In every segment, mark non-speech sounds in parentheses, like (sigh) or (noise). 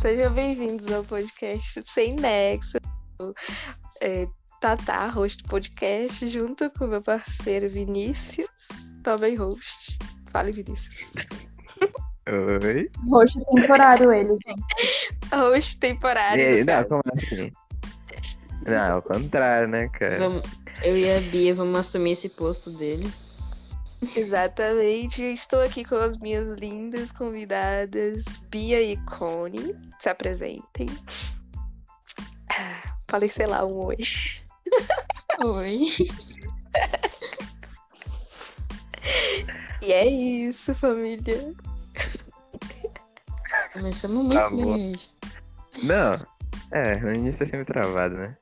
Sejam bem-vindos ao podcast Sem Nexo. É, Tatá, host do podcast, junto com meu parceiro Vinícius, também host. Fale, Vinícius. Oi. Host temporário ele, gente. Host temporário. E aí, no não, como assim? Não, ao contrário, né, cara? Vamos- eu e a Bia vamos assumir esse posto dele. Exatamente. Estou aqui com as minhas lindas convidadas, Bia e Cone. Se apresentem. Ah, Falei, sei lá, um oi. Oi. E é isso, família. Começamos muito Tá bem. Não, é, no início é sempre travado, né?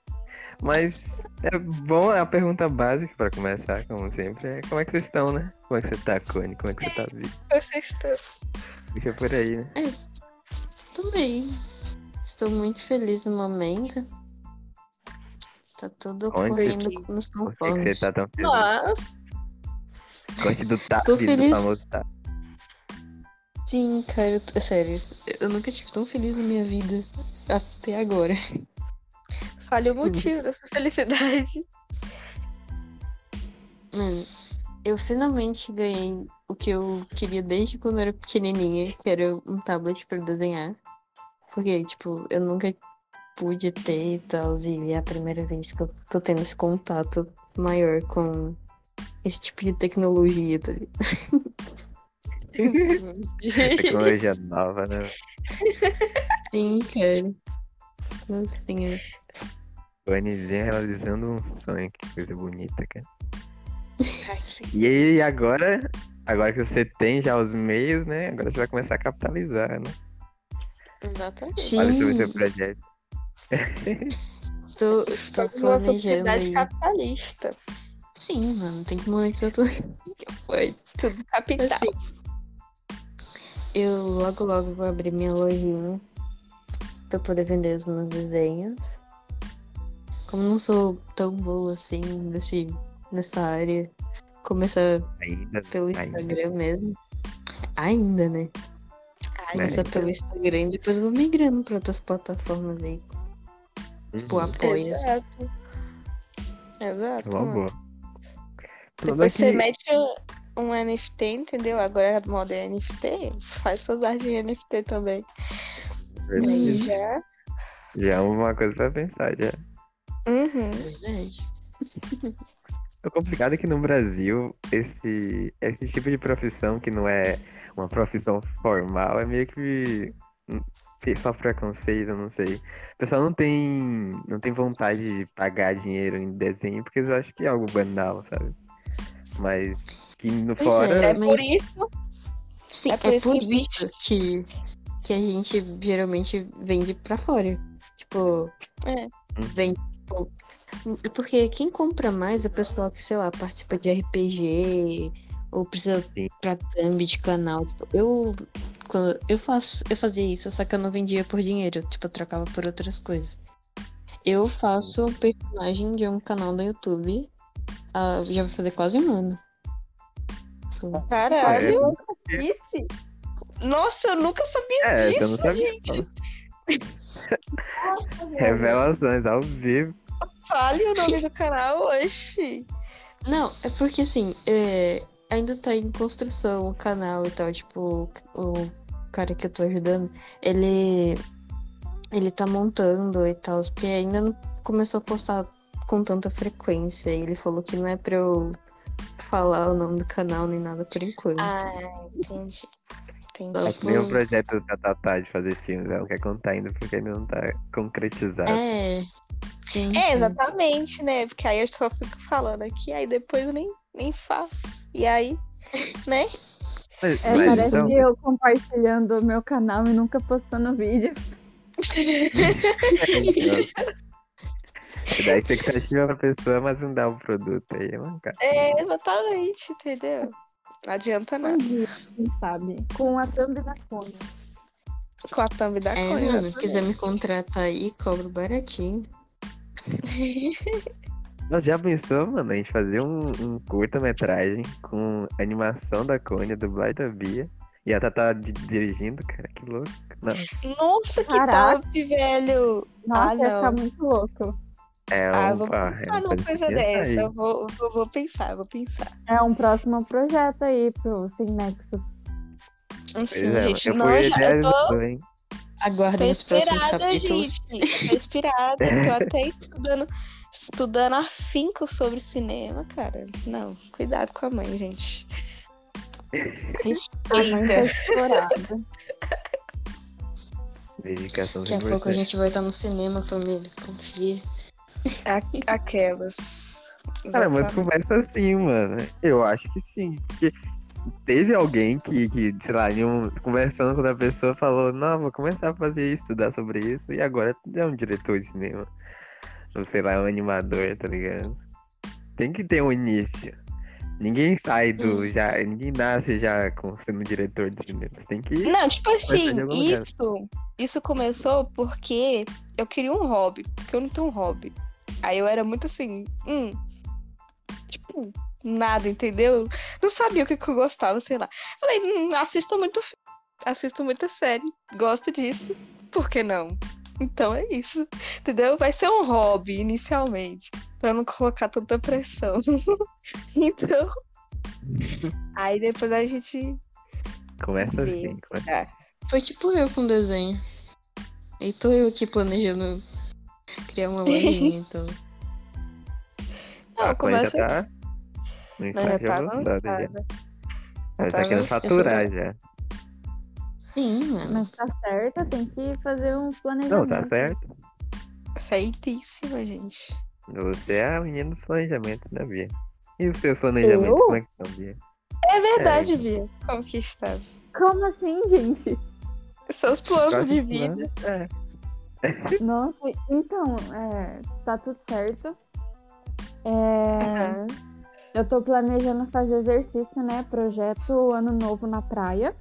Mas é bom, a pergunta básica pra começar, como sempre, é como é que vocês estão, né? Como é que você tá, Cone? Como é que você tá, Vi? Vocês estão. Fica por aí, né? Tô bem. Estou muito feliz no momento. Tá tudo Onde correndo que- nos Por que, que conformes. você tá tão feliz? Mas, Conte do TAP, Tô do feliz. famoso TAP. Sim, cara, eu tô- é sério. Eu nunca tive tão feliz na minha vida até agora. Fale o motivo dessa felicidade. Mano, eu finalmente ganhei o que eu queria desde quando eu era pequenininha, que era um tablet pra desenhar. Porque, tipo, eu nunca pude ter e tal, e é a primeira vez que eu tô tendo esse contato maior com esse tipo de tecnologia, tá ligado? Tecnologia (laughs) nova, né? Sim, cara. Nossa senhora. Conezinha realizando um sonho, que coisa bonita, cara. E aí, agora, agora que você tem já os meios, né? Agora você vai começar a capitalizar, né? Exatamente. Sim. Olha sobre o seu projeto. Tô, tô Estamos numa planejando sociedade aí. capitalista. Sim, mano, tem que monetizar tudo. foi. Tudo capital. Assim, Eu logo logo vou abrir minha lojinha pra poder vender os meus desenhos. Como não sou tão boa assim nesse, nessa área, começar Ainda, pelo ainda. Instagram mesmo. Ainda, né? Ai, Né? Começar pelo Instagram e depois eu vou migrando pra outras plataformas aí. Tipo, Uhum. apoio. Exato. Exato. É uma boa. Depois que... você mete um, NFT, entendeu? Agora a moda é NFT, faz suas artes em NFT também. Verdade. já. Já é uma coisa pra pensar, já. Uhum. Verdade. (laughs) O complicado é que no Brasil, esse, esse tipo de profissão que não é uma profissão formal é meio que só preconceito, eu não sei. O pessoal não tem, não tem vontade de pagar dinheiro em desenho porque eles acham que é algo banal, sabe? Mas que no Pois fora. É Mas- por isso. Sim, É é por por, isso que isso que, que a gente geralmente vende pra fora. Tipo, É. vende. Tipo, Porque quem compra mais é o pessoal que, sei lá, participa de RPG ou precisa Sim. pra thumb de canal. Eu. Quando eu faço, eu fazia isso, só que eu não vendia por dinheiro, tipo, eu trocava por outras coisas. Eu faço um personagem de um canal do YouTube. ah, já vai fazer quase um ano. Caralho, isso. Nossa, eu nunca sabia É, disso, eu (laughs) Revelações ao vivo. Fale o nome do canal hoje. Não, é porque assim, é, ainda tá em construção o canal e tal, tipo, o cara que eu tô ajudando, ele ele tá montando e tal, porque ainda não começou a postar com tanta frequência. E ele falou que não é pra eu falar o nome do canal nem nada por enquanto. Ah, entendi. Entendi. É que nem o projeto da Tatá de fazer filmes. Ela quer contar ainda porque ainda não tá concretizado. É. Sim, É, sim. exatamente, né? Porque aí eu só fico falando aqui, aí depois eu nem, nem faço. E aí, (laughs) né? Mas, É, mas parece então, eu compartilhando o meu canal e nunca postando vídeo. (laughs) E dá expectativa pra pessoa, mas não dá o produto aí, é cara. É, exatamente, entendeu? Não adianta nada. Dia, quem sabe? Com a thumb da Cone. Com a thumb da É, coisa. mano, quiser me contratar aí, cobro baratinho. (laughs) Nós já pensou, mano, a gente fazer um, um curta-metragem com animação da Cônia, dublagem da Bia E a Tata di- dirigindo, cara, que louco. Não, Nossa, que Caraca. top, velho! Nossa, Ah, ia não. ficar muito louco. É Ah, vou ah, é pensar uma numa coisa dessa. Eu vou, eu vou pensar, vou pensar. É um próximo projeto aí pro Sem Nexus. Enfim, é, gente, eu não, já, eu tô, hein? tô Aguardem os próximos inspirada, capítulos. gente. Tô inspirada. Tô (laughs) (laughs) até estudando, estudando afinco sobre cinema, cara. Não, cuidado com a mãe, gente. (laughs) A mãe tá Respeita. explorada. Dedicação Daqui a pouco a 100%. gente vai estar no cinema, família. Confia. A- Aquelas. Cara, mas começa assim, mano. Eu acho que sim. Porque teve alguém que, que sei lá, um- conversando com outra pessoa, falou: Não, vou começar a fazer isso, estudar sobre isso. E agora é um diretor de cinema. Ou sei lá, um animador, tá ligado? Tem que ter um início. Ninguém sai do. Já, ninguém nasce já com, sendo diretor de cinema. Você tem que. Não, tipo assim, lugar. isso, isso começou porque eu queria um hobby, porque eu não tenho um hobby. Aí eu era muito assim, hum, tipo, nada, entendeu? Não sabia o que, que eu gostava, sei lá. Falei, hum, assisto muito, assisto muita série, gosto disso, por que não? Então é isso, entendeu? Vai ser um hobby inicialmente, pra não colocar tanta pressão. (laughs) então, aí depois a gente Começa assim. Começa... Foi tipo eu com desenho. E tô eu aqui planejando criar uma lojinha, então. Não, a começa tá. No Não, já Instagram tá avançada já. Ela tá tá querendo faturar já. Sim. Mas tá certo, tem que fazer um Não, planejamento. tá certo. Feitíssima, gente. Você é a menina dos planejamentos, né, Bia? E os seus planejamentos, Eu? como é que estão, Bia? É verdade, É. Bia. Como que estás? Como assim, gente? Seus planos de vida. É. Nossa, então, é, tá tudo certo. É. Eu tô planejando fazer exercício, né? Projeto Ano Novo na praia.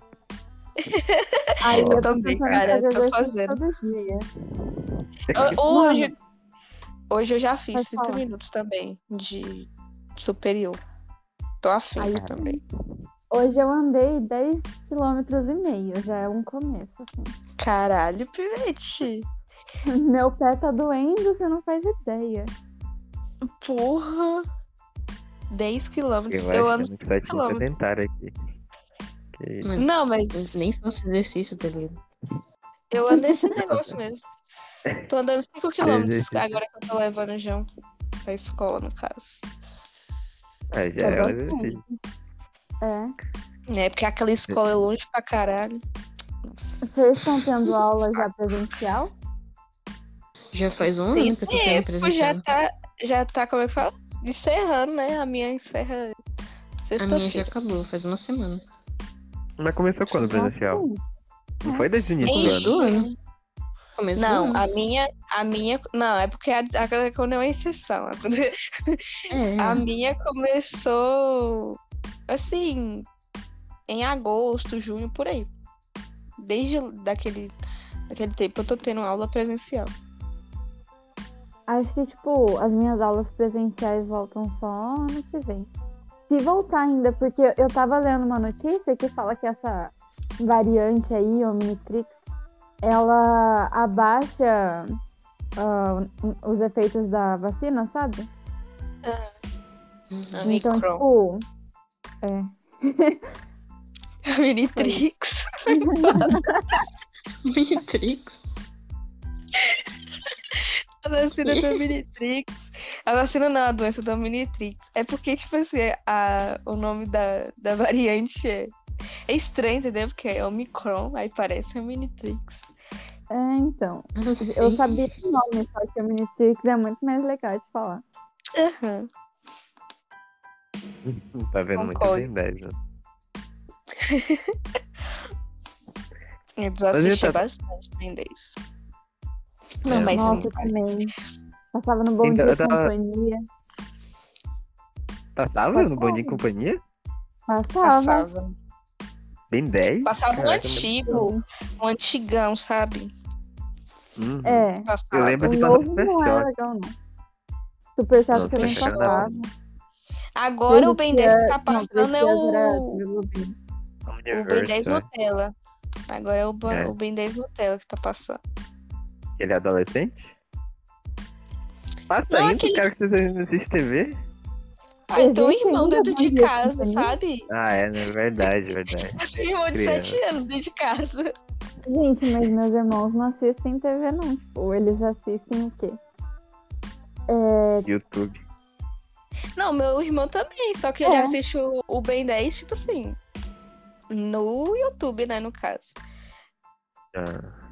(laughs) Aí Eu eu tô também, cara, fazer tô fazendo. todo dia. Ho- Hoje, hoje eu já fiz Pode 30 falar. minutos também de superior. Tô afim Aí- também. Hoje eu andei 10 km e meio, já é um começo. assim. Caralho, pivete. (laughs) Meu pé tá doendo, você não faz ideia. Porra. 10 quilômetros. Eu, Eu ando achando que só tinha quilômetros. sedentário aqui. Que... Mano, Não, mas nem faço exercício, tá ligado? eu ando esse (laughs) negócio mesmo. Tô andando 5 quilômetros agora que eu tô levando o João pra escola, no caso. Ah, já é um exercício. É. É, porque aquela escola é longe pra caralho. Vocês estão tendo aula já presencial? Já faz um Tem ano que eu tô tendo tempo, presencial. já tá, já tá, como é que fala? Encerrando, né? A minha encerra A minha já sexta-feira. acabou, faz uma semana. Mas começou quando presencial? Nossa, Não foi desde o início do ano? Começo Não, a minha, a minha, não, é porque a, a quando é uma exceção. (laughs) É, A minha começou assim em agosto, junho, por aí. Desde daquele, daquele tempo eu tô tendo aula presencial. Acho que, tipo, as minhas aulas presenciais voltam só ano que vem. Se voltar ainda, porque eu tava lendo uma notícia que fala que essa variante aí, Omnitrix, ela abaixa ah, os efeitos da vacina, sabe? A Então, Micron, tipo. É. (laughs) a Minitrix. (laughs) Minitrix. A vacina da Minitrix. A vacina não, a doença da Minitrix. É porque, tipo assim, a, o nome da, da variante é, é estranho, entendeu? Porque é Omicron, aí parece a Minitrix. É, então. Eu sabia o nome, só que a Omnitrix é muito mais legal de falar. Aham. (laughs) Tá vendo muito Concordo. bem 10, né? Eu Mas assisti tá- bastante Ben 10. Não, É, mas Nossa, sim. também. Passava no Bom Então, Dia tava- Companhia. Passava no Bom Dia Companhia? Passava. Passava. Bem 10? Passava um Caraca, antigo, um antigão, sabe? Uhum. É. Passava. Eu lembro O de passar Super não é legal, não. Super Nossa, também passava. Agora o Ben 10 que tá passando é Dias era o. O Ben Universo, 10 é. Nutella. Agora é o, É. o Ben 10 Nutella que tá passando. Ele é adolescente? Passa Não, ainda, aquele- cara, que você não assiste TV? Ah, então irmão dentro de Ben 10 casa, sabe? Ah, é, né? Verdade, verdade. (laughs) Acho que irmão de Criança. 7 anos dentro de casa. Gente, mas meus irmãos não assistem TV, não. Tipo, eles assistem o quê? É, YouTube. Não, meu irmão também, só que ele É. assiste o, o Ben 10, tipo assim, no YouTube, né, no caso. Ah.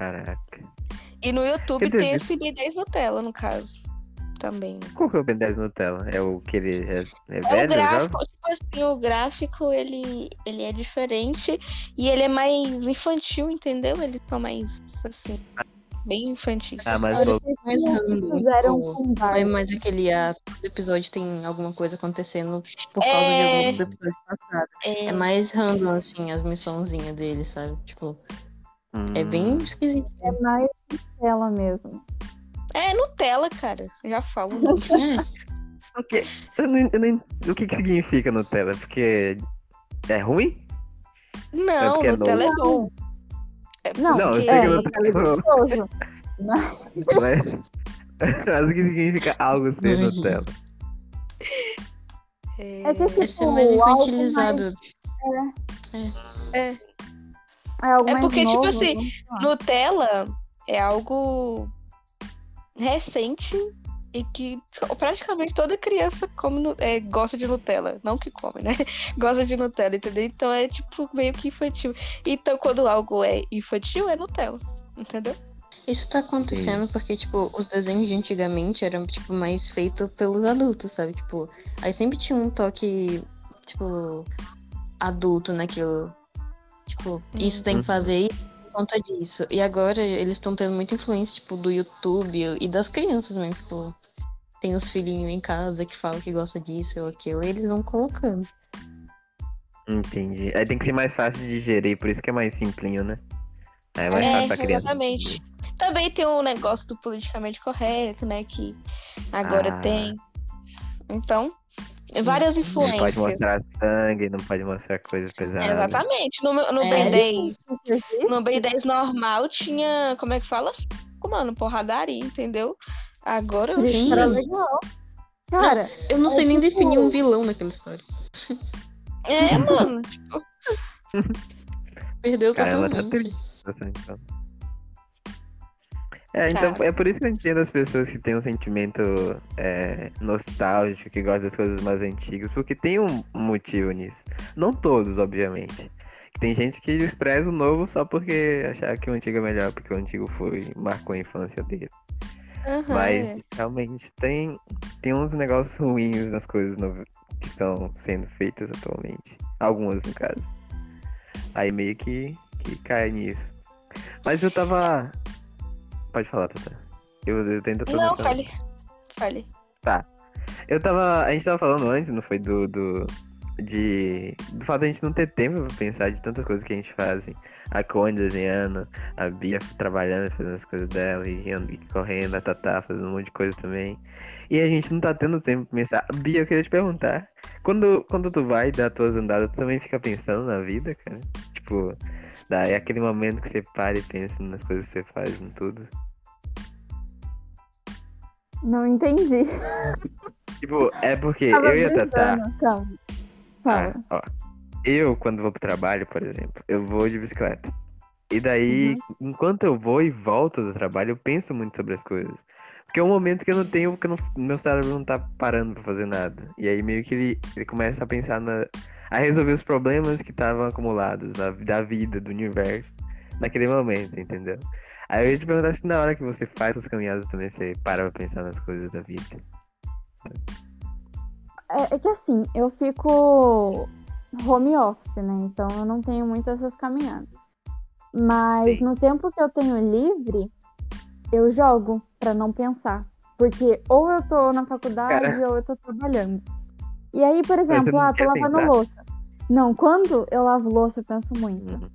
Caraca. E no YouTube tem esse Ben 10 Nutella, no caso, também. Qual que é o Ben 10 Nutella? É o que ele é, é É velho? o gráfico, tipo assim, o gráfico, ele, ele é diferente e ele é mais infantil, entendeu? Eles são mais, assim, bem infantis. Ah, mas vou- mais fizeram tipo, é Barbie. mais aquele ah, todo episódio tem alguma coisa acontecendo por causa É. de algum do episódio passado. É mais random, assim, as missãozinhas dele, sabe? Tipo, é bem Hum, esquisito. É mais tela mesmo. É Nutella, cara, já falo. (laughs) O que, eu não, eu não- o que, significa Nutella? Porque é ruim? Não, é Nutella é novo. bom. É Não, Não, eu sei é, que Nutella é gostoso. Mas, mas o que significa algo ser Não, Nutella? É que, tipo, É ser mais algo infantilizado. É. É, algo É mais porque, tipo novo, assim, vamos lá. Nutella é algo recente e que praticamente toda criança come, é, gosta de Nutella. Não que come, né? (laughs) Gosta de Nutella, entendeu? Então é tipo meio que infantil. Então quando algo é infantil, é Nutella. Entendeu? Isso tá acontecendo porque, tipo, os desenhos de antigamente eram, tipo, mais feitos pelos adultos, sabe? Tipo, aí sempre tinha um toque, tipo, adulto naquilo. Tipo, isso tem Uhum. que fazer isso por conta disso. E agora eles estão tendo muita influência, tipo, do YouTube e das crianças mesmo, tipo. Tem os filhinhos em casa que falam que gosta disso ou aquilo, e eles vão colocando. Entendi. Aí tem que ser mais fácil de digerir, por isso que é mais simplinho, né? Aí é mais É, fácil pra criança. exatamente. Também tem o negócio do politicamente correto, né? Que agora Ah. tem. Então, várias Não influências. pode mostrar sangue, não pode mostrar coisas pesadas. Exatamente. No, no É, Ben É 10. difícil isso. No Ben 10 normal tinha, como é que fala? Mano, porradaria, entendeu? Agora eu Isso era legal. Cara, Eu não É sei nem tipo- definir um vilão naquela história. É, mano. (laughs) Perdeu Caramba, tá totalmente. triste. essa então. É, então Tá. é por isso que eu entendo as pessoas que têm um sentimento é, nostálgico, que gostam das coisas mais antigas, porque tem um motivo nisso. Não todos, obviamente. Tem gente que despreza o novo só porque achar que o antigo é melhor, porque o antigo foi, marcou a infância dele. Aham, Mas realmente tem, tem uns negócios ruins nas coisas novo- que estão sendo feitas atualmente. Algumas, no caso. Aí meio que, que cai nisso. Mas eu tava. Pode falar, Tata. Eu, eu tento. Não, fale. Fale. Eu tava. A gente tava falando antes, não foi? Do. do de. Do fato de a gente não ter tempo pra pensar de tantas coisas que a gente faz. assim. A Conde desenhando, a Bia trabalhando, fazendo as coisas dela, e correndo, a Tatá fazendo um monte de coisa também. E a gente não tá tendo tempo pra pensar. Bia, eu queria te perguntar. Quando, quando tu vai dar tuas andadas, tu também fica pensando na vida, cara? Tipo, dá, é aquele momento que você para e pensa nas coisas que você faz, em tudo. não entendi. Tipo, é porque Tava eu a Tatá. brisando, Calma. Ah, ó. Eu, quando vou pro trabalho, por exemplo, eu vou de bicicleta. E daí, enquanto eu vou e volto do trabalho, eu penso muito sobre as coisas. Porque é um momento que eu não tenho, que eu não- meu cérebro não tá parando pra fazer nada. E aí meio que ele, ele começa a pensar na. A resolver os problemas que estavam acumulados na, da vida, do universo, naquele momento, entendeu? Aí eu ia te perguntar se na hora que você faz essas caminhadas também você para pra pensar nas coisas da vida. É, é que assim, eu fico home office, né? Então eu não tenho muito essas caminhadas. Mas Sim. no tempo que eu tenho livre, eu jogo pra não pensar. Porque ou eu tô na faculdade Cara. ou eu tô trabalhando. E aí, por exemplo, ah, tô lavando pensar? louça. Não, quando eu lavo louça, eu penso muito.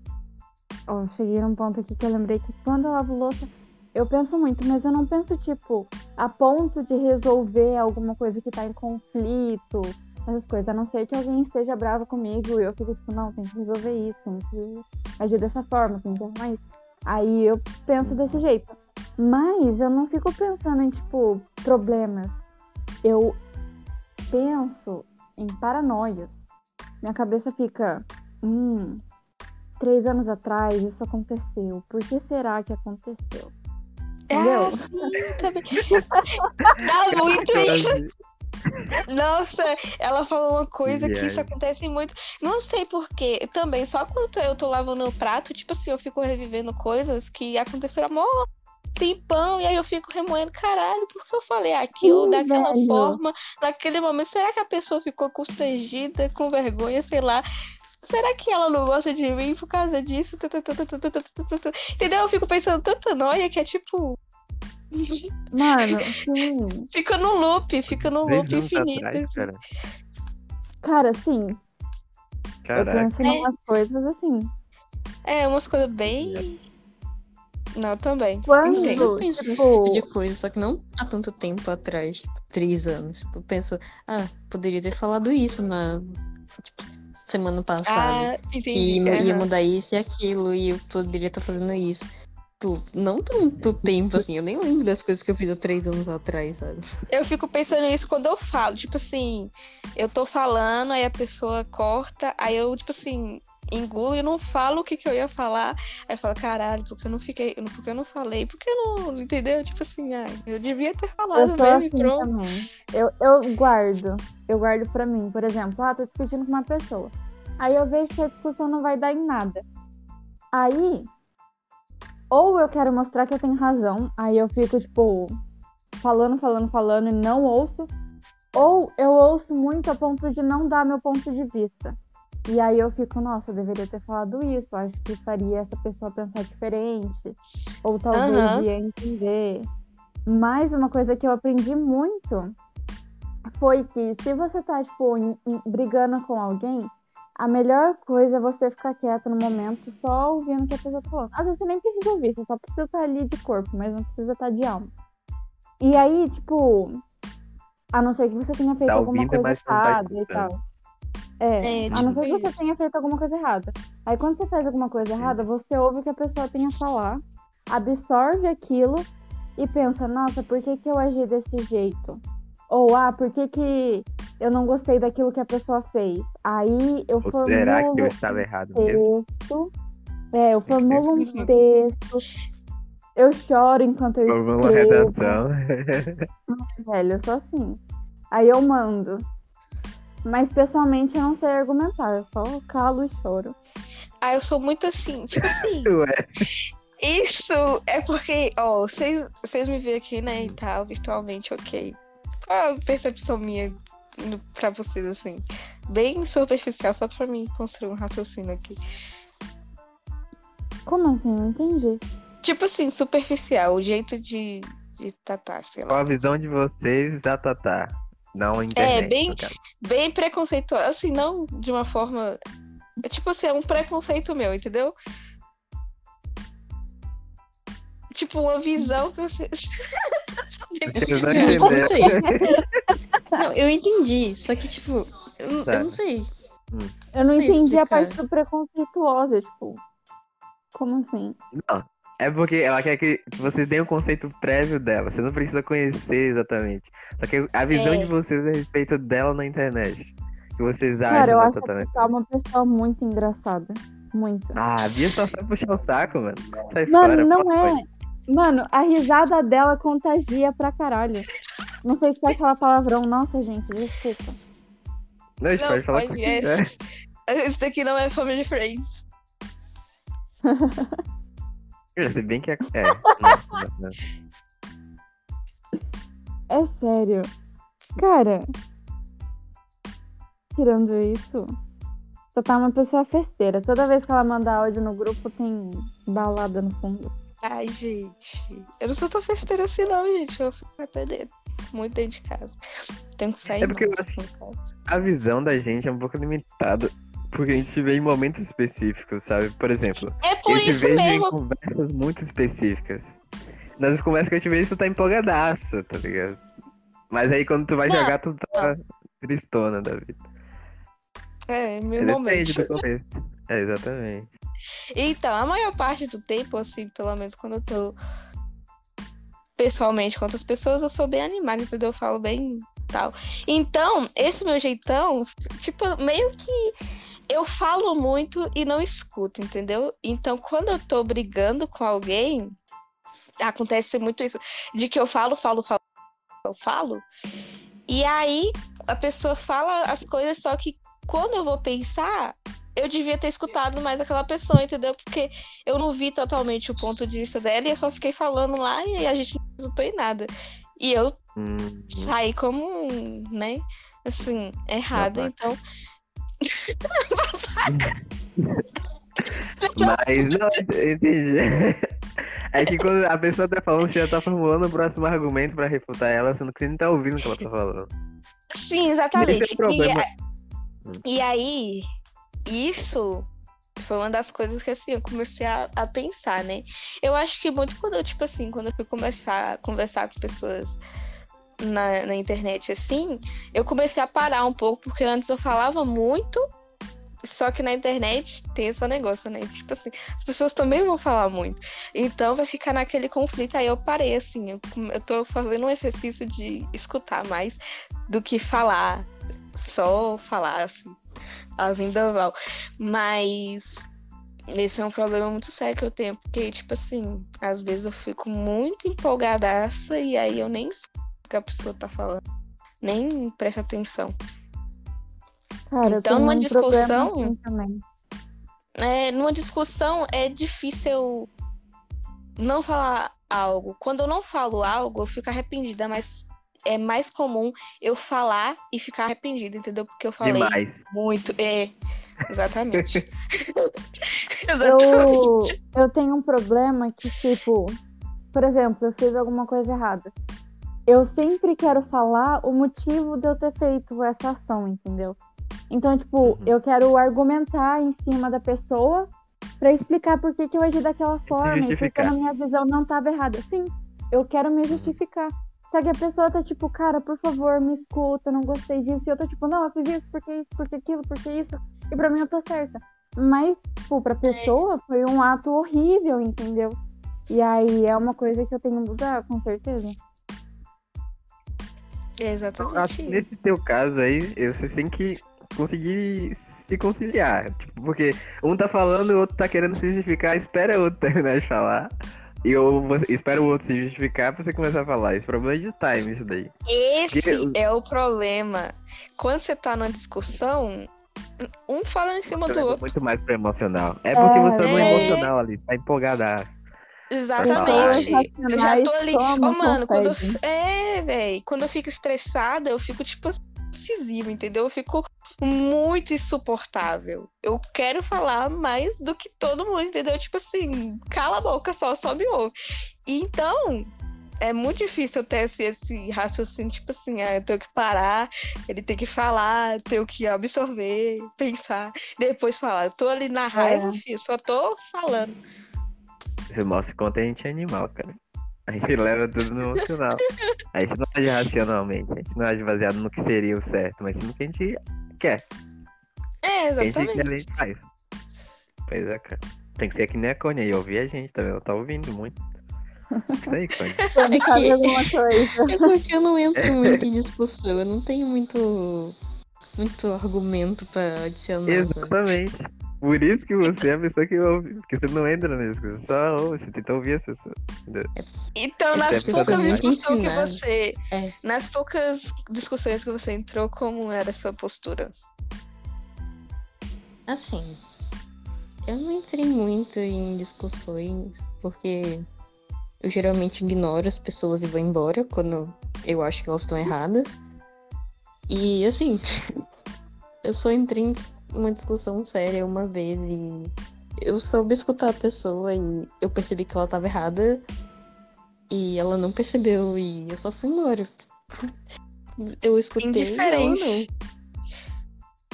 Uhum. Cheguei num ponto aqui que eu lembrei que quando eu lavo louça, eu penso muito, mas eu não penso, tipo, a ponto de resolver alguma coisa que tá em conflito, essas coisas. A não ser que alguém esteja bravo comigo e eu fico tipo, não, tem que resolver isso, tem que agir dessa forma, tem que arrumar isso. Aí eu penso desse jeito. Mas eu não fico pensando em, tipo, problemas. Eu penso em paranoias. Minha cabeça fica, hum, três anos atrás isso aconteceu. Por que será que aconteceu? Entendeu? É, sim, também. (laughs) Dá muito isso. Nossa, ela falou uma coisa que isso acontece muito. Não sei porquê. Também, só quando eu tô lavando o prato, tipo assim, eu fico revivendo coisas que aconteceram há tempão, e aí eu fico remoendo, caralho, por que eu falei aquilo Sim, daquela velho. forma, naquele momento? Será que a pessoa ficou constrangida, com vergonha, sei lá? Será que ela não gosta de mim por causa disso? Entendeu? Eu fico pensando tanta noia que é tipo. (laughs) Mano, sim. fica no loop, fica no loop infinito. Atrás, cara. cara, sim. Caraca. Eu penso em é. umas coisas assim. É, umas coisas bem. É. Não, também. Quando, Entendo. Eu penso nesse tipo de tipo, coisa, só que não há tanto tempo atrás, tipo, três anos. Tipo, Eu penso, ah, poderia ter falado isso na tipo, semana passada. Ah, entendi. ia, ia mudar isso e aquilo, e eu poderia estar fazendo isso. Tipo, não tanto tempo assim, eu nem lembro das coisas que eu fiz há três anos atrás, sabe? Eu fico pensando nisso quando eu falo. Tipo assim, eu tô falando, aí a pessoa corta, aí eu, tipo assim, engulo e não falo o que, que eu ia falar. Aí eu falo, caralho, porque eu não fiquei. Porque eu não falei, porque eu não. Entendeu? Tipo assim, ai, eu devia ter eu falado sou mesmo assim pronto. também. Eu, eu guardo. Eu guardo pra mim. Por exemplo, ah, tô discutindo com uma pessoa. Aí eu vejo que a discussão não vai dar em nada. Aí, ou eu quero mostrar que eu tenho razão, aí eu fico, tipo, falando, falando, falando e não ouço. Ou eu ouço muito a ponto de não dar meu ponto de vista. E aí eu fico, nossa, eu deveria ter falado isso. Acho que faria essa pessoa pensar diferente. Ou talvez Aham. ia entender. Mas uma coisa que eu aprendi muito foi que se você tá, tipo, em- em- brigando com alguém, a melhor coisa é você ficar quieto no momento, só ouvindo o que a pessoa tá falando. Às vezes você nem precisa ouvir, você só precisa estar ali de corpo, mas não precisa estar de alma. E aí, tipo, a não ser que você tenha feito Tá alguma ouvindo, coisa tá errada e escutando. tal. É, É, a não ser que tipo você tenha feito alguma coisa errada. Aí quando você faz alguma coisa errada, você ouve o que a pessoa tem a falar, absorve aquilo e pensa, nossa, por que, que eu agi desse jeito? Ou, ah, por que, que eu não gostei daquilo que a pessoa fez? Aí eu Ou formulo será que eu estava errado mesmo? texto. É, eu (laughs) formulo um texto. Eu choro enquanto eu escrevo. redação. (laughs) Velho, eu sou assim. Aí eu mando. Mas pessoalmente eu não sei argumentar, eu só calo e choro. Ah, eu sou muito assim, tipo assim. (laughs) Ué, Isso é porque, ó, vocês, vocês me veem aqui, né, e tal, virtualmente, ok. Qual é a percepção minha no- pra vocês, assim? Bem superficial, só pra mim construir um raciocínio aqui. Como assim? Não entendi. Tipo assim, superficial, o jeito de, de tratar, sei lá. qual a visão de vocês da Tatá? Não a internet, bem- no caso. Bem preconceituoso, assim, não de uma forma. É tipo assim, é um preconceito meu, entendeu? Tipo, uma visão que vocês. Vocês (laughs) não Eu não entenderam. Não, eu entendi, só que, tipo, eu, não- Tá. eu não sei. Eu não Sei entendi a explicar. parte do preconceituosa, tipo. Como assim? É porque ela quer que você tenha um conceito prévio dela. Você não precisa conhecer exatamente. Só que a visão É. de vocês a respeito dela na internet. Que vocês Cara, acham eu acho na que tá uma pessoa muito engraçada. Muito. Ah, a Bia só sabe puxar o saco, mano. Sai Mano, fora, não pô, é. Mano, a risada dela contagia pra caralho. Não sei se pode falar palavrão. Nossa, gente, desculpa. Não, a gente Não, pode falar pode, com é. Esse daqui não é Family Friends. (laughs) Se bem que é. é. Não, (laughs) não. É sério. Cara. Tirando isso. Só tá uma pessoa festeira. Toda vez que ela manda áudio no grupo, tem balada no fundo. Ai, gente. Eu não sou tão festeira assim, não, gente. Eu fico até dentro. Muito dentro de casa. Tenho que sair É porque eu mais, acho- assim, em casa. A visão da gente é um pouco limitada. Porque a gente vê em momentos específicos, sabe? Por exemplo, É por eu te isso vejo em conversas muito específicas. Nas conversas que eu te vejo, tu tá empolgadaço, tá ligado? Mas aí quando tu vai Não, jogar, tu tá tristona da vida. É, meu Depende momento. do contexto. É, exatamente. Então, a maior parte do tempo, assim, pelo menos quando eu tô pessoalmente com outras pessoas, eu sou bem animada, entendeu? Eu falo bem tal. Então, esse meu jeitão, tipo, meio que eu falo muito e não escuto, entendeu? Então, quando eu tô brigando com alguém, acontece muito isso, de que eu falo, falo, falo, eu falo, e aí a pessoa fala as coisas, só que quando eu vou pensar, eu devia ter escutado mais aquela pessoa, entendeu? Porque eu não vi totalmente o ponto de vista dela e eu só fiquei falando lá e a gente não resultou em nada. E eu Hum, saí como, né, assim, errada, então. Mas, não, eu entendi. É que quando a pessoa tá falando, você já tá formulando o próximo argumento pra refutar ela, sendo que você nem tá ouvindo o que ela tá falando. Sim, exatamente. Esse é o problema. E, e aí, isso foi uma das coisas que assim, eu comecei a, a pensar, né? Eu acho que muito quando eu, tipo assim, quando eu fui começar a conversar com pessoas na, na internet assim, eu comecei a parar um pouco, porque antes eu falava muito, só que na internet tem esse negócio, né? Tipo assim, as pessoas também vão falar muito. Então vai ficar naquele conflito. Aí eu parei, assim, eu, eu tô fazendo um exercício de escutar mais do que falar. Só falar, assim, as mal. Mas esse é um problema muito sério que eu tenho, porque, tipo assim, às vezes eu fico muito empolgadaça e aí eu nem escuto que a pessoa tá falando. Nem presto atenção. Cara, eu Então, numa um discussão- assim também. É, numa discussão é difícil eu não falar algo. Quando eu não falo algo, eu fico arrependida, mas é mais comum eu falar e ficar arrependida, entendeu? Porque eu falei Demais. muito. É, exatamente. (laughs) Eu, exatamente. eu tenho um problema que, tipo, por exemplo, eu fiz alguma coisa errada. Eu sempre quero falar o motivo de eu ter feito essa ação, entendeu? Então, tipo, Uhum. eu quero argumentar em cima da pessoa pra explicar por que, que eu agi daquela forma e porque na minha visão não tava errada. Sim, eu quero me justificar. Só que a pessoa tá tipo, cara, por favor, me escuta, não gostei disso. E eu tô tipo, não, eu fiz isso, porque isso, porque aquilo, porque isso. E pra mim eu tô certa. Mas, tipo, pra pessoa foi um ato horrível, entendeu? E aí é uma coisa que eu tenho que mudar, com certeza. É Eu exatamente acho que isso. nesse teu caso aí, eu- você tem que conseguir se conciliar. Tipo, porque um tá falando, o outro tá querendo se justificar, espera o outro (laughs) terminar de falar. E eu espera o outro se justificar pra você começar a falar. Esse problema é de time, isso daí. Esse Que- é o problema. Quando você tá numa discussão, um fala em cima Você do outro. muito mais pro emocional. É porque você tá no É. emocional ali, você tá empolgadaço. Exatamente. Pessoas Eu já tô ali. Racionais mano, quando eu. É, velho. Quando eu fico estressada, eu fico, tipo, incisiva, entendeu? Eu fico muito insuportável. Eu quero falar mais do que todo mundo, entendeu? Tipo assim, cala a boca só, só me ouve. E então. É muito difícil eu ter esse, esse raciocínio, tipo assim, ah, eu tenho que parar, ele tem que falar, eu tenho que absorver, pensar, depois falar. Eu tô ali na raiva, É. filho, só tô falando. Você mostra quanto a gente é animal, cara. A gente leva tudo no emocional. A gente não age racionalmente, a gente não age baseado no que seria o certo, mas sim no que a gente quer. É, O que a gente quer, a exatamente. gente faz. Pois é, cara. Tem que ser que nem a Cônia e ouvir a gente, tá vendo? Ela tá ouvindo muito. Isso aí, Cônia. (laughs) É que- alguma coisa. (laughs) É porque eu não entro (laughs) muito em discussão, eu não tenho muito, muito argumento pra adicionar. sabe? Exatamente. Por isso que você é a pessoa que ouve. Porque você não entra nisso, você só ouve, você tenta ouvir as pessoas. entendeu? Então, nas poucas é muito discussões que você. É. Nas poucas discussões que você entrou, como era a sua postura? Assim, eu não entrei muito em discussões, porque eu geralmente ignoro as pessoas e vou embora quando eu acho que elas estão erradas. E assim, (laughs) eu só entrei em uma discussão séria uma vez e eu soube escutar a pessoa e eu percebi que ela estava errada e ela não percebeu e eu só fui embora. Eu escutei e ela não. Indiferente.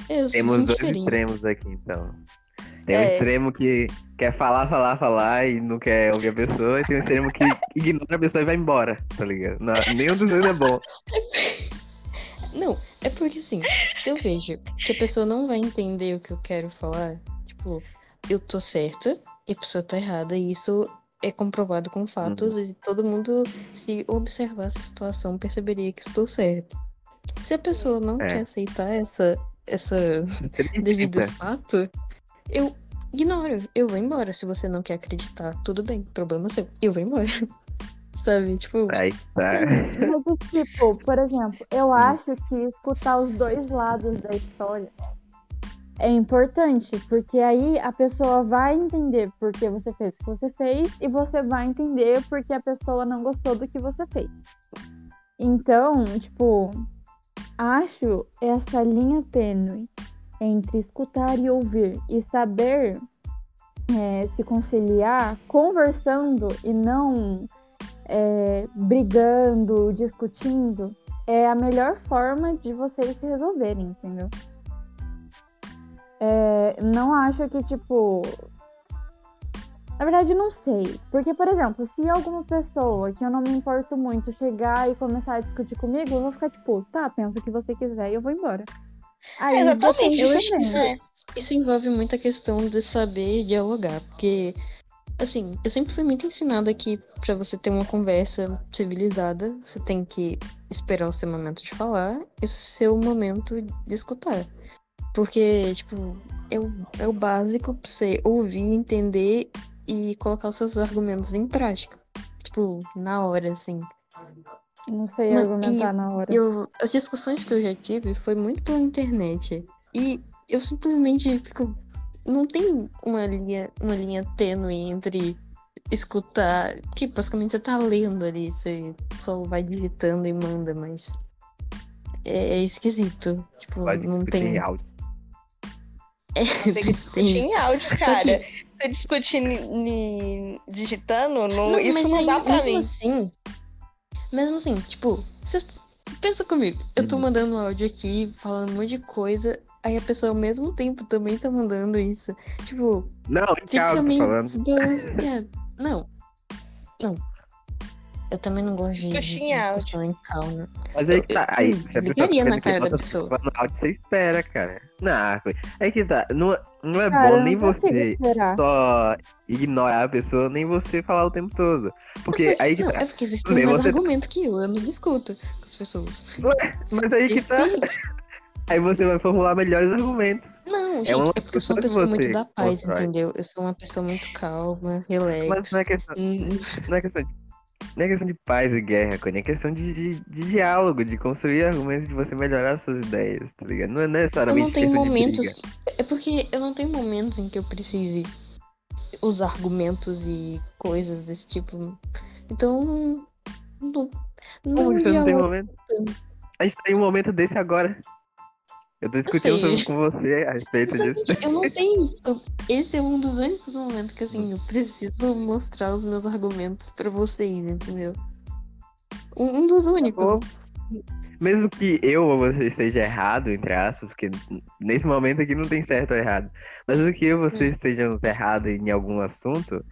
Eu Temos dois extremos aqui, então. Tem o É. extremo que quer falar, falar, falar e não quer ouvir a pessoa, e tem o extremo que (laughs) ignora a pessoa e vai embora, tá ligado? Não, nenhum dos dois é bom. Não, É porque assim, se eu vejo que a pessoa não vai entender o que eu quero falar, tipo, eu tô certa e a pessoa tá errada, e isso é comprovado com fatos, e todo mundo, se observar essa situação, perceberia que estou certo. Se a pessoa não É. quer aceitar essa, essa (laughs) (laughs) devido fato, eu ignoro, eu vou embora. Se você não quer acreditar, tudo bem, problema seu, eu vou embora. (laughs) Sabe, tipo, Aí tá. Mas, tipo, por exemplo, eu acho que escutar os dois lados da história é importante, porque aí a pessoa vai entender por que você fez o que você fez e você vai entender porque a pessoa não gostou do que você fez. Então, tipo, acho essa linha tênue entre escutar e ouvir e saber é, se conciliar conversando e não é, brigando, discutindo, é a melhor forma de vocês se resolverem, entendeu? É, não acho que, tipo. Na verdade, não sei. Porque, por exemplo, se alguma pessoa que eu não me importo muito chegar e começar a discutir comigo, eu vou ficar tipo, tá, pensa o que você quiser e eu vou embora. Aí, Exatamente, eu acho que isso, é- isso envolve muita questão de saber dialogar, porque, assim, eu sempre fui muito ensinada que pra você ter uma conversa civilizada, você tem que esperar o seu momento de falar e seu momento de escutar. Porque, tipo, é o, é o básico pra você ouvir, entender e colocar os seus argumentos em prática. Tipo, na hora, assim. Não sei Não, argumentar e- na hora. Eu, as discussões que eu já tive foi muito pela internet. E eu simplesmente fico. Não tem uma linha, uma linha tênue entre escutar. Que basicamente você tá lendo ali, você só vai digitando e manda, mas. É, é esquisito. Tipo, Pode não discutir tem. em áudio. É, (laughs) Tem que discutir em áudio, cara. que- Você discutir digitando, não, Não, isso não aí, dá pra mesmo mim. assim. Mesmo assim, tipo, vocês pensa comigo, eu tô Uhum. mandando um áudio aqui, falando um monte de coisa, aí a pessoa ao mesmo tempo também tá mandando isso. Tipo, Não, em tô meio falando. desbalanceado. Não. Não. Eu também não gosto de, em áudio. em calma. Mas aí que tá. Aí, se a pessoa ligaria fica na cara da botando pessoa. No áudio, você espera, cara. Não, foi- aí que tá. Não, não é Cara, bom não nem você esperar. só ignorar a pessoa, nem você falar o tempo todo. Porque aí que Não, tá. é porque vocês Tudo bem, têm mais você- argumento que eu, eu não discuto pessoas. (laughs) Mas aí que tá. Aí você vai formular melhores argumentos. Não, gente, É uma é porque eu sou uma pessoa você muito da paz, constrói. entendeu? Eu sou uma pessoa muito calma, relax. Mas não é questão, Hum, não é questão de. Não é questão de paz e guerra, Cone. É questão de, de, de diálogo, de construir argumentos de você melhorar suas ideias, tá ligado? Não é Eu necessariamente não tenho momentos. É porque eu não tenho momentos em que eu precise usar argumentos e coisas desse tipo. Então. Não, não Como você não tem momento? A gente tá em um momento desse agora. Eu tô discutindo sobre, com você a respeito disso. Exatamente, Eu não (laughs) tenho. eu- Esse é um dos únicos momentos que assim, eu preciso mostrar os meus argumentos pra vocês, entendeu? Um, dos únicos. bom. Mesmo que eu ou você esteja errado, entre aspas, porque nesse momento aqui não tem certo ou errado. Mas o que eu ou você estejamos errados em algum assunto,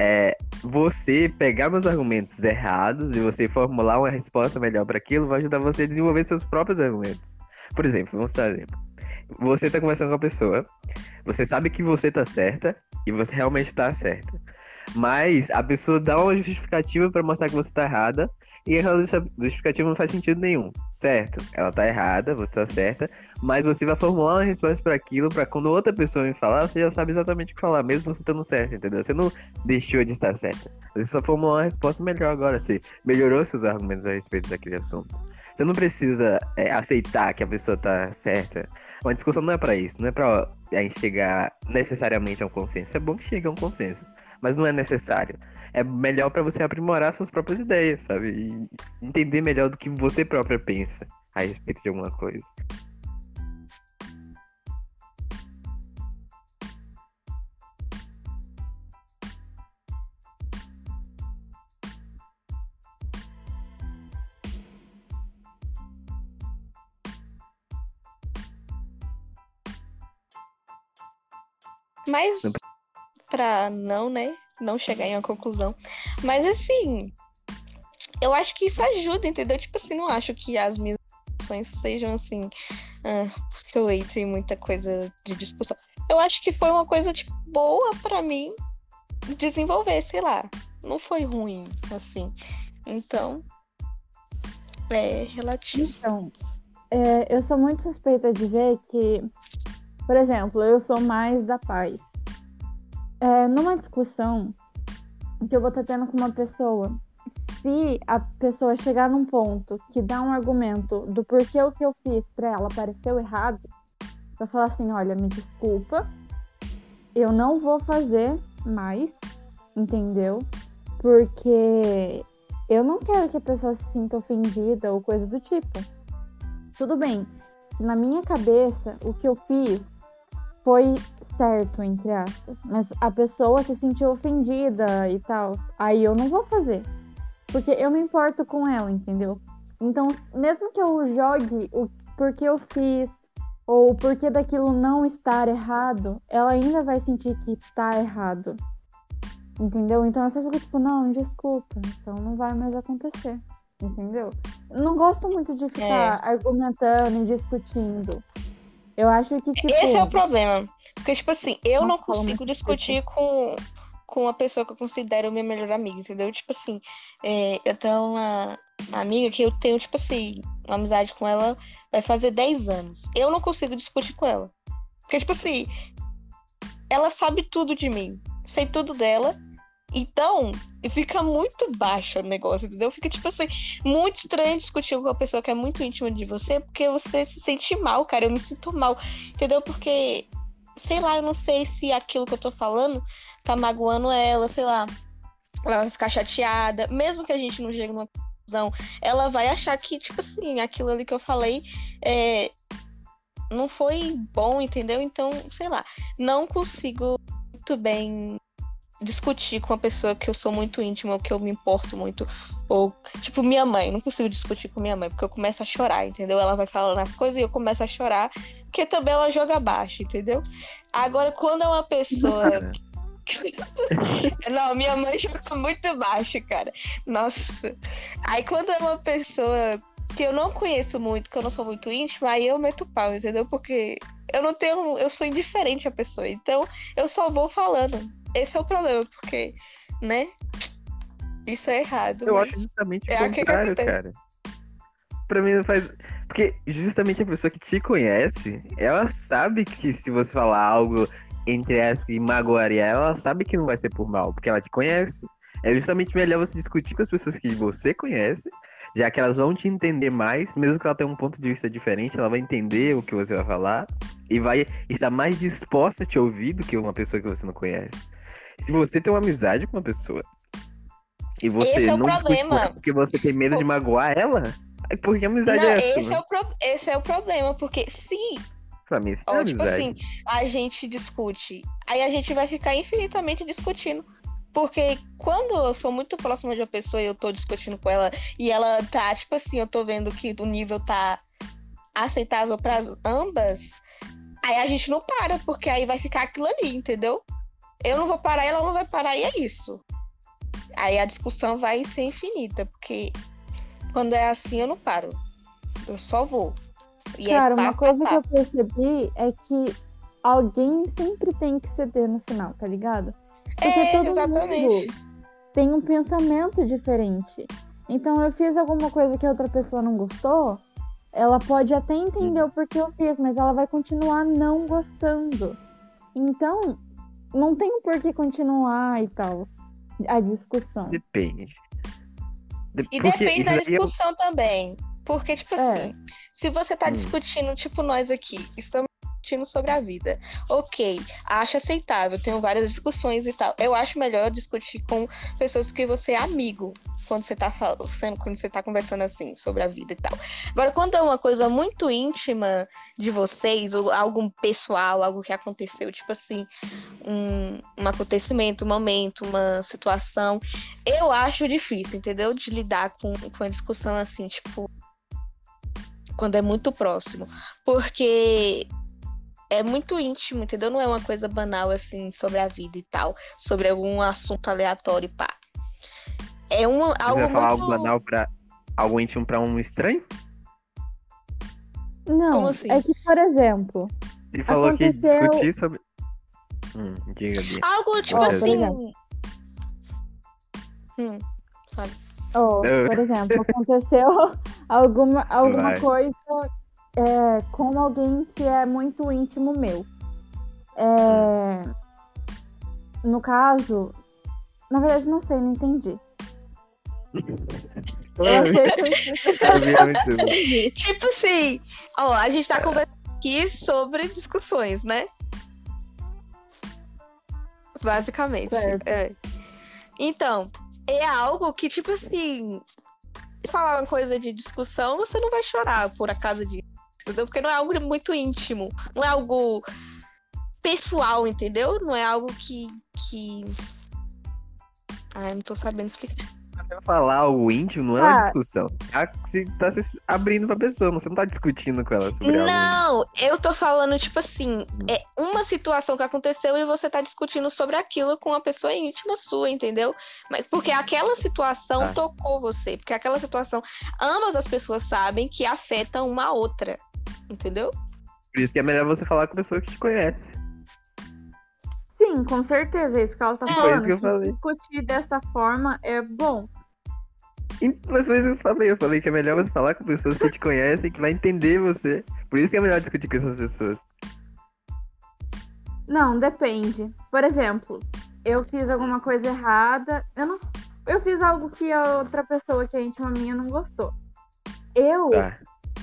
é você pegar meus argumentos errados e você formular uma resposta melhor para aquilo vai ajudar você a desenvolver seus próprios argumentos. Por exemplo, vamos dar exemplo. Você tá conversando com a pessoa, você sabe que você tá certa e você realmente tá certa. Mas a pessoa dá uma justificativa para mostrar que você tá errada e aquela justificativa não faz sentido nenhum, certo? Ela tá errada, você tá certa, mas você vai formular uma resposta para aquilo, para quando outra pessoa me falar, você já sabe exatamente o que falar, mesmo você estando certo, entendeu? Você não deixou de estar certa. Você só formulou uma resposta melhor agora, você melhorou seus argumentos a respeito daquele assunto. Você não precisa é, aceitar que a pessoa tá certa. Uma discussão não é para isso, não é pra é, chegar necessariamente a um consenso. É bom que chegue a um consenso, mas não é necessário. É melhor para você aprimorar suas próprias ideias, sabe? E entender melhor do que você própria pensa a respeito de alguma coisa. Mas Pra não, né? Não chegar em uma conclusão. Mas assim, eu acho que isso ajuda, entendeu? Tipo assim, não acho que as minhas discussões sejam assim, ah, que eu entre em muita coisa de discussão. Eu acho que foi uma coisa tipo, boa para mim desenvolver, sei lá. Não foi ruim, assim. Então, é relativo. Então, é, eu sou muito suspeita de dizer que, por exemplo, eu sou mais da paz. É, numa discussão que eu vou estar tendo com uma pessoa, se a pessoa chegar num ponto que dá um argumento do porquê o que eu fiz pra ela pareceu errado, vai falar assim, olha, me desculpa, eu não vou fazer mais, entendeu? Porque eu não quero que a pessoa se sinta ofendida ou coisa do tipo. Tudo bem, na minha cabeça, o que eu fiz foi certo, entre aspas, mas a pessoa se sentiu ofendida e tal, aí eu não vou fazer. Porque eu me importo com ela, entendeu? Então, mesmo que eu jogue o porquê eu fiz ou porquê daquilo não estar errado, ela ainda vai sentir que tá errado. Entendeu? Então eu só fico tipo, não, desculpa, então não vai mais acontecer. Entendeu? Não gosto muito de ficar É. argumentando e discutindo. Eu acho que, tipo. Esse é o problema. Porque, tipo assim, eu não fala consigo discutir com, com uma pessoa que eu considero minha melhor amiga, entendeu? Tipo assim, é, eu tenho uma, uma amiga que eu tenho, tipo assim, uma amizade com ela vai fazer 10 anos. Eu não consigo discutir com ela. Porque, tipo assim, ela sabe tudo de mim. Sei tudo dela. Então, (laughs) fica muito baixo o negócio, entendeu? Fica, tipo assim, muito estranho discutir com uma pessoa que é muito íntima de você, porque você se sente mal, cara. Eu me sinto mal, entendeu? Porque, sei lá, eu não sei se aquilo que eu tô falando tá magoando ela, sei lá. Ela vai ficar chateada, mesmo que a gente não chegue numa conclusão, ela vai achar que, tipo assim, aquilo ali que eu falei é, não foi bom, entendeu? Então, sei lá, não consigo muito bem discutir com uma pessoa que eu sou muito íntima, ou que eu me importo muito, ou tipo minha mãe, não consigo discutir com minha mãe, porque eu começo a chorar, entendeu? Ela vai falando as coisas e eu começo a chorar, porque também ela joga baixo, entendeu? Agora, quando é uma pessoa Cara, (laughs) (laughs) não, minha mãe joga muito baixo, cara. Nossa. Aí quando é uma pessoa que eu não conheço muito, que eu não sou muito íntima, aí eu meto pau, entendeu? Porque eu não tenho. Eu sou indiferente à pessoa. Então eu só vou falando. Esse é o problema, porque, né? Isso é errado. eu acho justamente é o contrário, cara. Pra mim não faz. Porque justamente a pessoa que te conhece, ela sabe que se você falar algo, entre aspas, que magoaria ela, ela sabe que não vai ser por mal, porque ela te conhece. É justamente melhor você discutir com as pessoas que você conhece, já que elas vão te entender mais, mesmo que ela tenha um ponto de vista diferente, ela vai entender o que você vai falar e vai estar mais disposta a te ouvir do que uma pessoa que você não conhece. Se você tem uma amizade com uma pessoa e você Esse é não problema. ela porque você tem medo de magoar ela, por que amizade Não, é essa? esse, é o pro- esse é o problema, porque se Pra mim, isso não é Ou, tipo amizade. assim, a gente discute. Aí a gente vai ficar infinitamente discutindo. Porque quando eu sou muito próxima de uma pessoa e eu tô discutindo com ela e ela tá, tipo assim, eu tô vendo que o nível tá aceitável para ambas, aí a gente não para, porque aí vai ficar aquilo ali, entendeu? Eu não vou parar, ela não vai parar e é isso. Aí a discussão vai ser infinita, porque quando é assim eu não paro. Eu só vou. E é Cara, pá, uma coisa que eu percebi é que alguém sempre tem que ceder no final, tá ligado? Porque É, todo exatamente. mundo tem um pensamento diferente. Então eu fiz alguma coisa que a outra pessoa não gostou, ela pode até entender o porquê eu fiz, mas ela vai continuar não gostando. Então, não tem por que continuar e tal a discussão. Depende. De- E porque depende da é discussão também. Porque, tipo É. assim, se você tá Hum. discutindo, tipo nós aqui, estamos discutindo sobre a vida. Ok, acho aceitável, tenho várias discussões e tal. Eu acho melhor discutir com pessoas que você é amigo. Quando você tá falando, quando você tá conversando assim sobre a vida e tal. Agora, quando é uma coisa muito íntima de vocês, ou algo pessoal, algo que aconteceu, tipo assim, um, um acontecimento, um momento, uma situação, eu acho difícil, entendeu? De lidar com, com a discussão assim, tipo, quando é muito próximo. Porque é muito íntimo, entendeu? Não é uma coisa banal assim sobre a vida e tal, sobre algum assunto aleatório e pá. É uma, Você algo vai falar muito... algo banal pra. Algo íntimo pra um estranho? Não, Como assim? é que, por exemplo, Você falou que Aconteceu- discutir sobre. Hum, diga, Bia. Algo tipo assim. Hum, ó, (laughs) Não. por exemplo, aconteceu (laughs) alguma, alguma Vai. coisa é, com alguém que é muito íntimo meu. É, no caso, na verdade, não sei, não entendi. (laughs) é. Tipo assim, ó, a gente tá conversando aqui sobre discussões, né? Basicamente. É. Então, é algo que, tipo assim, se falar uma coisa de discussão, você não vai chorar por acaso disso. Entendeu? Porque não é algo muito íntimo. Não é algo pessoal, entendeu? Não é algo que. que... Ai, não tô sabendo explicar. Você falar algo íntimo, não é uma Ah. discussão. Você tá se abrindo pra pessoa, você não tá discutindo com ela sobre algo. Não, eu tô falando, tipo assim, é uma situação que aconteceu e você tá discutindo sobre aquilo com uma pessoa íntima sua, entendeu? Mas porque aquela situação Ah. tocou você, porque aquela situação, ambas as pessoas sabem que afeta uma a outra, entendeu? Por isso que é melhor você falar com a pessoa que te conhece. Sim, com certeza, é isso que ela tá É, falando. foi isso que eu falei. Discutir dessa forma é bom. Mas foi isso que eu falei. Eu falei que é melhor você falar com pessoas que te conhecem, que vai entender você. Por isso que é melhor discutir com essas pessoas. Não, depende. Por exemplo, eu fiz alguma coisa errada. Eu não. Eu fiz algo que a outra pessoa que é íntima minha não gostou. Eu, Tá.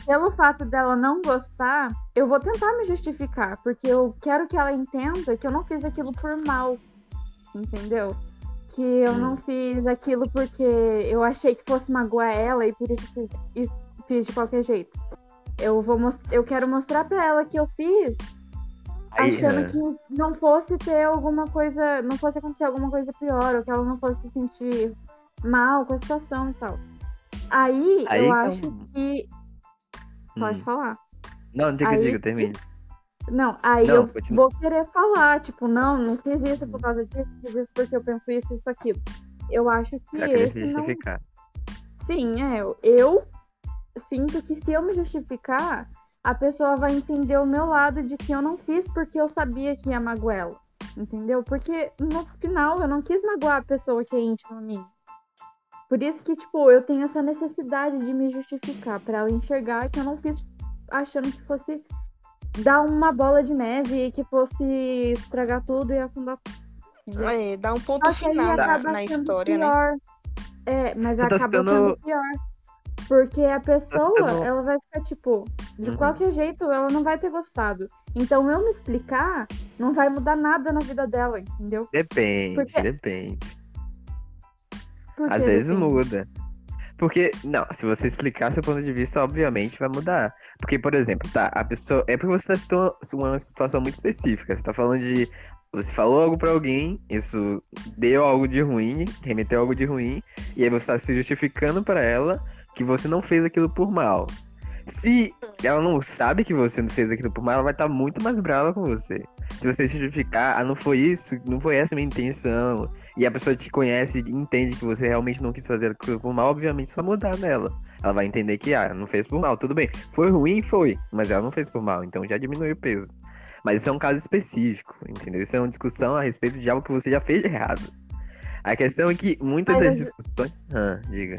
Pelo fato dela não gostar, eu vou tentar me justificar, porque eu quero que ela entenda que eu não fiz aquilo por mal. Entendeu? Que eu Hum. não fiz aquilo porque eu achei que fosse magoar ela e por isso fiz, fiz de qualquer jeito. Eu vou eu quero mostrar pra ela que eu fiz Aí, achando ah, que não fosse ter alguma coisa, não fosse acontecer alguma coisa pior, ou que ela não fosse se sentir mal com a situação e tal. Aí, Aí eu é acho que. Pode hum. falar. Não, diga, aí- diga, termine. Não, aí Não, eu continua. vou querer falar, tipo, não, não fiz isso por causa disso, fiz isso porque eu penso isso, isso, aquilo. Eu acho que querer esse se não. justificar. Sim, é. eu- Eu sinto que se eu me justificar, a pessoa vai entender o meu lado de que eu não fiz porque eu sabia que ia magoar ela. Entendeu? Porque no final eu não quis magoar a pessoa que é íntima a mim. Por isso que, tipo, eu tenho essa necessidade de me justificar, pra ela enxergar que eu não fiz achando que fosse dar uma bola de neve e que fosse estragar tudo e afundar tudo. É, dá um ponto final na, sendo história, né? pior. É, mas Você tá acaba citando- sendo pior. Porque a pessoa, citando- ela vai ficar tipo, de Uhum. qualquer jeito, ela não vai ter gostado. Então eu me explicar não vai mudar nada na vida dela, entendeu? Depende, Porque- depende. Porque, Às vezes assim, muda. Porque, não, se você explicar seu ponto de vista, obviamente vai mudar. Porque, por exemplo, tá, a pessoa. É porque você tá citando uma situação muito específica. Você tá falando de. Você falou algo pra alguém, isso deu algo de ruim, remeteu algo de ruim, e aí você tá se justificando pra ela que você não fez aquilo por mal. Se ela não sabe que você não fez aquilo por mal, ela vai estar muito mais brava com você. Se você se justificar, ah, não foi isso, não foi essa a minha intenção, e a pessoa te conhece e entende que você realmente não quis fazer aquilo por mal, obviamente isso vai mudar nela. Ela vai entender que, ah, não fez por mal, tudo bem. Foi ruim, foi, mas ela não fez por mal, então já diminuiu o peso. Mas isso é um caso específico, entendeu? Isso é uma discussão a respeito de algo que você já fez errado. A questão é que muitas Mas das às- discussões. Ah, diga.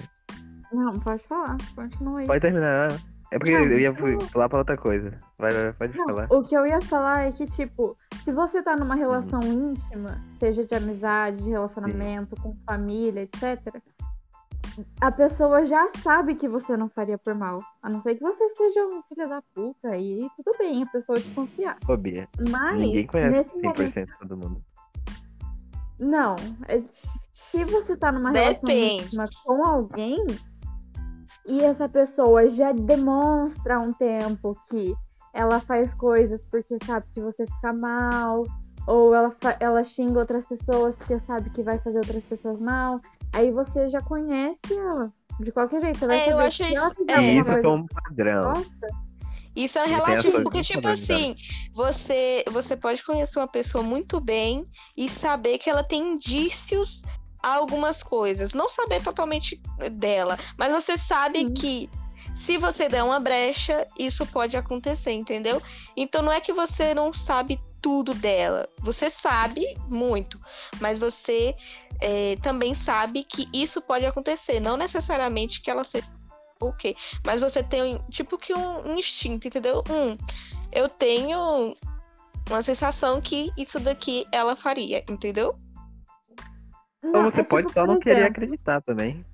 Não, pode falar, continua aí. Pode terminar. É porque Não, eu ia não. pular pra outra coisa. Vai, vai, pode Não, falar. o que eu ia falar é que, tipo, se você tá numa relação Uhum. íntima, seja de amizade, de relacionamento, com família, etc., a pessoa já sabe que você não faria por mal. A não ser que você seja um filho da puta e tudo bem, a pessoa desconfiar. Fobia. Mas. Ninguém conhece nesse momento- 100% todo mundo. Não. é- Se você tá numa relação Depende. íntima com alguém e essa pessoa já demonstra há um tempo que ela faz coisas porque sabe que você fica mal, ou ela, ela xinga outras pessoas porque sabe que vai fazer outras pessoas mal, aí você já conhece ela. De qualquer jeito, você vai É, eu saber acho que ela isso- fizer é. E isso coisa foi um padrão. Isso é relativo, porque, tipo assim, você, você pode conhecer uma pessoa muito bem e saber que ela tem indícios algumas coisas. Não saber totalmente dela, mas você sabe Sim. que se você der uma brecha, isso pode acontecer, entendeu? Então não é que você não sabe tudo dela. Você sabe muito, mas você é, também sabe que isso pode acontecer. Não necessariamente que ela seja ok, mas você tem tipo que um, um instinto, entendeu? Um, eu tenho uma sensação que isso daqui ela faria, entendeu? Ou você é pode tipo, só não querer exemplo, acreditar também.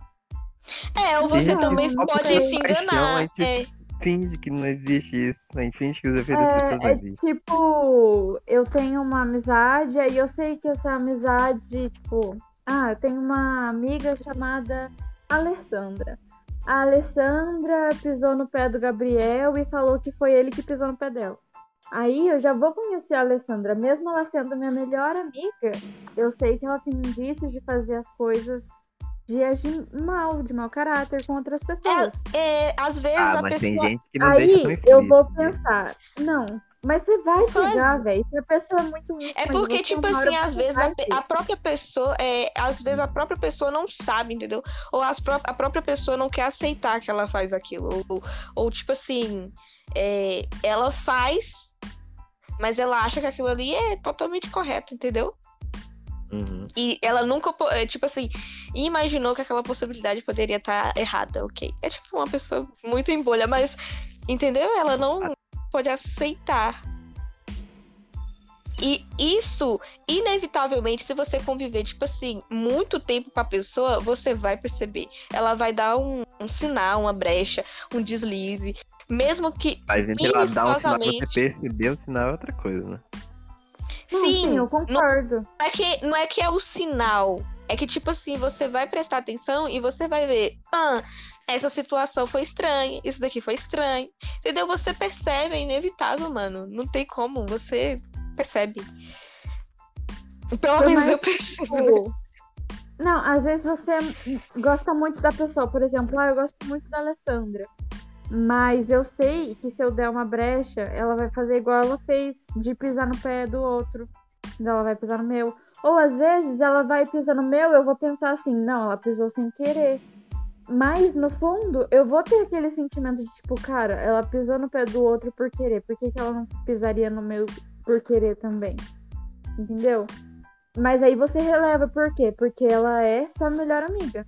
É, ou você também só pode se paixão, enganar. a gente- É, Finge que não existe isso. A gente finge que os efeitos das pessoas não É, é existem. tipo, eu tenho uma amizade, aí eu sei que essa amizade, tipo, ah, eu tenho uma amiga chamada Alessandra. A Alessandra pisou no pé do Gabriel e falou que foi ele que pisou no pé dela. Aí eu já vou conhecer a Alessandra, mesmo ela sendo minha melhor amiga, eu sei que ela tem indícios de fazer as coisas, de agir mal, de mau caráter com outras pessoas. é, às vezes Ah, a mas pessoa. tem gente que não deixa tão Aí eu vou né? pensar, não, mas você vai pegar, velho. Se a pessoa é muito ruim, É porque, tipo assim, às vezes a, a própria pessoa, é, às vezes a própria pessoa não sabe, entendeu? Ou as pró- a própria pessoa não quer aceitar que ela faz aquilo. Ou, ou tipo assim, é, ela faz, mas ela acha que aquilo ali é totalmente correto, entendeu? Uhum. E ela nunca, é, tipo assim, imaginou que aquela possibilidade poderia estar errada, ok? É tipo uma pessoa muito em bolha, mas, entendeu? Ela não pode aceitar. E isso, inevitavelmente, se você conviver, tipo assim, muito tempo com a pessoa, você vai perceber. Ela vai dar um, um sinal, uma brecha, um deslize. Mesmo que. Mas entre ela dar um sinal você perceber o sinal é outra coisa, né? Não, sim, sim, eu não concordo. é que não é que é o sinal. É que, tipo assim, você vai prestar atenção e você vai ver, ah, essa situação foi estranha, isso daqui foi estranho. Entendeu? Você percebe, é inevitável, mano. Não tem como, você percebe. Pelo Por menos eu percebo. Tipo, Não, às vezes você gosta muito da pessoa. Por exemplo, ah, eu gosto muito da Alessandra. Mas eu sei que se eu der uma brecha, ela vai fazer igual ela fez, de pisar no pé do outro. Ela vai pisar no meu. Ou às vezes ela vai pisar no meu, eu vou pensar assim, não, ela pisou sem querer. Mas no fundo, eu vou ter aquele sentimento de tipo, cara, ela pisou no pé do outro por querer. Por que, que ela não pisaria no meu por querer também? Entendeu? Mas aí você releva por quê? Porque ela é sua melhor amiga.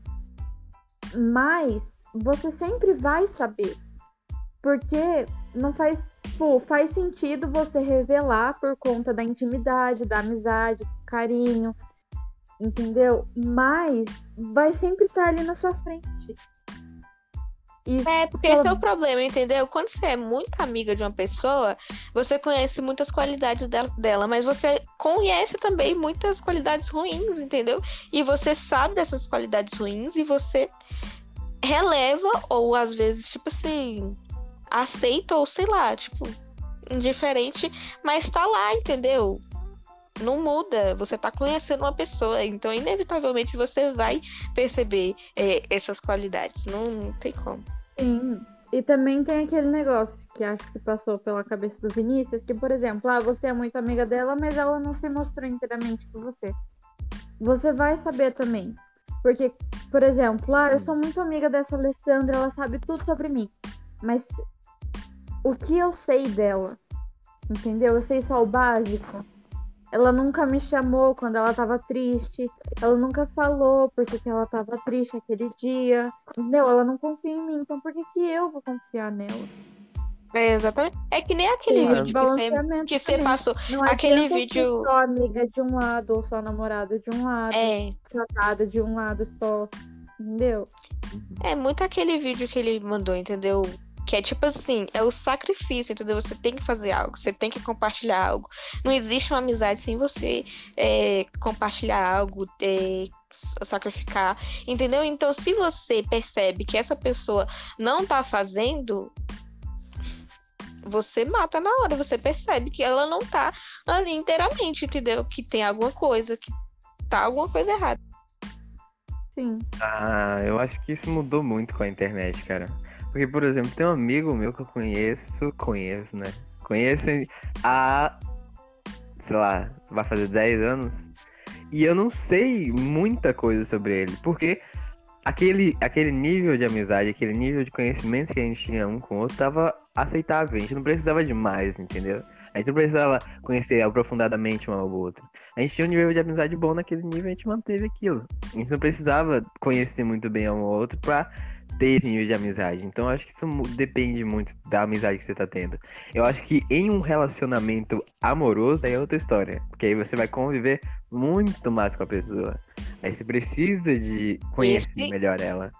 Mas você sempre vai saber. Porque não faz, tipo, faz sentido você revelar por conta da intimidade, da amizade, do carinho, entendeu? Mas vai sempre estar ali na sua frente. E É, porque esse é o problema, entendeu? Quando você é muito amiga de uma pessoa, você conhece muitas qualidades del- dela, mas você conhece também muitas qualidades ruins, entendeu? E você sabe dessas qualidades ruins e você releva, ou às vezes, tipo assim, aceita, ou sei lá, tipo, indiferente, mas tá lá, entendeu? Não muda, você tá conhecendo uma pessoa, então inevitavelmente você vai perceber é, essas qualidades, não, não tem como. Sim. E também tem aquele negócio que acho que passou pela cabeça do Vinícius, que, por exemplo, ah, você é muito amiga dela, mas ela não se mostrou inteiramente com você. Você vai saber também. Porque, por exemplo, ah, eu sou muito amiga dessa Alessandra, ela sabe tudo sobre mim. Mas o que eu sei dela? Entendeu? Eu sei só o básico. Ela nunca me chamou quando ela tava triste. Ela nunca falou porque que ela tava triste aquele dia. Entendeu? Ela não confia em mim. Então por que, que eu vou confiar nela? É, exatamente. É que nem aquele Tem vídeo que você, que passou. Não aquele adianta vídeo- só amiga de um lado ou só namorada de um lado. É, Tratada de um lado só. Entendeu? é muito aquele vídeo que ele mandou, entendeu? Que é tipo assim, é o sacrifício, entendeu? Você tem que fazer algo, você tem que compartilhar algo. Não existe uma amizade sem você é, compartilhar algo, é, sacrificar, entendeu? Então, se você percebe que essa pessoa não tá fazendo, você mata na hora, você percebe que ela não tá ali inteiramente, entendeu? Que tem alguma coisa, que tá alguma coisa errada. Sim. Ah, eu acho que isso mudou muito com a internet, cara. Porque, por exemplo, tem um amigo meu que eu conheço, conheço, né? Conheço há, sei lá, vai fazer 10 anos. E eu não sei muita coisa sobre ele. Porque aquele, aquele nível de amizade, aquele nível de conhecimento que a gente tinha um com o outro tava aceitável. A gente não precisava de mais, entendeu? A gente não precisava conhecer aprofundadamente um ao outro. A gente tinha um nível de amizade bom naquele nível a gente manteve aquilo. A gente não precisava conhecer muito bem um ao outro pra ter esse nível de amizade. Então eu acho que isso depende muito da amizade que você tá tendo. Eu acho que em um relacionamento amoroso aí é outra história. Porque aí você vai conviver muito mais com a pessoa. Aí você precisa de conhecer Esse- melhor ela.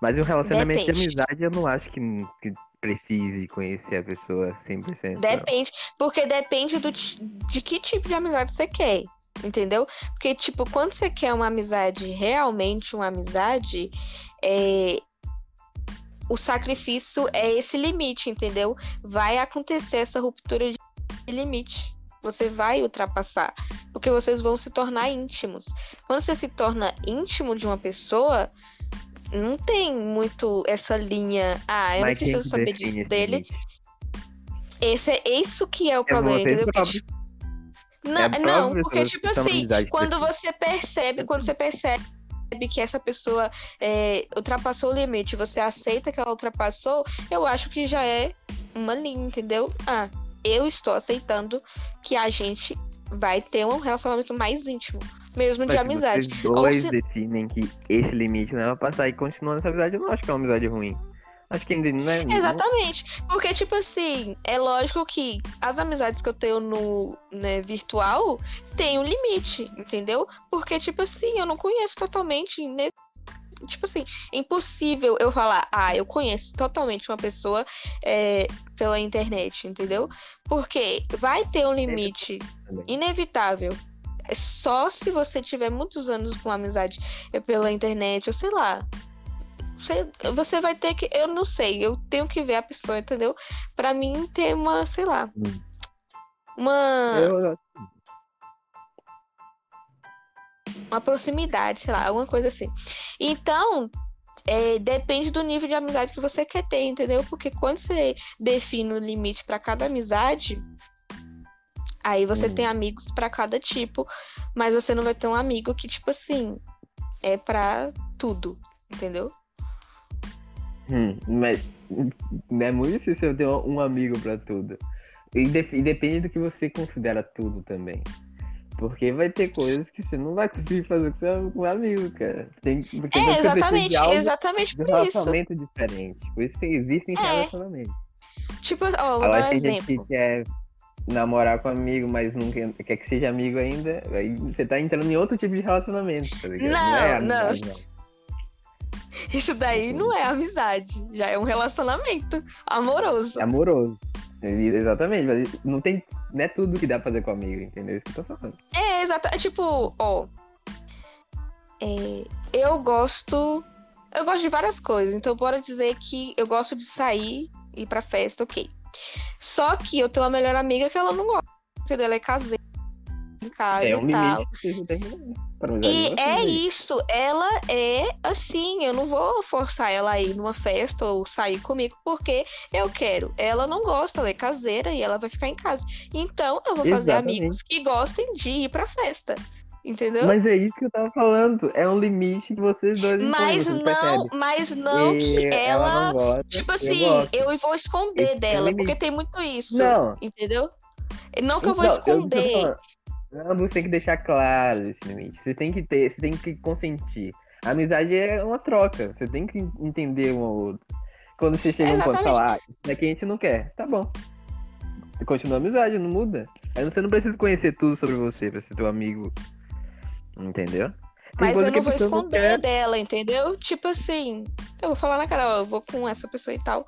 Mas em um relacionamento Depende. de amizade eu não acho que, que precise conhecer a pessoa 100%. não. Depende, porque depende do, de que tipo de amizade você quer, entendeu? Porque, tipo, quando você quer uma amizade, realmente uma amizade, é... o sacrifício é esse limite, entendeu? Vai acontecer essa ruptura de limite. Você vai ultrapassar, porque vocês vão se tornar íntimos. Quando você se torna íntimo de uma pessoa, não tem muito essa linha. Ah, eu não Mas quem preciso saber disso dele. limite? Esse é isso que é o É problema, entendeu? Próprios. não, é não, porque tipo assim, quando você percebe, quando você percebe que essa pessoa é, ultrapassou o limite, você aceita que ela ultrapassou, eu acho que já é uma linha, entendeu? Ah, eu estou aceitando que a gente vai ter um relacionamento mais íntimo, mesmo de Mas se amizade. vocês dois se- definem que esse limite não é pra passar e continuar nessa amizade, eu não acho que é uma amizade ruim. Acho que ainda não é. Exatamente. Porque, tipo assim, é lógico que as amizades que eu tenho no né, virtual tem um limite, entendeu? Porque, tipo assim, eu não conheço totalmente. né? Tipo assim, é impossível eu falar, ah, eu conheço totalmente uma pessoa é, pela internet, entendeu? Porque vai ter um limite inevitável. É só se você tiver muitos anos com amizade é, pela internet, ou sei lá. Você, você vai ter que. Eu não sei, eu tenho que ver a pessoa, entendeu? Pra mim ter uma, sei lá. Hum. Uma, Eu- uma proximidade, sei lá, alguma coisa assim. Então, é, depende do nível de amizade que você quer ter, entendeu? Porque quando você define o limite pra cada amizade, aí você Hum. tem amigos pra cada tipo, mas você não vai ter um amigo que, tipo assim, é pra tudo, entendeu? Hum, mas é muito difícil eu ter um amigo pra tudo. E, def- e depende do que você considera tudo também. Porque vai ter coisas que você não vai conseguir fazer com seu um amigo, cara. Tem, porque É, exatamente, de algo exatamente de por um isso. relacionamento diferente. Por isso existem É. relacionamentos. Tipo, ó, vou Agora dar um gente exemplo. que quer namorar com amigo, mas não quer, quer que seja amigo ainda. Aí você tá entrando em outro tipo de relacionamento, tá ligado? Não, é não. não. Isso daí não é amizade, já é um relacionamento amoroso. É amoroso. Exatamente, mas não tem. Não é tudo que dá pra fazer com amigo, entendeu? Isso que eu tô falando. É, exato. é Tipo, ó. é, eu gosto. Eu gosto de várias coisas. Então, bora dizer que eu gosto de sair e ir pra festa, ok. Só que eu tenho uma melhor amiga que ela não gosta. Entendeu? Ela é caseira em casa É um e tal. limite E é isso, ela é assim, eu não vou forçar ela a ir numa festa ou sair comigo porque eu quero. Ela não gosta, ela é caseira e ela vai ficar em casa. Então eu vou fazer Exatamente. amigos que gostem de ir pra festa. Entendeu? Mas é isso que eu tava falando. É um limite que vocês dois impõem, Mas vocês não, percebem. mas não E que ela, não gosta. tipo eu assim, gosto. eu, vou esconder Esse é dela, limite. porque tem muito isso, Não. entendeu? Não que eu vou Não, eu esconder. falando. Ambos têm que deixar claro esse limite. Você tem que ter, você tem que consentir. A amizade é uma troca. Você tem que entender um ao outro. Quando você chega um ponto e fala, ah, isso daqui a gente não quer, tá bom. Você continua a amizade, não muda. Aí você não precisa conhecer tudo sobre você pra ser teu amigo. Entendeu? Tem Mas eu não vou não esconder quer. dela, entendeu? Tipo assim, eu vou falar na cara, ó, eu vou com essa pessoa e tal,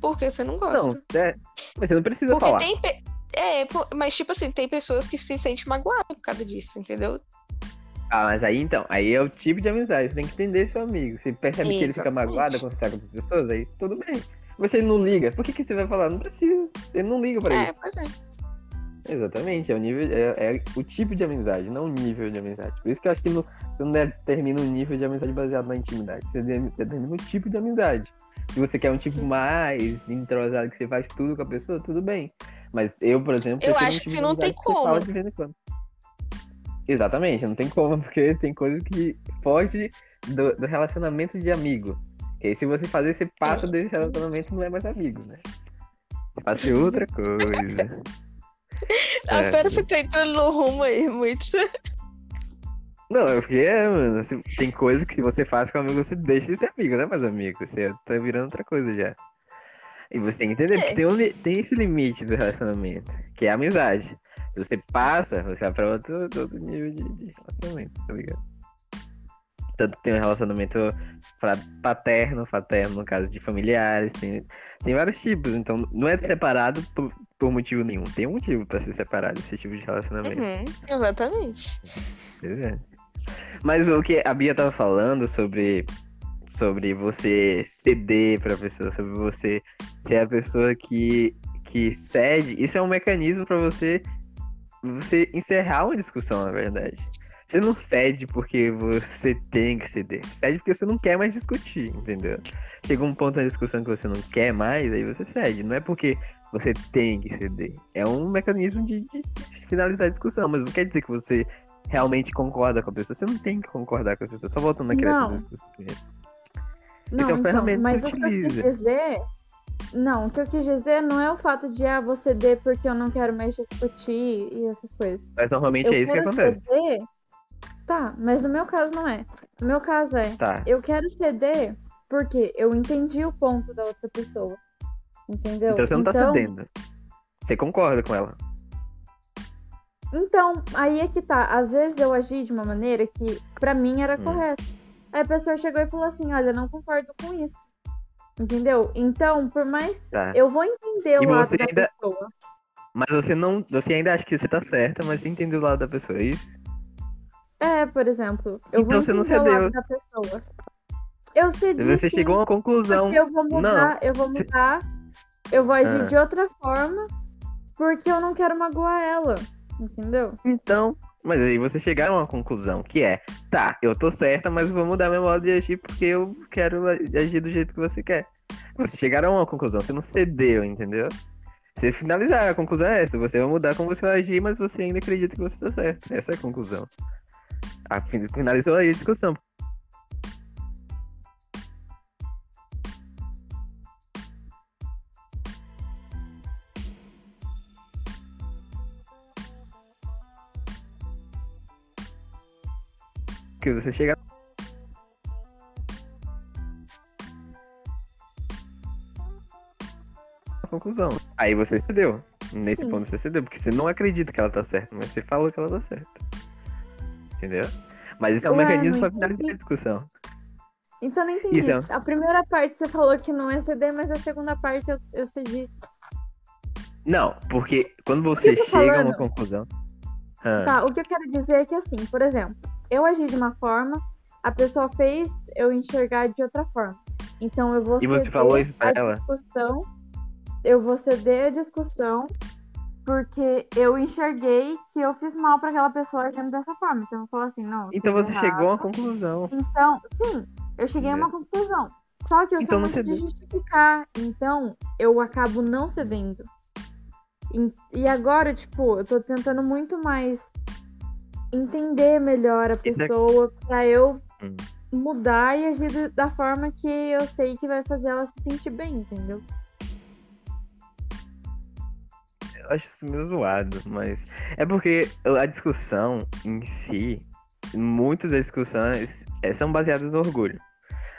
porque você não gosta. Não, é. Mas você não precisa porque falar. tem. pe- É, mas tipo assim, tem pessoas que se sentem magoadas por causa disso, entendeu? Ah, mas aí então, aí é o tipo de amizade, você tem que entender seu amigo. Você percebe que ele fica Exatamente. magoado quando você tá com outras pessoas, aí tudo bem. Você não liga, por que, que você vai falar? Não precisa. Ele não liga pra É, isso. pois é. Exatamente, é o nível, é, é o tipo de amizade, não o nível de amizade. Por isso que eu acho que não, você não deve terminar um nível de amizade baseado na intimidade. Você determina o tipo de amizade. Se você quer um tipo mais entrosado, que você faz tudo com a pessoa, tudo bem. Mas eu, por exemplo, Eu acho que não tem como. de vez em quando. Exatamente, não tem como, (laughs) porque tem coisas que foge do, do relacionamento de amigo. Que aí se você fazer, você passa desse relacionamento não é mais amigo, né? Você passa outra (laughs) coisa. (laughs) Ah, É. você tá entrando no rumo aí, muito. Não, é porque é, mano. Tem coisa que se você faz com amigo, você deixa de ser amigo, não é mais amigo. Você tá virando outra coisa já. E você tem que entender, É. porque tem, um tem esse limite do relacionamento, que é a amizade. Se você passa, você vai pra outro, outro nível de, de relacionamento, tá ligado? Tanto tem um relacionamento paterno, fraterno, no caso de familiares, tem, tem vários tipos, então não é separado por, por motivo nenhum. Tem um motivo pra ser separado esse tipo de relacionamento. Uhum, exatamente. Pois é. Mas o que a Bia tava falando sobre, sobre você ceder pra pessoa, sobre você ser a pessoa que, que cede, isso é um mecanismo pra você, você encerrar uma discussão, na verdade. Você não cede porque você tem que ceder. Você cede porque você não quer mais discutir, entendeu? Chega um ponto na discussão que você não quer mais, aí você cede. Não é porque você tem que ceder. É um mecanismo de, de- finalizar a discussão, mas não quer dizer que você realmente concorda com a pessoa. Você não tem que concordar com a pessoa. Só voltando naquela discussão. Não, Esse é uma ferramenta mas o você que eu quis dizer. Não, o que eu quis dizer não é o fato de ah, vou ceder porque eu não quero mais discutir e essas coisas. Mas normalmente eu é isso que acontece. ceder. Tá, mas no meu caso não é. No meu caso é, Tá. eu quero ceder porque eu entendi o ponto da outra pessoa. Entendeu? Então você não tá Então- cedendo. Você concorda com ela. Então, aí é que tá. Às vezes eu agi de uma maneira que pra mim era Hum. correta. Aí a pessoa chegou e falou assim: Olha, não concordo com isso. Entendeu? Então, por mais. Tá. Eu vou entender E o lado da ainda- pessoa. Mas você não. Você ainda acha que você tá certa, mas você entendeu o lado da pessoa, é isso? É, por exemplo, eu Então vou você não o cedeu. lado da pessoa. Eu cedi. Você sim, chegou a uma conclusão. eu vou mudar, eu vou mudar, eu vou agir Ah. de outra forma, porque eu não quero magoar ela. Entendeu? Então. Mas aí você chegaram a uma conclusão, que é, tá, eu tô certa, mas vou mudar meu modo de agir porque eu quero agir do jeito que você quer. Você chegaram a uma conclusão, você não cedeu, entendeu? Você finalizaram, a conclusão é essa, você vai mudar como você vai agir, mas você ainda acredita que você tá certo. Essa é a conclusão. A, fin- finalizou aí a discussão. Que você chega conclusão. Aí você cedeu. Nesse Sim. ponto você cedeu, porque você não acredita que ela tá certa, mas você falou que ela tá certa. Entendeu? Mas isso é um Ué, mecanismo pra mas finalizar a assim- discussão. Então eu não entendi. Isso é- A primeira parte você falou que não é ceder, mas a segunda parte eu, eu cedi. Não, porque quando você chega a uma falando? conclusão. Ah, Tá, o que eu quero dizer é que assim, por exemplo, eu agi de uma forma, a pessoa fez eu enxergar de outra forma. Então eu vou E você ceder falou isso pra a ela? discussão. Eu vou ceder a discussão porque eu enxerguei que eu fiz mal pra aquela pessoa agindo dessa forma. Então eu vou falar assim, não. Então você errado. chegou a uma conclusão. Então, sim, eu cheguei a uma conclusão. Só que eu Então sou muito de justificar. Então, eu acabo não cedendo. E, e agora, tipo, eu tô tentando muito mais entender melhor a é- pessoa pra eu Hum. mudar e agir da forma que eu sei que vai fazer ela se sentir bem, entendeu? Eu acho isso meio zoado, mas. É porque a discussão em si, muitas das discussões eh, são baseadas no orgulho.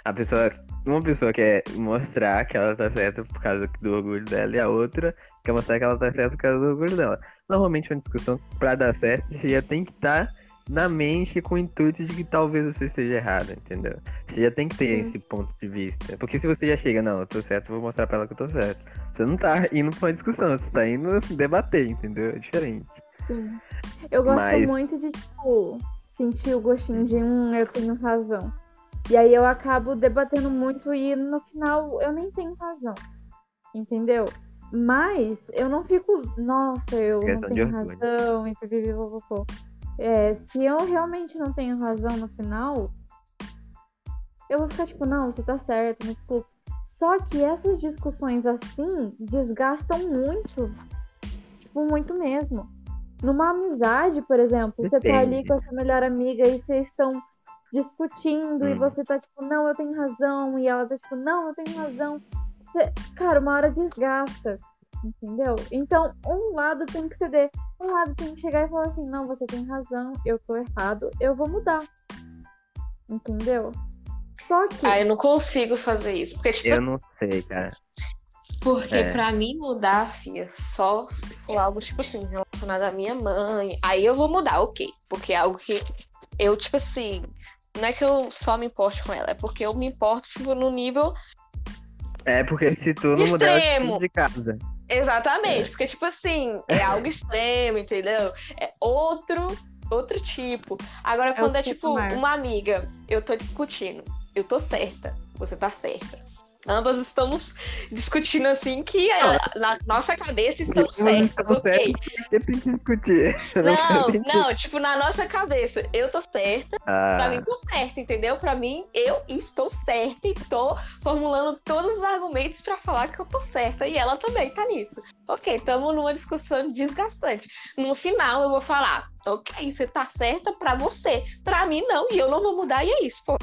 A pessoa. Uma pessoa quer mostrar que ela tá certa por causa do orgulho dela, e a outra quer mostrar que ela tá certa por causa do orgulho dela. Normalmente, uma discussão, pra dar certo, você já tem que estar na mente com o intuito de que talvez você esteja errado, entendeu? Você já tem que ter Sim. esse ponto de vista. Porque se você já chega, não, eu tô certo, vou mostrar pra ela que eu tô certo. Você não tá indo pra uma discussão, você tá indo debater, entendeu? É diferente. Sim. Eu gosto Mas- muito de, tipo, sentir o gostinho de um eu tenho razão. E aí eu acabo debatendo muito e no final eu nem tenho razão. Entendeu? Mas eu não fico, nossa, eu Questão não tenho orgulho. razão, e pipipi, popopô. É, se eu realmente não tenho razão no final, eu vou ficar tipo, não, você tá certo, me desculpa. Só que essas discussões assim desgastam muito. Tipo, muito mesmo. Numa amizade, por exemplo, você tá ali Depende. com a sua melhor amiga e vocês estão discutindo e Hum. você tá tipo, não, eu tenho razão, e ela tá tipo, não, eu tenho razão. Cê- cara, uma hora desgasta, entendeu? Então, um lado tem que ceder, um lado tem que chegar e falar assim, não, você tem razão, eu tô errado, eu vou mudar. Entendeu? Só que. Ah, eu não consigo fazer isso. Porque, tipo, Eu não sei, cara. Porque É. pra mim mudar, filha, só se for algo, tipo assim, relacionado à minha mãe. Aí eu vou mudar, ok. Porque é algo que eu, tipo assim, não é que eu só me importe com ela, é porque eu me importo, tipo, no nível. É porque se tu não mudar de casa. Exatamente, porque, tipo assim, é algo (laughs) extremo, entendeu? É outro, outro tipo. Agora, o quando é, tipo tipo, uma amiga, eu tô discutindo, eu tô certa, você tá certa. Ambas estamos discutindo assim que é, na nossa cabeça estamos certas. estão ok. certas. Porque tem que discutir. (laughs) Não, sentido. não, tipo, na nossa cabeça, eu tô certa, pra Ah, mim tô certa, entendeu? Pra mim, eu estou certa e tô formulando todos os argumentos pra falar que eu tô certa. E ela também tá nisso. Ok, estamos numa discussão desgastante. No final, eu vou falar, ok, você tá certa pra você. Pra mim, não, e eu não vou mudar, e é isso, pô.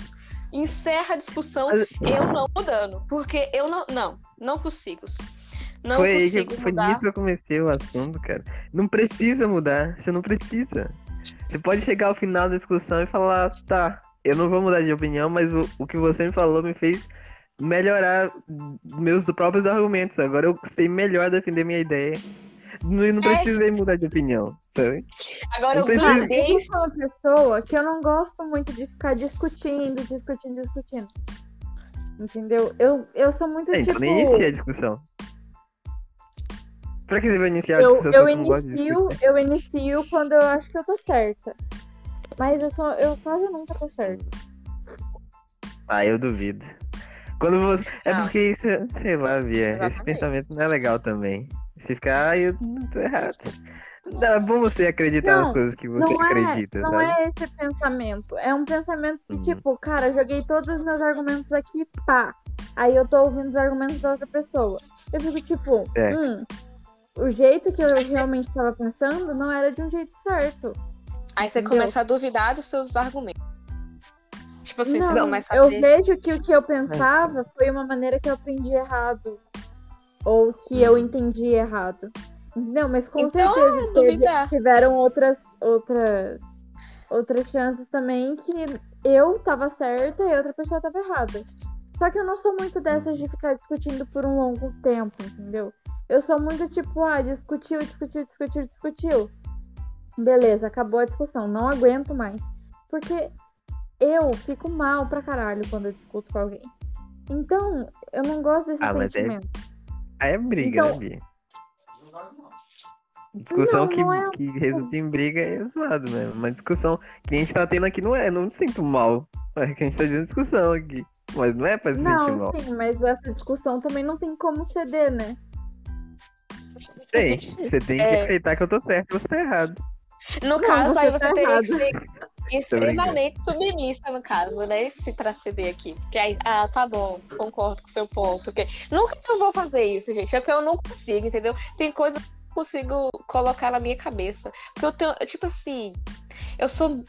Encerra a discussão, eu não mudando. Porque eu não, não, não consigo. Não foi consigo que foi mudar. nisso que eu comecei o assunto, cara. Não precisa mudar, você não precisa. Você pode chegar ao final da discussão e falar, tá, eu não vou mudar de opinião, mas o, o que você me falou me fez melhorar meus próprios argumentos. Agora eu sei melhor defender minha ideia. Não, não precisei mudar de opinião, sabe? Agora, não eu mudei Eu sou uma pessoa que eu não gosto muito de ficar discutindo, discutindo, discutindo. Entendeu? Eu, eu sou muito É, então tipo. nem inicia a discussão. Pra que você vai iniciar a Eu, discussão eu de inicio, eu inicio quando eu acho que eu tô certa. Mas eu sou, eu quase nunca tô certa. Ah, eu duvido. Quando você. É Não. porque isso, é- sei lá. Esse Exatamente. pensamento não é legal também. Você ficar, ah, eu não tô errado. Não, é bom você acreditar nas Não, coisas que você Não é, acredita, não sabe? é esse pensamento. É um pensamento que, Uhum. tipo, cara, joguei todos os meus argumentos aqui, pá. Aí eu tô ouvindo os argumentos da outra pessoa. Eu fico tipo, Certo. hum, o jeito que eu realmente tava pensando não era de um jeito certo. Aí você Entendeu? começa a duvidar dos seus argumentos. Tipo assim, você não, começa a eu vejo que o que eu pensava foi uma maneira que eu aprendi errado. Ou que eu entendi errado. Entendeu? Mas com Então, certeza é teve- duvidar. tiveram outras, outras, outras chances também que eu tava certa e a outra pessoa tava errada. Só que eu não sou muito dessas de ficar discutindo por um longo tempo, entendeu? Eu sou muito tipo, ah, discutiu, discutiu, discutiu, discutiu. Beleza, acabou a discussão, não aguento mais. Porque eu fico mal pra caralho quando eu discuto com alguém. Então, eu não gosto desse Ah, mas é- sentimento. Aí é briga, Então- né, Bia? Discussão Não, que, não é- que resulta em briga é zoado mesmo. Uma discussão que a gente tá tendo aqui não é, não me sinto mal. É que a gente tá tendo discussão aqui. Mas não é pra se sentir Não, mal. sim, mas essa discussão também não tem como ceder, né? Tem. Você tem que É. aceitar que eu tô certo e você tá errado. No Não, caso, aí você tá teria errado. que ser extremamente submissa, no caso, né? Se pra ceder aqui. Porque aí, ah, tá bom, concordo com o seu ponto. Porque nunca eu vou fazer isso, gente. É que eu não consigo, entendeu? Tem coisas que eu não consigo colocar na minha cabeça. Porque eu tenho, tipo assim, eu sou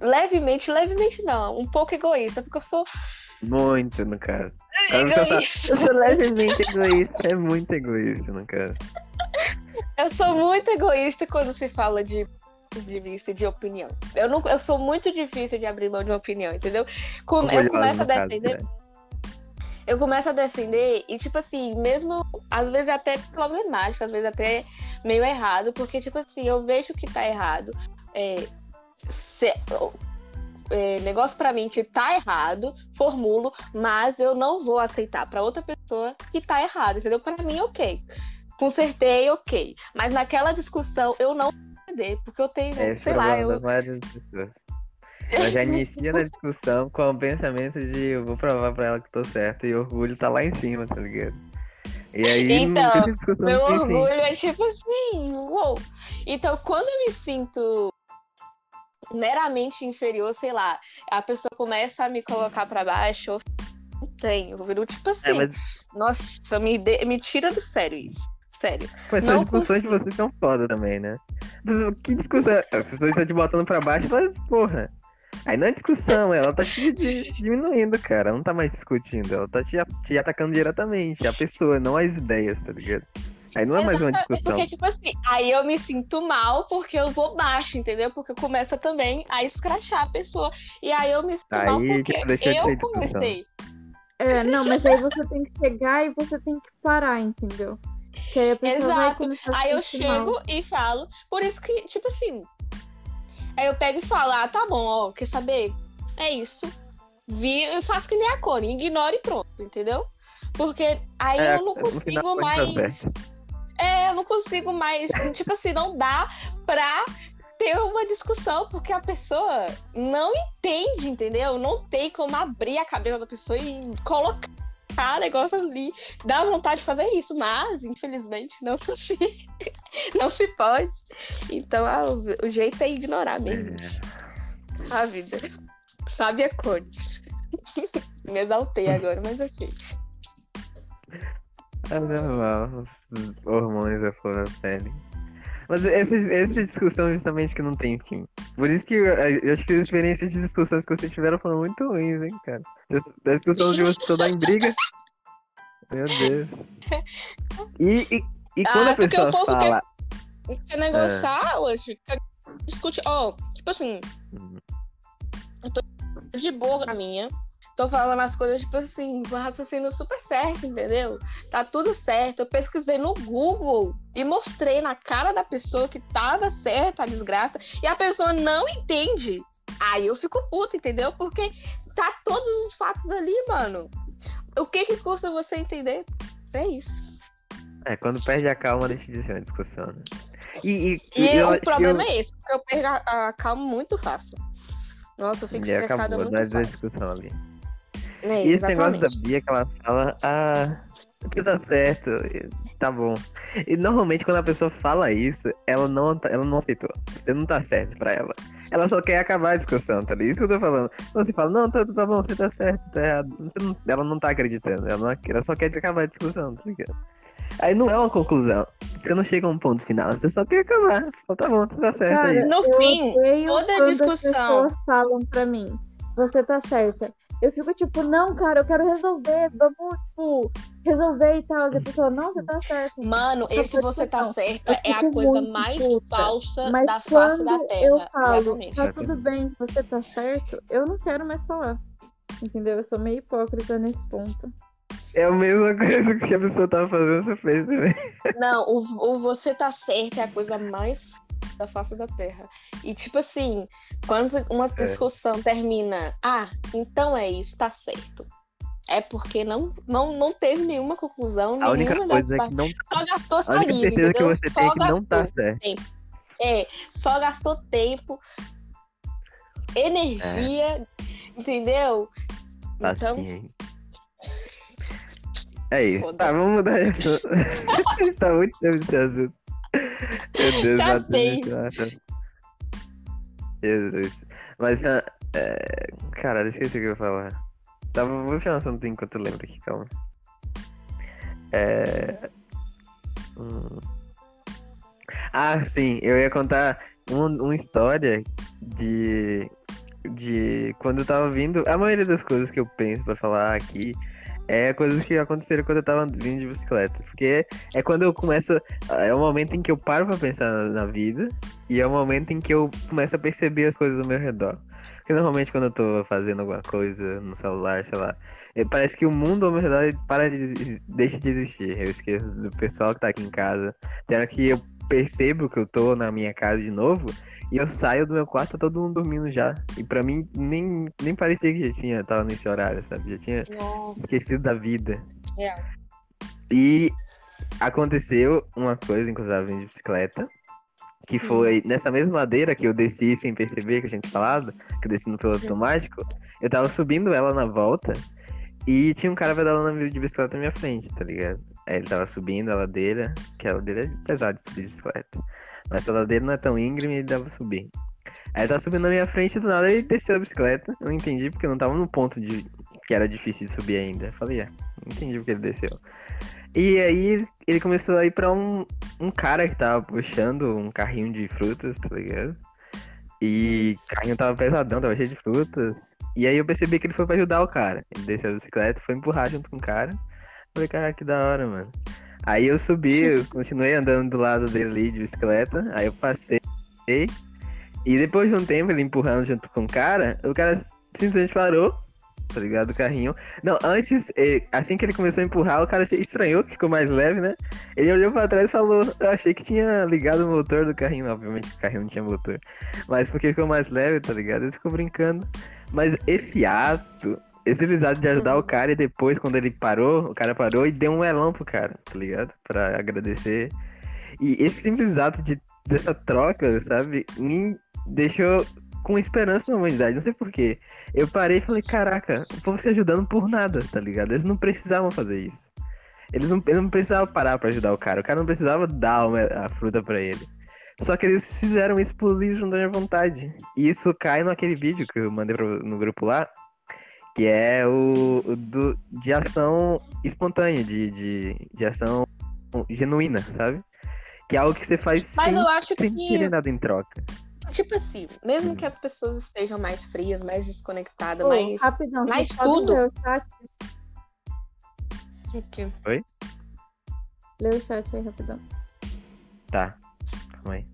levemente, levemente não, um pouco egoísta, porque eu sou Muito, no caso. (laughs) Egoísta. eu sou levemente egoísta. É muito egoísta, no caso. Eu sou muito egoísta quando se fala de de vista de opinião. Eu, não, eu sou muito difícil de abrir mão de uma opinião, entendeu? Eu começo a caso, defender, sério. eu começo a defender e, tipo assim, mesmo às vezes é até problemático, às vezes até meio errado, porque, tipo assim, eu vejo que tá errado. É, se- é, negócio pra mim que tá errado, formulo, mas eu não vou aceitar pra outra pessoa que tá errado, entendeu? Pra mim, ok. Consertei, ok. Mas naquela discussão eu não porque eu tenho, É esse sei lá, eu. Ela já inicia na discussão com o pensamento de eu vou provar pra ela que tô certo e o orgulho tá lá em cima, tá ligado? E aí (laughs) Então, Meu orgulho é tipo assim, uou. Então, quando eu me sinto meramente inferior, sei lá, a pessoa começa a me colocar pra baixo, eu não tenho. Eu viro tipo assim, É, mas nossa, me, de- me tira do sério isso. Sério. essas não discussões de vocês são foda também, né? Mas, Que discussão? A pessoa está te botando pra baixo e fala, porra, Aí não é discussão, ela tá te di- diminuindo, cara. Não tá mais discutindo, ela tá te, te atacando diretamente. A pessoa, não as ideias, tá ligado? Aí não é mais uma Exatamente, discussão. Porque, tipo assim, aí eu me sinto mal porque eu vou baixo, entendeu? Porque começa também a escrachar a pessoa. E aí eu me sinto mal Aí, porque tipo, deixou de ser eu discussão. comecei. É, não, mas aí você tem que chegar e você tem que parar, entendeu? Que aí a pessoa vai Exato. Aí eu sentir mal. chego e falo. Por isso que, tipo assim. Aí eu pego e falo, ah, tá bom, ó, quer saber? É isso. Vi, eu faço que nem a Cone, ignore e pronto, entendeu? Porque aí É, eu não consigo mais. É, eu não consigo mais. tipo assim, não dá pra ter uma discussão, porque a pessoa não entende, entendeu? Não tem como abrir a cabeça da pessoa e colocar negócio ali. Dá vontade de fazer isso, mas, infelizmente, não (laughs) se, não se pode. Então, ah, o, jeito é ignorar mesmo É. a vida. Sabe a cores. (laughs) Me exaltei agora, mas assim. É normal, os hormônios da flor da pele. Mas essa, essa discussão justamente que não tem fim. Por isso que eu, eu acho que as experiências de discussões que vocês tiveram foram muito ruins, hein, cara. Da discussão de você só dar em briga. Meu Deus. E, e, e quando Ah, a pessoa fala. Quer negociar hoje? Quer discutir? Ó, tipo assim, Hum, de boa na minha. Tô falando as coisas, tipo assim, com raciocínio super certo, entendeu? Tá tudo certo. Eu pesquisei no Google e mostrei na cara da pessoa que tava certa a desgraça e a pessoa não entende. Aí eu fico puta, entendeu? Porque tá todos os fatos ali, mano. O que que custa você entender? É isso. É, quando perde a calma, deixa de ser uma discussão, né? E, e, E eu, o problema eu, é esse, porque eu perco a, a calma muito fácil. Nossa, eu fico e estressada acabou, muito fácil. discussão ali. É, E esse negócio da. Bia que ela fala, ah, tudo tá certo, tá bom. E normalmente quando a pessoa fala isso, ela não, tá- ela não aceitou. Você não tá certo pra ela. Ela só quer acabar a discussão, tá ligado? Isso que eu tô falando. Quando você fala, não, tá, tá bom, você tá certo, tá errado. Você não- ela não tá acreditando, ela, não, ela só quer acabar a discussão, tá ligado? Aí não é uma conclusão. Você não chega a um ponto final, você só quer acabar. Fala, tá bom, você tá certo, Cara, é. No eu fim, toda quando discussão- as pessoas falam pra mim, você tá certa. Eu fico tipo, não, cara, eu quero resolver, vamos, tipo, resolver e tal. E a pessoa, não, você tá certa. Mano, esse por você tá certa é a coisa mais puta. falsa Mas da face da Terra. eu falo, tá tudo bem, você tá certo, eu não quero mais falar. Entendeu? Eu sou meio hipócrita nesse ponto. É a mesma coisa que a pessoa tava fazendo, você fez também. Não, o, o você tá certo é a coisa mais da face da Terra. E tipo assim, quando uma É. discussão termina, ah, então é isso, tá certo. É porque não, não, não teve nenhuma conclusão, A única coisa é que não. Só gastou A única saliva, certeza que entendeu? você Só tem é que não tá certo. É, só gastou tempo, energia, entendeu? Então, Assim. É isso. Tá, vamos mudar isso. (laughs) tá muito tempo esse assunto. (laughs) Meu Deus, Tá Matheus, assunto. Jesus. Mas, ah, é... caralho, esqueci o que eu ia falar. Tá, vou um assunto enquanto eu lembro aqui, calma. É... hum. Ah, sim, eu ia contar um- uma história de de quando eu tava vindo. A maioria das coisas que eu penso pra falar aqui é coisas que aconteceram quando eu tava vindo de bicicleta. Porque é quando eu começo. É o momento em que eu paro pra pensar na, na vida. E é o momento em que eu começo a perceber as coisas ao meu redor. Porque normalmente quando eu tô fazendo alguma coisa no celular, sei lá. é, Parece que o mundo ao meu redor para de deixa de existir. Eu esqueço do pessoal que tá aqui em casa. Tem hora que eu percebo que eu tô na minha casa de novo. E eu saio do meu quarto, tá todo mundo dormindo já. E pra mim, nem, nem parecia que já tinha, tava nesse horário, sabe? Já tinha nossa, esquecido da vida. real. E aconteceu uma coisa enquanto eu tava vindo de bicicleta. Que foi nessa mesma ladeira que eu desci sem perceber que a gente falado, que eu desci no piloto automático, eu tava subindo ela na volta e tinha um cara pedalando de bicicleta na minha frente, tá ligado? Aí ele tava subindo a ladeira, que a ladeira é pesada de subir de bicicleta. Mas a ladeira não é tão íngreme e dava pra subir. Aí ele tava subindo na minha frente do nada ele desceu a bicicleta. Eu não entendi porque eu não tava no ponto de que era difícil de subir ainda. Eu falei, é, não entendi porque ele desceu. E aí ele começou a ir pra um, um cara que tava puxando um carrinho de frutas, tá ligado? E o carrinho tava pesadão, tava cheio de frutas. E aí eu percebi que ele foi pra ajudar o cara. Ele desceu da bicicleta, foi empurrar junto com o cara. Falei, cara, que da hora, mano. Aí eu subi, eu continuei andando do lado dele ali de bicicleta. Aí eu passei. E depois de um tempo, ele empurrando junto com o cara, o cara simplesmente parou, tá ligado? O carrinho. Não, antes, assim que ele começou a empurrar, o cara estranhou, que ficou mais leve, né? Ele olhou pra trás e falou: Eu achei que tinha ligado o motor do carrinho. Obviamente o carrinho não tinha motor. Mas porque ficou mais leve, tá ligado? Ele ficou brincando. Mas esse ato, esse ato de ajudar o cara e depois, quando ele parou, o cara parou e deu um elão pro cara, tá ligado? Pra agradecer. E esse simples ato de, dessa troca, sabe, me deixou com esperança na humanidade, não sei porquê. Eu parei e falei, caraca, o povo se ajudando por nada, tá ligado? Eles não precisavam fazer isso. Eles não, eles não precisavam parar pra ajudar o cara. O cara não precisava dar uma, a fruta pra ele. Só que eles fizeram isso por livre espontânea vontade. E isso cai naquele vídeo que eu mandei pro, no grupo lá, que é o, o do, de ação espontânea, de, de, de ação genuína, sabe? Que é algo que você faz Mas sem, eu acho sem que- querer nada em troca. Tipo assim, mesmo Hum. que as pessoas estejam mais frias, mais desconectadas, Ô, mais. rapidão, podem tudo. ler o chat? O quê? Lê o chat aí rapidão. Tá. Calma aí.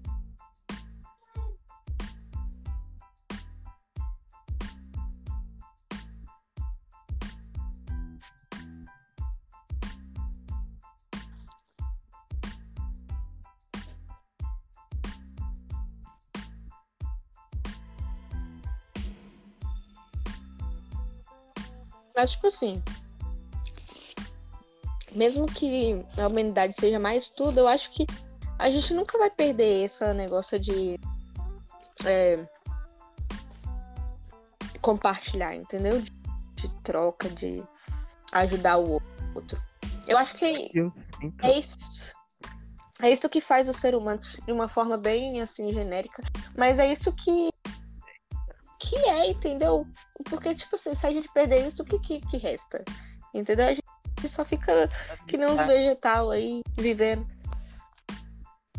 Mas, tipo assim. Mesmo que a humanidade seja mais tudo, eu acho que a gente nunca vai perder esse negócio de. é, compartilhar, entendeu? De, de troca, de ajudar o outro. Eu acho que Eu é isso. É isso que faz o ser humano de uma forma bem assim genérica, mas é isso que entendeu? Porque tipo assim, se a gente perder isso, o que que, que resta? Entendeu? A gente só fica que nem uns vegetal aí vivendo.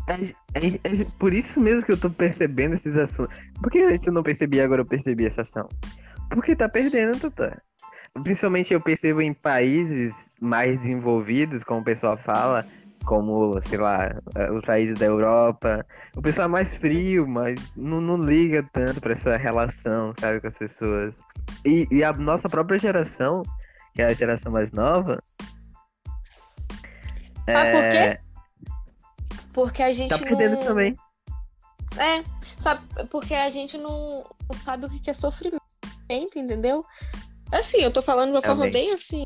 É, é- é por isso mesmo que eu tô percebendo esses assuntos. Por que antes eu não percebi agora eu percebi essa ação? Porque tá perdendo, Tata. Principalmente eu percebo em países mais desenvolvidos, como o pessoal fala, como, sei lá, eh, os países da Europa. O pessoal é mais frio, mas não, não liga tanto pra essa relação, sabe, com as pessoas. E, e a nossa própria geração, que é a geração mais nova. Sabe por quê? é, Porque a gente Tá perdendo não... também. É, sabe? Porque a gente não, sabe o que é sofrimento, entendeu? Assim, eu tô falando de uma forma Também. bem assim.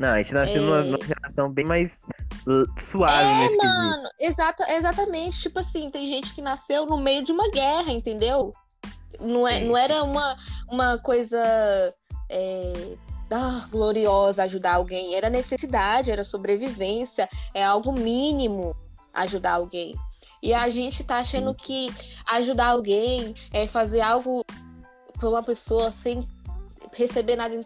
Não, a gente nasceu É. numa, numa geração bem mais l- suave É, nesse mano, exata, exatamente. Tipo assim, tem gente que nasceu no meio de uma guerra, entendeu? Não, é, Sim, não sim. era uma, uma coisa é, ah, gloriosa ajudar alguém. Era necessidade, era sobrevivência, é algo mínimo ajudar alguém. E a gente tá achando Sim. que ajudar alguém é fazer algo por uma pessoa sem receber nada em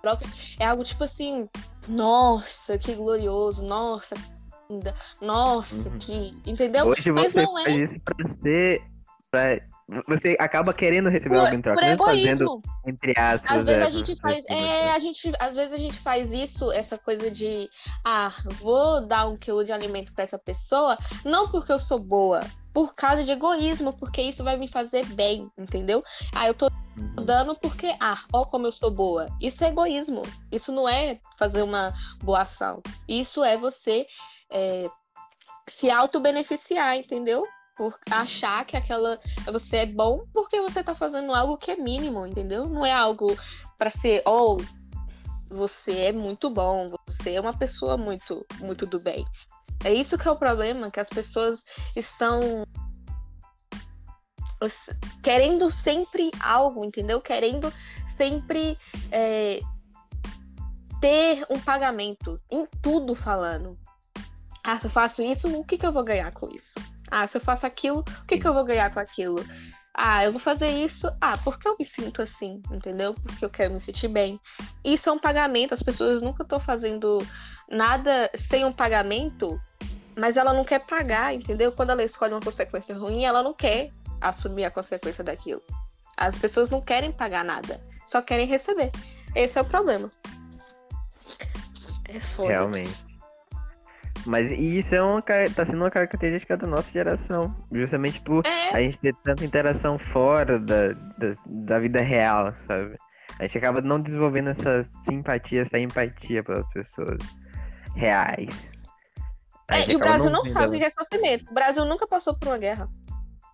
troca. É algo tipo assim, nossa, que glorioso, nossa, que linda, nossa, Uhum. que. Entendeu? Hoje Mas você não é. faz isso pra ser. Pra... Você acaba querendo receber Por, algo em troca, por mesmo fazendo egoísmo. entre aspas. Às vezes é, a gente faz. É, a gente, às vezes a gente faz isso, essa coisa de ah, vou dar um quilo de alimento pra essa pessoa, não porque eu sou boa, por causa de egoísmo, porque isso vai me fazer bem, entendeu? Ah, eu tô Uhum. dando porque, ah, ó como eu sou boa. Isso é egoísmo. Isso não é fazer uma boa ação. Isso é você é, se auto-beneficiar, entendeu? Por achar que aquela você é bom porque você tá fazendo algo que é mínimo, entendeu? Não é algo pra ser, oh, você é muito bom, você é uma pessoa muito, muito do bem. É isso que é o problema, que as pessoas estão querendo sempre algo, entendeu? Querendo sempre é, ter um pagamento em tudo falando. Ah, se eu faço isso, o que, que eu vou ganhar com isso? Ah, se eu faço aquilo, o que, que eu vou ganhar com aquilo? Ah, eu vou fazer isso. Ah, porque eu me sinto assim, entendeu? Porque eu quero me sentir bem. Isso é um pagamento. As pessoas nunca estão fazendo nada sem um pagamento, mas ela não quer pagar, entendeu? Quando ela escolhe uma consequência ruim, ela não quer assumir a consequência daquilo. As pessoas não querem pagar nada, só querem receber. Esse é o problema. É foda. Realmente. Mas isso é uma, tá sendo uma característica da nossa geração. Justamente por É, a gente ter tanta interação fora da, da, da vida real, sabe? A gente acaba não desenvolvendo essa simpatia, essa empatia pelas pessoas reais. A é, e o Brasil não sabe o que é sofrimento. O Brasil nunca passou por uma guerra.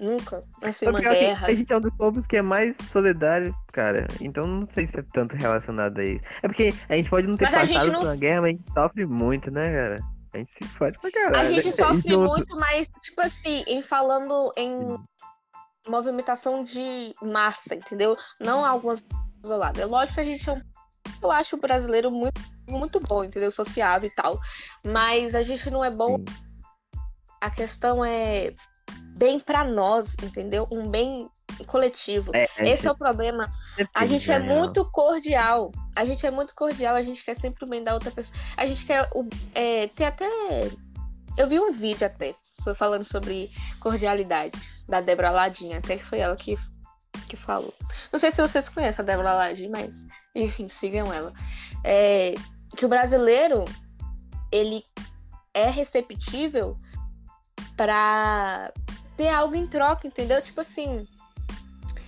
Nunca. Assim, uma guerra. a gente é um dos povos que é mais solidário, cara. Então não sei se é tanto relacionado a isso. É porque a gente pode não ter Mas a passado não- por uma guerra, mas a gente sofre muito, né, cara? A gente se fode pra A caralho. gente sofre junto. muito, mas, tipo assim, em falando em movimentação de massa, entendeu? Não algumas isoladas. É lógico que a gente é um. Eu acho o brasileiro muito, muito bom, entendeu? Sociável e tal. Mas a gente não é bom. Sim. A questão é bem pra nós, entendeu? Um bem coletivo. É, a Esse é o problema. A gente é muito cordial. A gente é muito cordial, a gente quer sempre o bem da outra pessoa. A gente quer. É, tem até. Eu vi um vídeo até falando sobre cordialidade da Débora Ladinha, até que foi ela que, que falou. Não sei se vocês conhecem a Débora Ladinha, mas enfim, sigam ela. É, que o brasileiro ele é receptível pra ter algo em troca, entendeu? Tipo assim,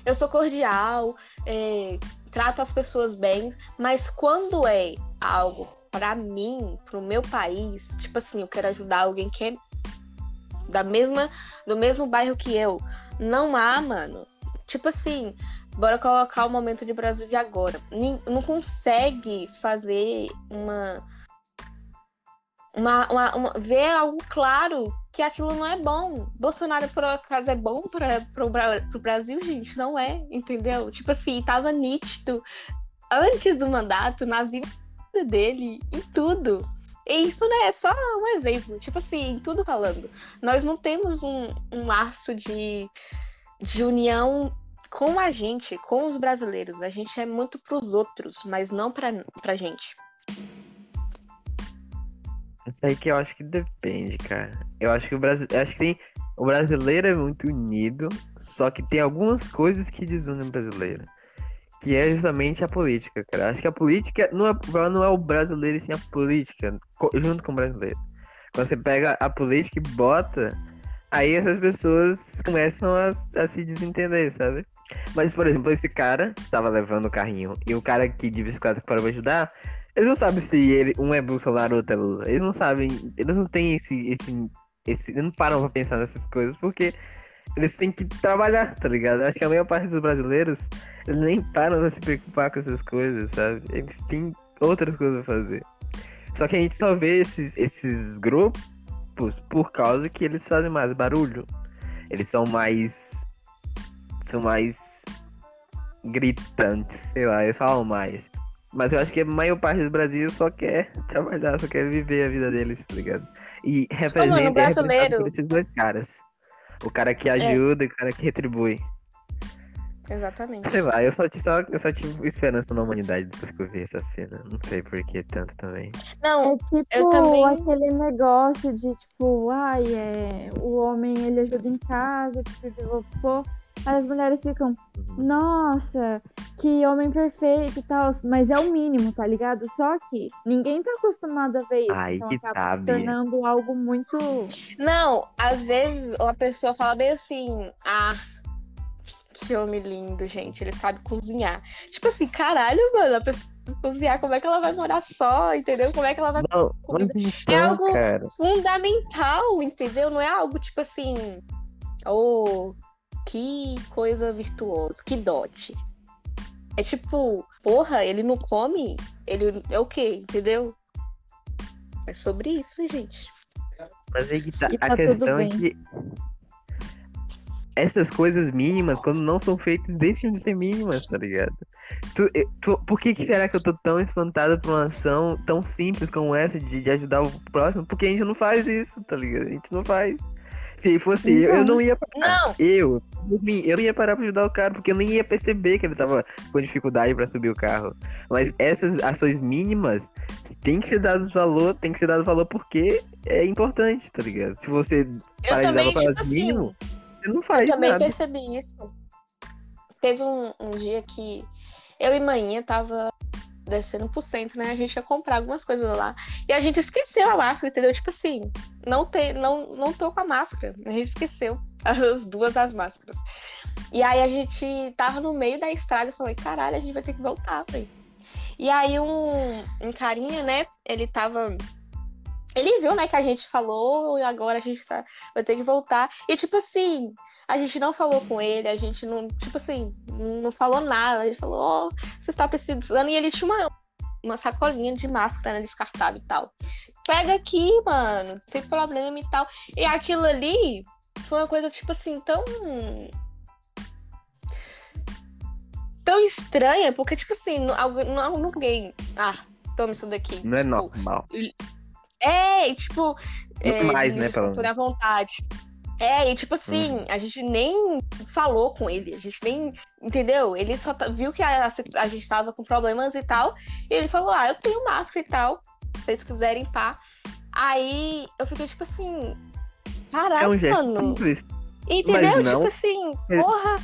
eu sou cordial, é, trato as pessoas bem, mas quando é algo pra mim, pro meu país, tipo assim, eu quero ajudar alguém que é da mesma, do mesmo bairro que eu, não há, mano. Tipo assim, bora colocar o momento de Brasil de agora. Não consegue fazer uma uma, uma, uma- ver algo claro que aquilo não é bom. Bolsonaro, por acaso, é bom para pro Brasil, gente? Não é, entendeu? Tipo assim, tava nítido antes do mandato, na vida dele, em tudo. E isso né, é só um exemplo, tipo assim, em tudo falando. Nós não temos um, um laço de, de união com a gente, com os brasileiros. A gente é muito pros outros, mas não pra, pra gente. Isso aí que eu acho que depende, cara. Eu acho que o Brasil, acho que tem o brasileiro é muito unido, só que tem algumas coisas que desunem o brasileiro, que é justamente a política, cara. Acho que a política não é, não é o brasileiro, sim a política junto com o brasileiro. Quando você pega a política e bota, aí essas pessoas começam a, a se desentender, sabe? Mas, por exemplo, esse cara tava levando o carrinho e o cara aqui de bicicleta que parou pra ajudar, eles não sabem se ele, um é Bolsonaro ou outro é Lula. Eles não sabem, eles não têm esse, esse, esse. Eles não param pra pensar nessas coisas porque eles têm que trabalhar, tá ligado? Acho que a maior parte dos brasileiros, eles nem param pra se preocupar com essas coisas, sabe? Eles têm outras coisas pra fazer. Só que a gente só vê esses, esses grupos por causa que eles fazem mais barulho. Eles são mais. São mais gritantes, sei lá, eles falam mais. Mas eu acho que a maior parte do Brasil só quer (laughs) trabalhar, só quer viver a vida deles, tá ligado? E representa, é representado brasileiro- por esses dois caras. O cara que ajuda e o cara que retribui. Exatamente. Sei lá, eu só, só, eu só tive esperança na humanidade depois que eu vi essa cena. Não sei por que tanto também. Não, É tipo Eu também- aquele negócio de tipo, ai, é, o homem ele ajuda em casa, pipipipopô. Aí as mulheres ficam, nossa, que homem perfeito e tal. Mas é o mínimo, tá ligado? Só que ninguém tá acostumado a ver isso. Aí então que acaba se Bia. tornando algo muito. Não, às vezes uma pessoa fala bem assim, ah, que homem lindo, gente, ele sabe cozinhar. Tipo assim, caralho, mano, a pessoa sabe cozinhar, como é que ela vai morar só, entendeu? Como é que ela vai Não, mas então, algo- cara. fundamental, entendeu? Não é algo tipo assim, oh, que coisa virtuosa, que dote. É tipo, porra, ele não come, ele é o quê, entendeu? É sobre isso, gente. Mas aí que tá. Tá a questão é que essas coisas mínimas, quando não são feitas, deixam de ser mínimas, tá ligado? Tu, eu- tu- por que, que será que eu tô tão espantado por uma ação tão simples como essa de, de ajudar o próximo? Porque a gente não faz isso, tá ligado? A gente não faz. Se fosse eu, eu Então. não ia parar. Não. Eu, eu não ia parar pra ajudar o cara, porque eu nem ia perceber que ele tava com dificuldade pra subir o carro. Mas essas ações mínimas tem que ser dado valor, tem que ser dado valor porque é importante, tá ligado? Se você Eu dar também, valor tipo para assim, mínimo, você não faz eu também nada. percebi isso. Teve um, um dia que eu e manhã tava descendo pro centro, né? A gente ia comprar algumas coisas lá. E a gente esqueceu a máscara, entendeu? Tipo assim, não, tem, não, não tô com a máscara. A gente esqueceu (laughs) as duas das máscaras. E aí a gente tava no meio da estrada e falei, caralho, a gente vai ter que voltar, velho. E aí um, um carinha, né? Ele tava. Ele viu, né, que a gente falou e agora a gente tá, vai ter que voltar. E tipo assim, a gente não falou com ele, a gente não, tipo assim, não falou nada. A gente falou, ó, oh, você está precisando. E ele tinha uma, uma sacolinha de máscara, né, descartável e tal. Pega aqui, mano, sem problema e tal. E aquilo ali foi uma coisa, tipo assim, tão. tão estranha, porque, tipo assim, não, não, ninguém. Ah, toma isso daqui. Não é Tipo, normal. É, tipo. é, mais, né, pelo à vontade. É, e tipo assim, Uhum. a gente nem falou com ele, a gente nem. Entendeu? Ele só tá- viu que a, a gente tava com problemas e tal. E ele falou: Ah, eu tenho máscara e tal. Se vocês quiserem, pá. Aí eu fiquei tipo assim. Caraca, É um gesto mano. simples. Entendeu? Tipo assim, É. porra.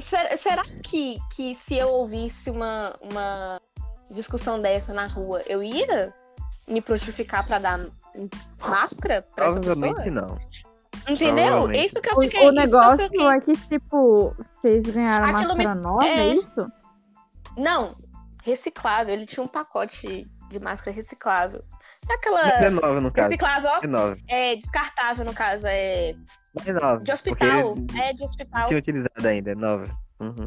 Será, será que, que se eu ouvisse uma, uma discussão dessa na rua, eu ia me prontificar pra dar máscara pra Provavelmente não. Entendeu? É isso que eu O, fiquei. o isso que eu negócio fiquei- é que, tipo, vocês ganharam Aquilo me- máscara nova, é é. isso? Não, reciclável. Ele tinha um pacote de máscara reciclável. Aquela. Mas é nova, no caso. reciclável, ó, É nova. é descartável, no caso, é É nova. de hospital. É de não hospital. tinha utilizado ainda, é nova. Uhum.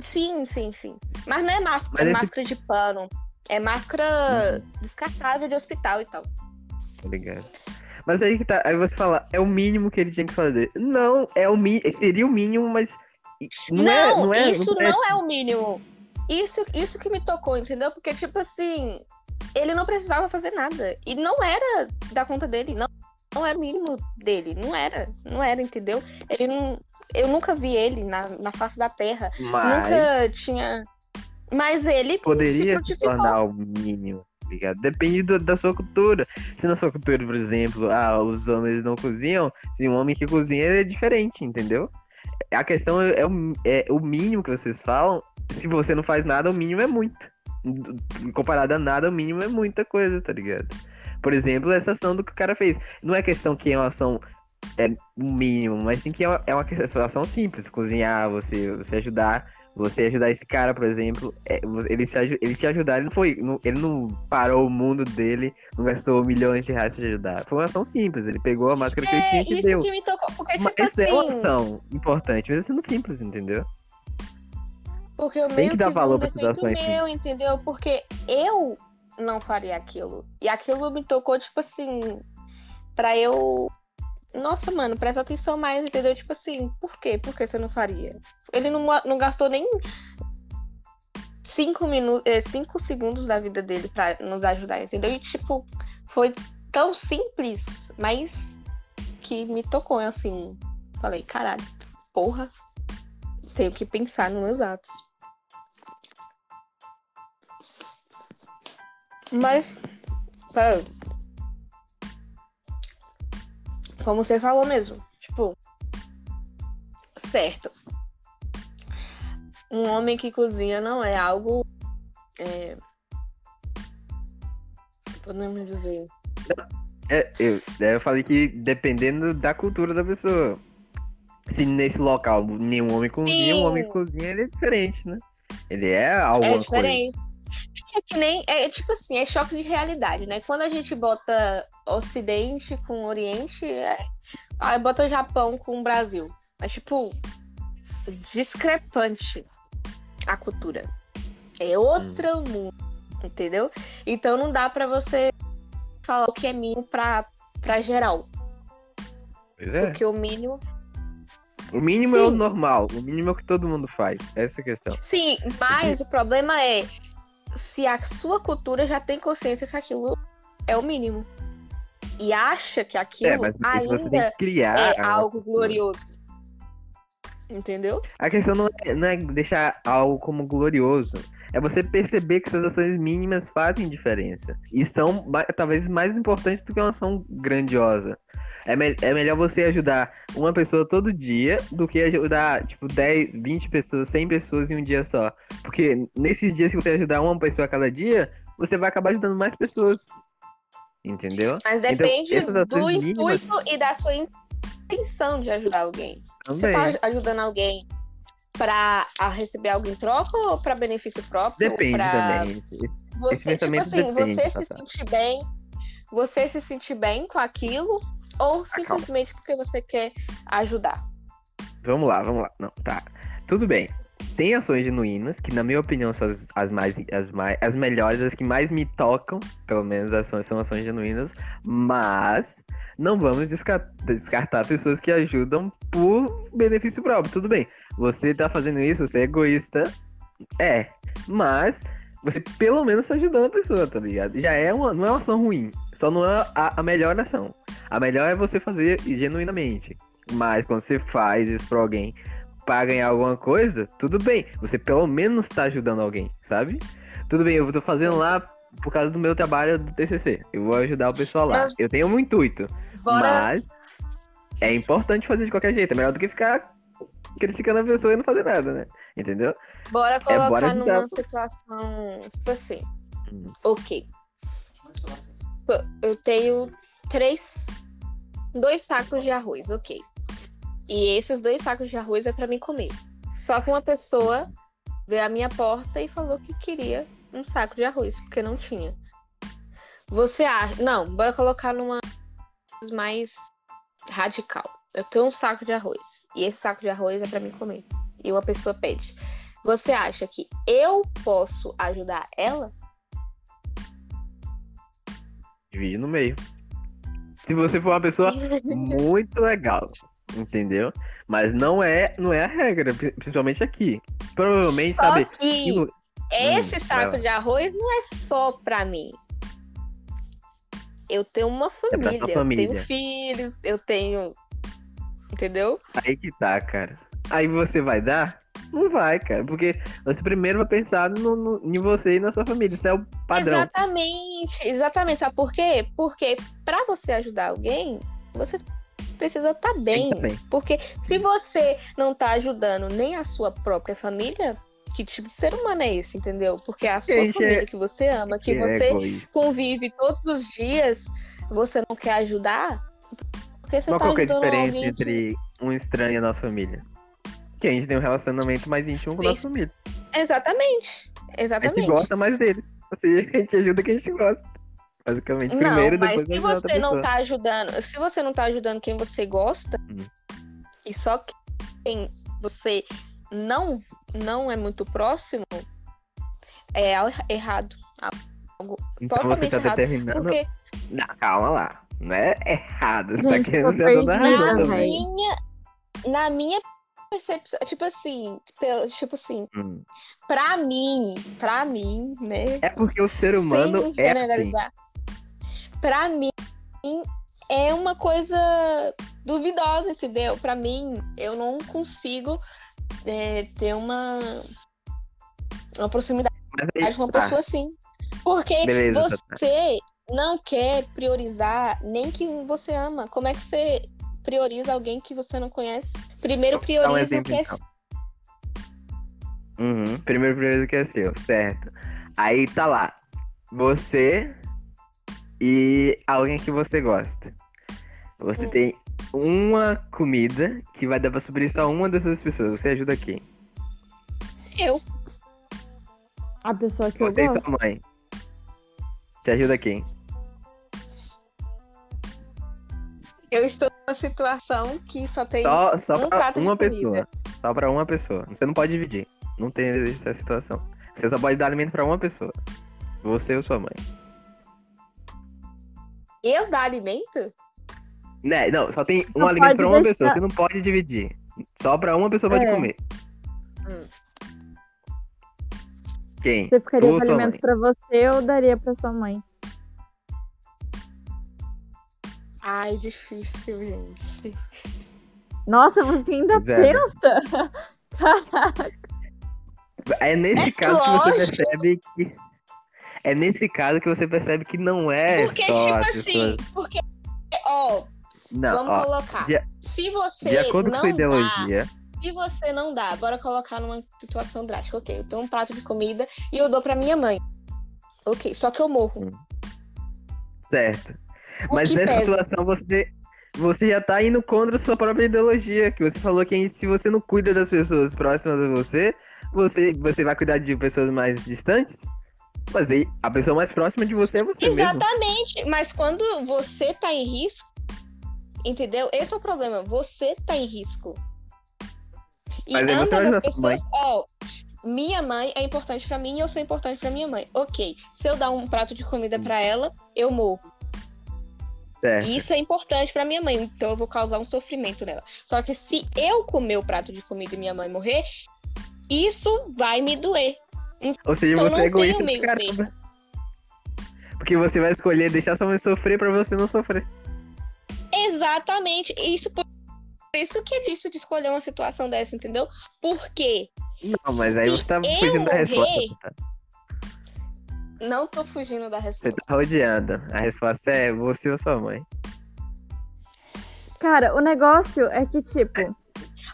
Sim, sim, sim. Mas não é máscara, Mas é esse- máscara de pano. É máscara descartável de hospital e tal. Ligado? Mas aí que tá, aí você fala, é o mínimo que ele tinha que fazer. Não, é o mi... seria o mínimo, mas i- não, é, não é, isso não é não é o mínimo. Isso, isso que me tocou, entendeu? Porque, tipo assim, ele não precisava fazer nada. E não era da conta dele. Não, não era o mínimo dele. Não era. Não era, entendeu? Ele não. Eu nunca vi ele na, na face da terra. mas Nunca tinha. Mas ele poderia se prontificou. tornar o mínimo, ligado? Depende do- da sua cultura. Se na sua cultura, por exemplo, ah, os homens não cozinham, se um homem que cozinha é diferente, entendeu? A questão é, é o, é o mínimo que vocês falam. Se você não faz nada, o mínimo é muito. Comparado a nada, o mínimo é muita coisa, tá ligado? Por exemplo, essa ação do que o cara fez. Não é questão que é uma ação é o mínimo, mas sim que é uma, é uma questão- ação simples. Cozinhar, você, você ajudar. Você ajudar esse cara, por exemplo, é, ele, se, ele te ajudar, ele não foi. não- ele não parou o mundo dele, não gastou milhões de reais pra te ajudar. Foi uma ação simples. Ele pegou a máscara que ele É, tinha e te isso deu. que me tocou. Porque, tipo essa é uma assim. ação importante, mas sendo simples, entendeu? Porque eu Tem que dar valor pra situações meu, simples. entendeu? Porque eu não faria aquilo. E aquilo me tocou, tipo assim, pra eu. Nossa, mano, presta atenção mais, entendeu? Tipo assim, por quê? Por que você não faria? Ele não, não gastou nem cinco minutos, cinco segundos da vida dele pra nos ajudar, entendeu? E tipo, foi tão simples, mas que me tocou, assim. Falei, caralho, porra, tenho que pensar nos meus atos. Mas, cara, como você falou mesmo, tipo, certo. Um homem que cozinha não é algo. É, podemos dizer. É, eu, eu falei que dependendo da cultura da pessoa. Se nesse local nenhum homem cozinha, um Sim. homem que cozinha, ele é diferente, né? Ele é alguma É coisa. É que nem. É tipo assim, é choque de realidade, né? Quando a gente bota Ocidente com Oriente, é, aí bota Japão com Brasil. É tipo. discrepante a cultura. É outro mundo, entendeu? Então não dá pra você falar o que é mínimo pra, pra geral. Pois é. Porque o mínimo. O mínimo é o Sim. normal, o mínimo é o que todo mundo faz. Essa é a questão. Sim, mas o problema é se a sua cultura já tem consciência que aquilo é o mínimo. E acha que aquilo é, ainda é algo glorioso. Entendeu? A questão não é, não é deixar algo como glorioso. É você perceber que suas ações mínimas fazem diferença. E são talvez mais importantes do que uma ação grandiosa. É, me- é melhor você ajudar uma pessoa todo dia do que ajudar, tipo, 10, 20 pessoas, 100 pessoas em um dia só. Porque nesses dias que você ajudar uma pessoa a cada dia, você vai acabar ajudando mais pessoas. Entendeu? Mas Então, depende ações do mínimas- intuito e da sua intenção de ajudar alguém. Você Também. tá ajudando alguém pra a receber algo em troca ou pra benefício próprio? Depende pra... também. Esse, esse- Você, tipo assim, depende. você se sentir bem, você se sentir bem com aquilo ou Ah, simplesmente porque você quer ajudar? Vamos lá, vamos lá. Não, tá. Tudo bem. Tem ações genuínas, que na minha opinião são as, as mais, as mais. As melhores, as que mais me tocam, pelo menos ações, são ações genuínas, mas não vamos descartar, descartar pessoas que ajudam por benefício próprio. Tudo bem. Você tá fazendo isso, você é egoísta. É. Mas você pelo menos tá ajudando a pessoa, tá ligado? Já é uma. Não é uma ação ruim. Só não é a, a melhor ação. A melhor é você fazer genuinamente. Mas quando você faz isso pra alguém pra ganhar alguma coisa, tudo bem. Você pelo menos tá ajudando alguém, sabe? Tudo bem, eu tô fazendo lá por causa do meu trabalho do TCC. Eu vou ajudar o pessoal lá. Eu tenho um intuito, Bora, mas é importante fazer de qualquer jeito. É melhor do que ficar criticando a pessoa e não fazer nada, né? Entendeu? bora colocar É, bora numa situação, tipo assim, Hum. ok. Eu tenho três, dois sacos de arroz, ok. E esses dois sacos de arroz é pra mim comer. Só que uma pessoa veio à minha porta e falou que queria um saco de arroz, porque não tinha. Você acha. Não, bora colocar numa mais radical. Eu tenho um saco de arroz. E esse saco de arroz é pra mim comer. E uma pessoa pede. Você acha que eu posso ajudar ela? Divide no meio. Se você for uma pessoa (laughs) muito legal, entendeu? Mas não é, não é a regra, pri- principalmente aqui. Provavelmente, Só sabe? que aquilo- esse Hum, saco lá. de arroz não é só pra mim. Eu tenho uma É pra família, eu família. tenho filhos, eu tenho. Entendeu? Aí que tá, cara. Aí você vai dar? Não vai, cara. Porque você primeiro vai pensar no, no- em você e na sua família. Isso é o padrão. Exatamente, exatamente. Sabe por quê? Porque pra você ajudar alguém, você precisa estar Tem bem. tá bem. Porque se você não tá ajudando nem a sua própria família, que tipo de ser humano é esse, entendeu? Porque é a sua Gente, família é- que você ama, que é você egoísta. convive todos os dias, você não quer ajudar, porque você Qual tá que é a diferença que- entre um estranho e a nossa família? Que a gente tem um relacionamento mais íntimo com a nossa família. Exatamente. A Exatamente. gente gosta mais deles. Assim, a gente ajuda quem a gente gosta. Basicamente, Não, primeiro, mas depois se ajuda outra você não tá ajudando, se você não tá ajudando quem você gosta, Hum. e só quem você não não é muito próximo, é errado. Algo Então você tá errado. determinando. Porque Não, calma lá. Não é errado. Você tá querendo ser dona razão na também. minha, na minha percepção, tipo assim, pelo- tipo assim, Hum. pra mim, pra mim, né? É porque o ser humano sem é assim. Pra mim, é uma coisa duvidosa, entendeu? Pra mim, eu não consigo é, ter uma, uma proximidade com uma tá, pessoa assim. Porque Beleza, Tatá. você não quer priorizar nem quem você ama. Como é que você prioriza alguém que você não conhece? Primeiro citar um prioriza o exemplo, que é então. Uhum. Primeiro primeiro que é seu, certo. Aí tá lá. Você e alguém que você gosta. Você Hum. tem uma comida que vai dar pra suprir só uma dessas pessoas. Você ajuda quem? eu. A pessoa que eu Você e gosto. sua mãe. Te ajuda quem? Eu estou numa situação que só tem Só, só um pra prato de uma comida. pessoa. Só pra uma pessoa. Você não pode dividir. Não tem essa situação. Você só pode dar alimento pra uma pessoa. Você ou sua mãe. Eu dar alimento? Né, não, só tem um Só alimento pode pra uma deixar- pessoa. Você não pode dividir. Só pra uma pessoa pode É. comer. Hum. Quem? Você ficaria com alimento pra você ou daria pra sua mãe? Ai, difícil, gente. Nossa, você ainda Pois é. pensa? Caraca. É nesse É caso que você percebe que. É nesse caso que você percebe que não é Porque, só tipo as assim, porque, ó, Não, Vamos ó, colocar. de- se você de acordo com sua dá, ideologia, se você não dá, bora colocar numa situação drástica. Ok, eu tenho um prato de comida e eu dou pra minha mãe. Ok, só que eu morro. certo. Mas nessa pesa? situação você, você já tá indo contra a sua própria ideologia, que você falou que se você não cuida das pessoas próximas a você, você, você vai cuidar de pessoas mais distantes? Mas aí, a pessoa mais próxima de você é você mesmo. Exatamente, mas quando você tá em risco, entendeu? Esse é o problema, você tá em risco. E Mas ambas as pessoas, ó, minha mãe é importante pra mim e eu sou importante pra minha mãe. Ok, se eu dar um prato de comida pra ela, eu morro. Certo. Isso é importante pra minha mãe, então eu vou causar um sofrimento nela. Só que se eu comer o prato de comida e minha mãe morrer, isso vai me doer. Ou seja, Então você é egoísta tem o pra meio caramba. Porque você vai escolher deixar sua mãe sofrer pra você não sofrer. Exatamente. Isso por isso que é difícil de escolher uma situação dessa, entendeu? Por quê? Não, mas aí você tá fugindo da resposta. morrer- tá? Não tô fugindo da Você resposta. tá rodeando. A resposta é você ou sua mãe. Cara, o negócio é que, tipo,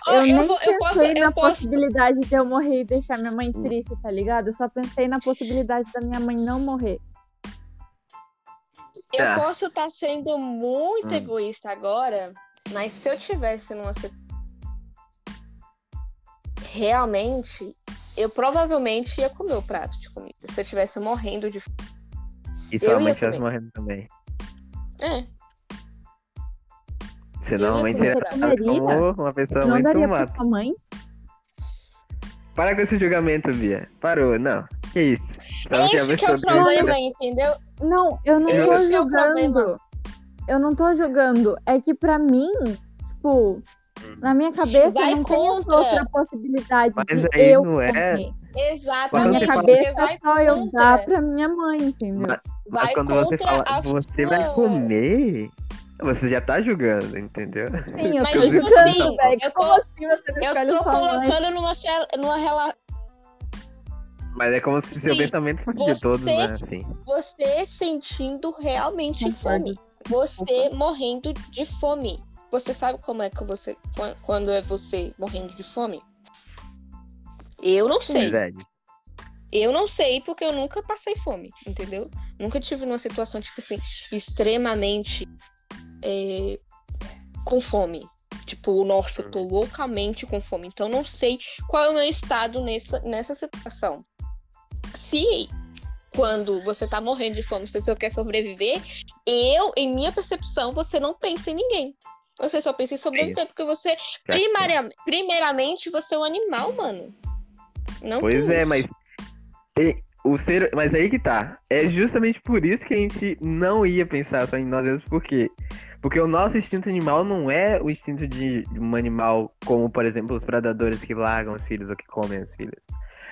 Ó, eu, eu, nem vou- eu posso, pensei na eu posso, possibilidade de eu morrer e deixar minha mãe triste, tá ligado? Eu só pensei na possibilidade da minha mãe não morrer. eu Tá. posso estar sendo muito Hum. egoísta agora, mas se eu tivesse numa situação realmente, eu provavelmente ia comer o prato de comida. Se eu estivesse morrendo de fome. E sua Eu mãe ia estivesse morrendo também. É, Você normalmente seria como uma pessoa não muito mata. sua mãe? Para com esse julgamento, Bia. Parou, não. Que isso? Sabe esse que é o problema, entendeu? Não, eu não Esse tô é o julgando. problema. Eu não tô julgando. É que pra mim, tipo, na minha cabeça Vai não tem contra. outra possibilidade Mas de aí eu não é- comer. Na Exatamente. minha fala- cabeça é só eu contra. dar pra minha mãe, entendeu? Mas, mas quando você fala, você sua- vai comer, você já tá julgando, entendeu? Sim, eu Mas, tô tipo julgando, assim, velho. eu Como tô- assim você Eu tô colocando numa, numa relação. Mas é como se seu Sim, pensamento fosse de você- todos, né? Assim. Você sentindo realmente Concordo. fome. Você morrendo de fome. Você sabe como é que você. quan- Quando é você morrendo de fome? Eu não sei. Verdade. Eu não sei porque eu nunca passei fome, entendeu? Nunca tive numa situação, tipo assim, extremamente é, com fome. Tipo, nossa, eu tô loucamente com fome. Então não sei qual é o meu estado nessa, nessa situação. Se quando você tá morrendo de fome, você só quer sobreviver, eu, em minha percepção, você não pensa em ninguém. Você só pensa em sobreviver, porque você, primaria- primeiramente, você é um animal, mano. Não Pois é, isso. mas e- o ser, mas aí que tá. É justamente por isso que a gente não ia pensar só em nós mesmos, por quê? Porque o nosso instinto animal não é o instinto de um animal como, por exemplo, os predadores que largam os filhos ou que comem os filhos.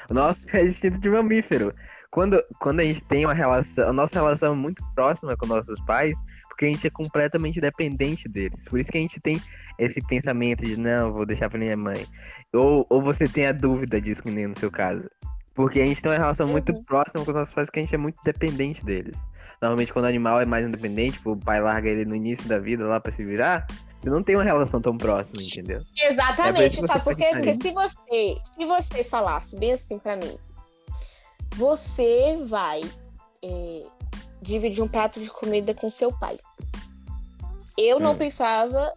O nosso (laughs) é instinto de mamífero. Quando, quando a gente tem uma relação, a nossa relação é muito próxima com nossos pais, porque a gente é completamente dependente deles. Por isso que a gente tem esse pensamento de não, vou deixar pra minha mãe. Ou, ou você tem a dúvida disso, que nem no seu caso. Porque a gente tem uma relação muito Uhum. próxima com os nossos pais, porque a gente é muito dependente deles. Normalmente, quando o animal é mais independente, tipo, o pai larga ele no início da vida lá pra se virar, você não tem uma relação tão próxima, entendeu? É Exatamente, que sabe você por quê? perguntaria. Porque se você, se você falasse bem assim pra mim, você vai é, dividir um prato de comida com seu pai. Eu não Hum. pensava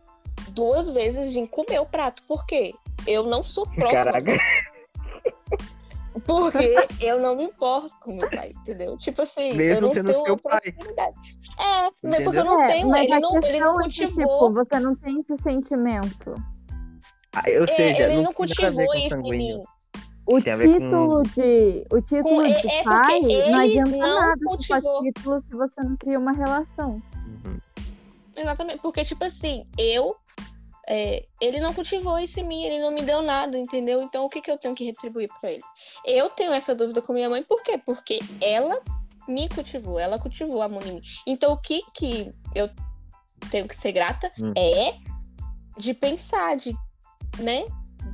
duas vezes em comer o prato. Por quê? Eu não sou próxima. Caraca. Porque eu não me importo com meu pai, entendeu? Tipo assim, eu Mesmo não sendo tenho pai. proximidade. É, mas porque eu não É, tenho, ele não, ele não questão é que, cultivou. tipo, você não tem esse sentimento. Ah, Ou é, seja, ele não, não cultivou isso em mim. O a ver com- título de. O título Com- é- de é porque pai ele não adianta não nada se cultivou. for título se você não cria uma relação. Uhum. Exatamente, porque, tipo assim, eu. é, ele não cultivou isso em mim, ele não me deu nada, entendeu? Então o que, que eu tenho que retribuir pra ele? Eu tenho essa dúvida com minha mãe, por quê? Porque ela me cultivou, ela cultivou amor em mim. Então o que que eu tenho que ser grata Hum. é de pensar, de. né?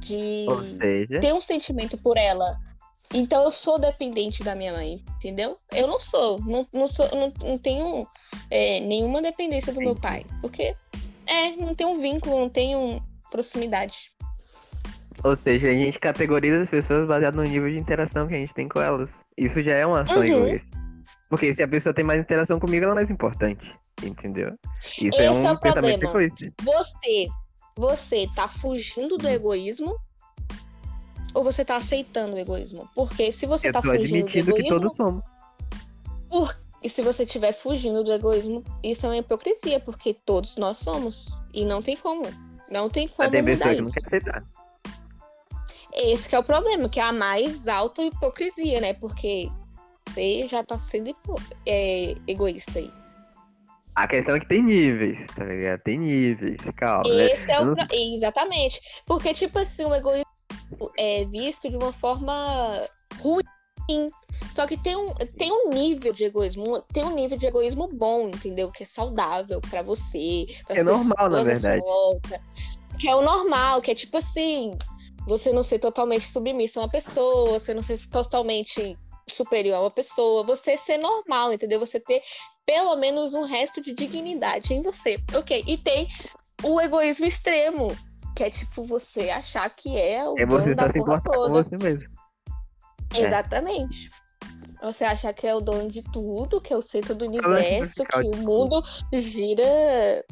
De seja, ter um sentimento por ela. Então eu sou dependente da minha mãe, entendeu? Eu não sou, não, não sou, não, não tenho é, nenhuma dependência do meu Entendi. pai, porque É, não tem um vínculo, não tem um proximidade. Ou seja, a gente categoriza as pessoas baseado no nível de interação que a gente tem com elas. Isso já é uma ação Uhum. egoísta. Porque se a pessoa tem mais interação comigo, ela é mais importante. Entendeu? Isso Esse é um é o pensamento problema. egoísta. Você, você tá fugindo do egoísmo ou você tá aceitando o egoísmo? Porque se você Eu tá fugindo do admitindo que egoísmo, todos somos. por... e se você estiver fugindo do egoísmo, isso é uma hipocrisia, porque todos nós somos. E não tem como. Não tem como tem mudar pessoa que não isso. quer aceitar. Esse que é o problema, que é a mais alta hipocrisia, né? Porque você já tá sendo é, egoísta aí. A questão é que tem níveis, tá ligado? Tem níveis, calma. né? Esse é Eu o não Exatamente. Porque, tipo assim, o egoísmo é visto de uma forma ruim. Só que tem um, tem um nível de egoísmo, tem um nível de egoísmo bom, entendeu? Que é saudável pra você, para É normal, na verdade. Volta, que é o normal, que é tipo assim, você não ser totalmente submisso a uma pessoa, você não ser totalmente superior a uma pessoa, você ser normal, entendeu? Você ter pelo menos um resto de dignidade em você. Ok. E tem o egoísmo extremo, que é tipo você achar que é o É você só se importar com toda. você mesmo. É. Exatamente. Você achar que é o dono de tudo, que é o centro do Fala universo, que o mundo gira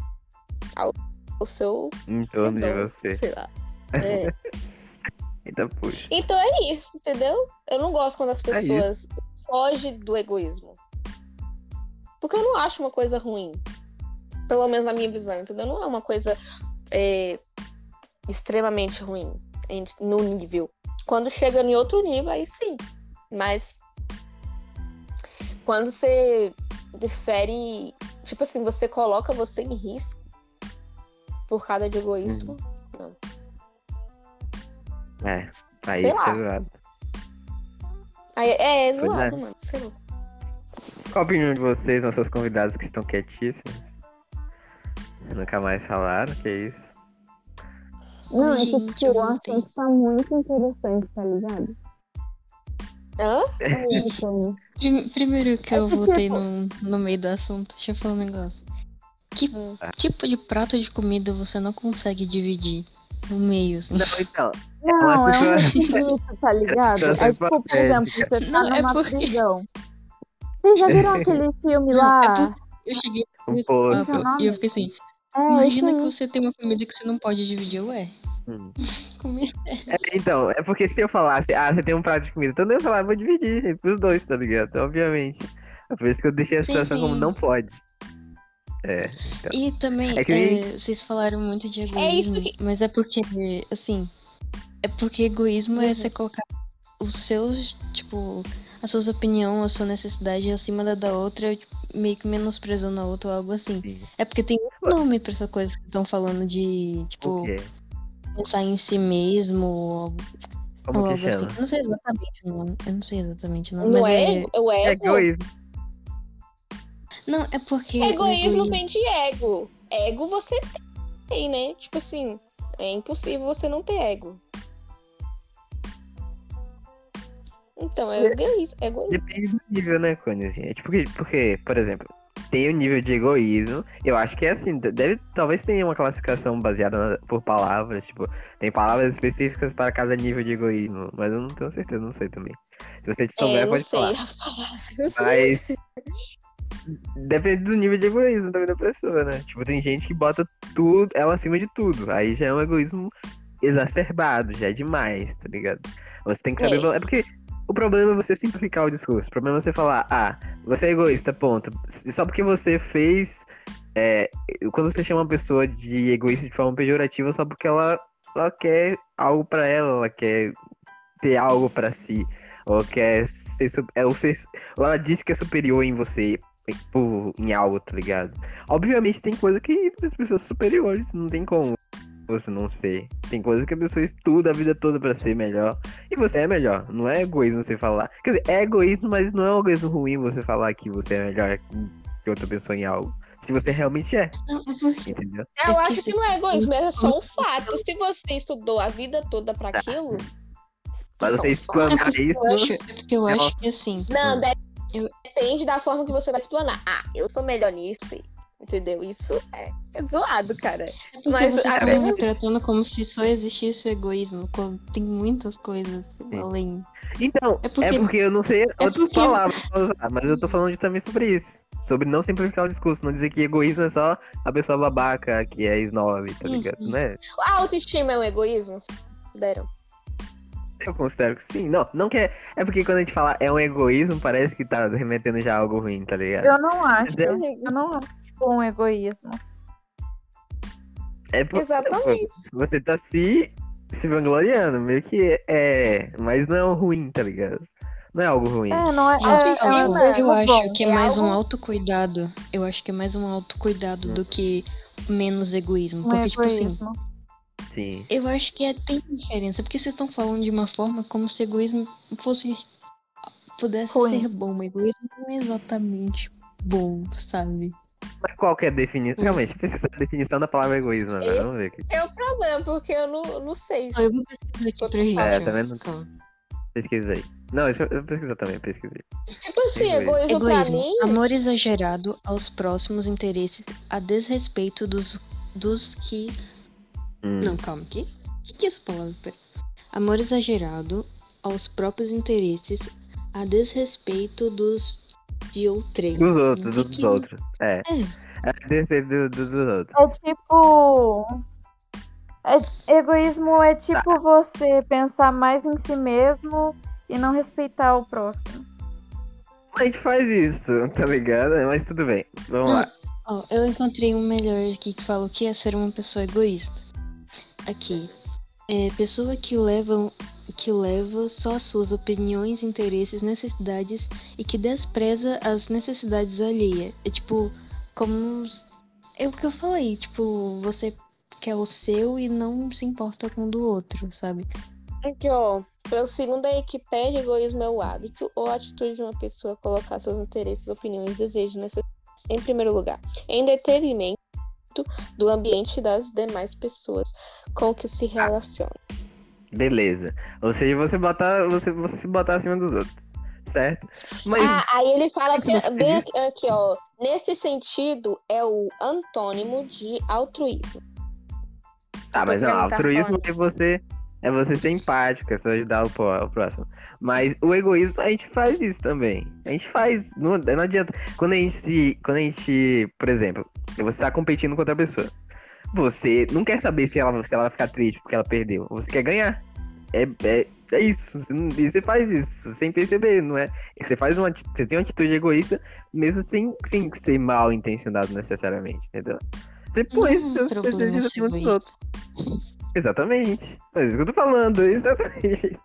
ao, ao seu Em torno de redor, você. sei lá. (laughs) É. Então, puxa. Então é isso, entendeu? Eu não gosto quando as É pessoas fogem do egoísmo. Porque eu não acho uma coisa ruim. Pelo menos na minha visão, entendeu? Não é uma coisa é, extremamente ruim no nível. Quando chega em outro nível, aí sim. Mas quando você difere. Tipo assim, você coloca você em risco por causa de egoísmo. É. Aí Sei fica lá. zoado. Aí, é, é zoado, é. mano. Sei lá. Qual a opinião de vocês, nossos convidados que estão quietíssimos? Nunca mais falaram, que isso? Não, é que tipo, eu o voltei. assunto tá muito interessante, tá ligado? Hã? É, Prim- Primeiro que É eu voltei tipo- no, no meio do assunto, deixa eu falar um negócio. Que Hum. tipo de prato de comida você não consegue dividir no meio, assim? Não, então. Não, é um requisito, tá ligado? (laughs) É tipo, por exemplo, você tá Não, é numa porque- prisão. Vocês já viram aquele (laughs) filme Não, lá? é Eu cheguei Um poço. Não. e eu fiquei assim, É, imagina que você tem uma comida que você não pode dividir, ué. Hum. (laughs) Comida. É, então, é porque se eu falasse, ah, você tem um prato de comida, então eu ia falar, vou dividir pros dois, tá ligado? Obviamente. É por isso que eu deixei a Sim, situação como sim. não pode. É. E também, É que- é, vocês falaram muito de egoísmo, É isso que- mas é porque, assim, é porque egoísmo Uhum. é você colocar os seus, tipo, a sua opinião, a sua necessidade acima da da outra, tipo, meio que menosprezando a outra ou algo assim. Sim. É porque tem um nome pra essa coisa que estão falando de, tipo, pensar em si mesmo ou, Como ou que algo assim. chama? Eu não sei exatamente o nome. Eu não sei exatamente o nome. É, é... ego- o É ego. egoísmo. Não, é porque. o Egoísmo egoí- vem de ego. Ego você tem, né? Tipo assim, é impossível você não ter ego. Então, é egoísmo. É egoísmo. Depende do nível, né, Cone? Assim, é tipo que, porque, por exemplo, tem o nível de egoísmo. Eu acho que é assim, deve, talvez tenha uma classificação baseada na- por palavras, tipo, tem palavras específicas para cada nível de egoísmo, mas eu não tenho certeza, não sei também. Se você É, souber, não pode falar. Mas (laughs) depende do nível de egoísmo também da pessoa, né? Tipo, tem gente que bota tudo, ela acima de tudo. Aí já é um egoísmo exacerbado, já é demais, tá ligado? Você tem que saber. É. É porque o problema é você simplificar o discurso. O problema é você falar, ah, você é egoísta, ponto. Só porque você fez. é, quando você chama uma pessoa de egoísta de forma pejorativa, só porque ela, ela quer algo pra ela, ela quer ter algo pra si. Ou quer ser, su- é, ou ser. Ou ela disse que é superior em você em algo, tá ligado? Obviamente tem coisa que as pessoas superiores, não tem como você não ser. Tem coisas que a pessoa estuda a vida toda pra ser melhor. E você é melhor. Não é egoísmo você falar. Quer dizer, é egoísmo, mas não é um egoísmo ruim você falar que você é melhor que outra pessoa em algo. Se você realmente é, Não, é entendeu? Eu É acho que não é egoísmo, é só um fato. Se você estudou a vida toda pra aquilo. Mas você É explanar porque isso. eu acho, é porque eu é acho que assim. Não, dep- Eu- depende da forma que você vai explanar. Ah, eu sou melhor nisso. Entendeu? Isso é, é zoado, cara. É porque Mas vocês estão apenas- me tratando como se só existisse o egoísmo, tem muitas coisas Sim. além. Então, É é porque- porque, eu não sei outras porque- palavras pra usar, mas eu tô falando de- também sobre isso. Sobre não simplificar o discurso, não dizer que egoísmo é só a pessoa babaca que é snob, tá ligado? Né? A autoestima é um egoísmo? Consideram? Eu considero que sim. Não, não que é. É porque quando a gente fala é um egoísmo, parece que tá remetendo já a algo ruim, tá ligado? Eu não acho. É- Eu não acho um egoísmo. É por- Exatamente. Você tá se, se vangloriando, meio que é. Mas não é um ruim, tá ligado? Não é algo ruim. É, não é. Gente, é, é um autoestima, egoísmo eu acho bom. que é É mais um algo- autocuidado. Eu acho que é mais um autocuidado do que menos egoísmo. Um Porque, tipo assim. Sim. eu acho que é, tem diferença. Porque vocês estão falando de uma forma como se egoísmo fosse. pudesse Ruim. ser bom. O egoísmo não é exatamente bom, sabe? Mas qual que é a definição? Realmente, precisa da definição da palavra egoísmo. Esse- Vamos ver aqui. É o problema, porque eu não, não sei. Eu vou pesquisar aqui pra gente. É, tá vendo? Calma. Pesquisa aí. Não, eu pesquisar também, pesquisei. Tipo assim, Egoísmo. egoísmo, pra mim. Amor exagerado aos próximos interesses a desrespeito dos, dos que. Hum. Não, calma, que? Que que é essa palavra? Amor exagerado aos próprios interesses a desrespeito dos de outrem. Dos outros, Que dos que- outros. É. É. É desse do, do, dos outros. É tipo. é- egoísmo é tipo você pensar mais em si mesmo e não respeitar o próximo. A gente faz isso, tá ligado? Mas tudo bem. Vamos Hum. lá. Ó, eu encontrei um melhor aqui que fala o que é ser uma pessoa egoísta. Aqui. É pessoa que leva, que leva só as suas opiniões, interesses, necessidades e que despreza as necessidades alheias. É tipo, como. É o que eu falei, tipo, você quer o seu e não se importa com o do outro, sabe? Aqui, ó. Pelo segundo a Wikipédia, egoísmo é o hábito ou a atitude de uma pessoa colocar seus interesses, opiniões, desejos, necessidades em primeiro lugar, em detrimento do ambiente das demais pessoas com que se relaciona. Beleza. Ou seja, você botar, você, você se botar acima dos outros. Certo? Mas Ah, aí ele fala que, bem aqui, aqui, ó. Nesse sentido, é o antônimo de altruísmo. Tá, mas não, altruísmo é você é você ser empático, é você ajudar o, próximo. Mas o egoísmo, a gente faz isso também. A gente faz, não, não adianta. Quando a gente se, quando a gente, por exemplo, você tá competindo com outra pessoa. Você não quer saber se ela, se ela vai ficar triste porque ela perdeu. Você quer ganhar. É, é, é isso. Você, não- e você faz isso sem perceber, não é? Você faz uma, você tem uma atitude egoísta, mesmo sem, sem ser mal intencionado necessariamente, entendeu? Você põe Não, seus desejos ser acima dos outros. Exatamente. Mas isso que eu tô falando, (laughs) exatamente.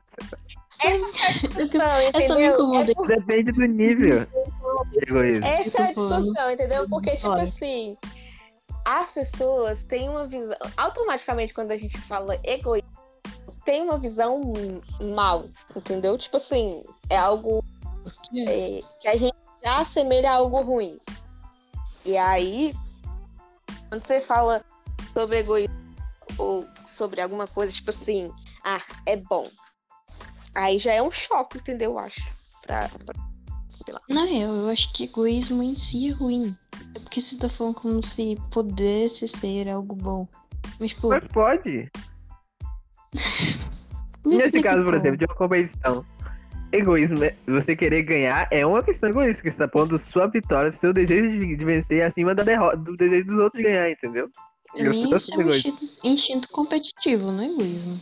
Discussão, Essa me entendeu? incomoda. É Depende do nível egoísmo. Essa é a discussão, entendeu? Porque, tipo assim, as pessoas têm uma visão. Automaticamente, quando a gente fala egoísmo, tem uma visão mal, entendeu? Tipo assim, é algo é, que a gente já assemelha a algo ruim. E aí, quando você fala sobre egoísmo ou sobre alguma coisa, tipo assim, ah, é bom. Aí já é um choque, entendeu? Eu acho. Pra, pra- sei lá. Na real, eu acho que egoísmo em si é ruim. É porque você tá falando como se pudesse ser algo bom. Mas, tipo, Mas pode. (laughs) me Nesse explica caso, por como. exemplo, de uma competição. Egoísmo, né? você querer ganhar é uma questão egoísta, que você tá pondo sua vitória, seu desejo de, de vencer acima da derrota, do desejo dos outros de ganhar, entendeu? Pra Eu isso é um egoísta. instinto, instinto competitivo, não é egoísmo.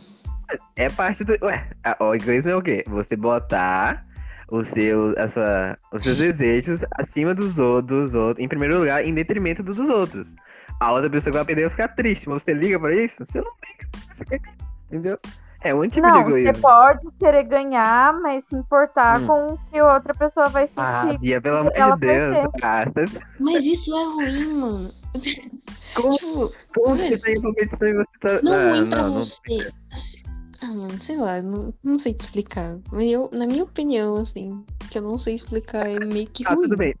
É parte do. Ué, o egoísmo é o quê? Você botar o seu, a sua, os seus desejos acima dos outros, outros, em primeiro lugar, em detrimento do dos outros. A outra pessoa que vai perder vai ficar triste, mas você liga pra isso? Você não liga. Você quer... Entendeu? É um tipo não, de você egoísmo. pode querer ganhar, mas se importar Hum. com o que outra pessoa vai sentir. Ah, Bia, pelo amor de Deus. Ah, você- Mas isso é ruim, mano. como, (laughs) Tipo, como velho, você tá em competição e você tá. não é ah, ruim pra não, não- você. Assim, Ah, sei lá, não, não sei te explicar. Mas eu, na minha opinião, assim, que eu não sei explicar, é meio que Ah, ruim. tudo bem.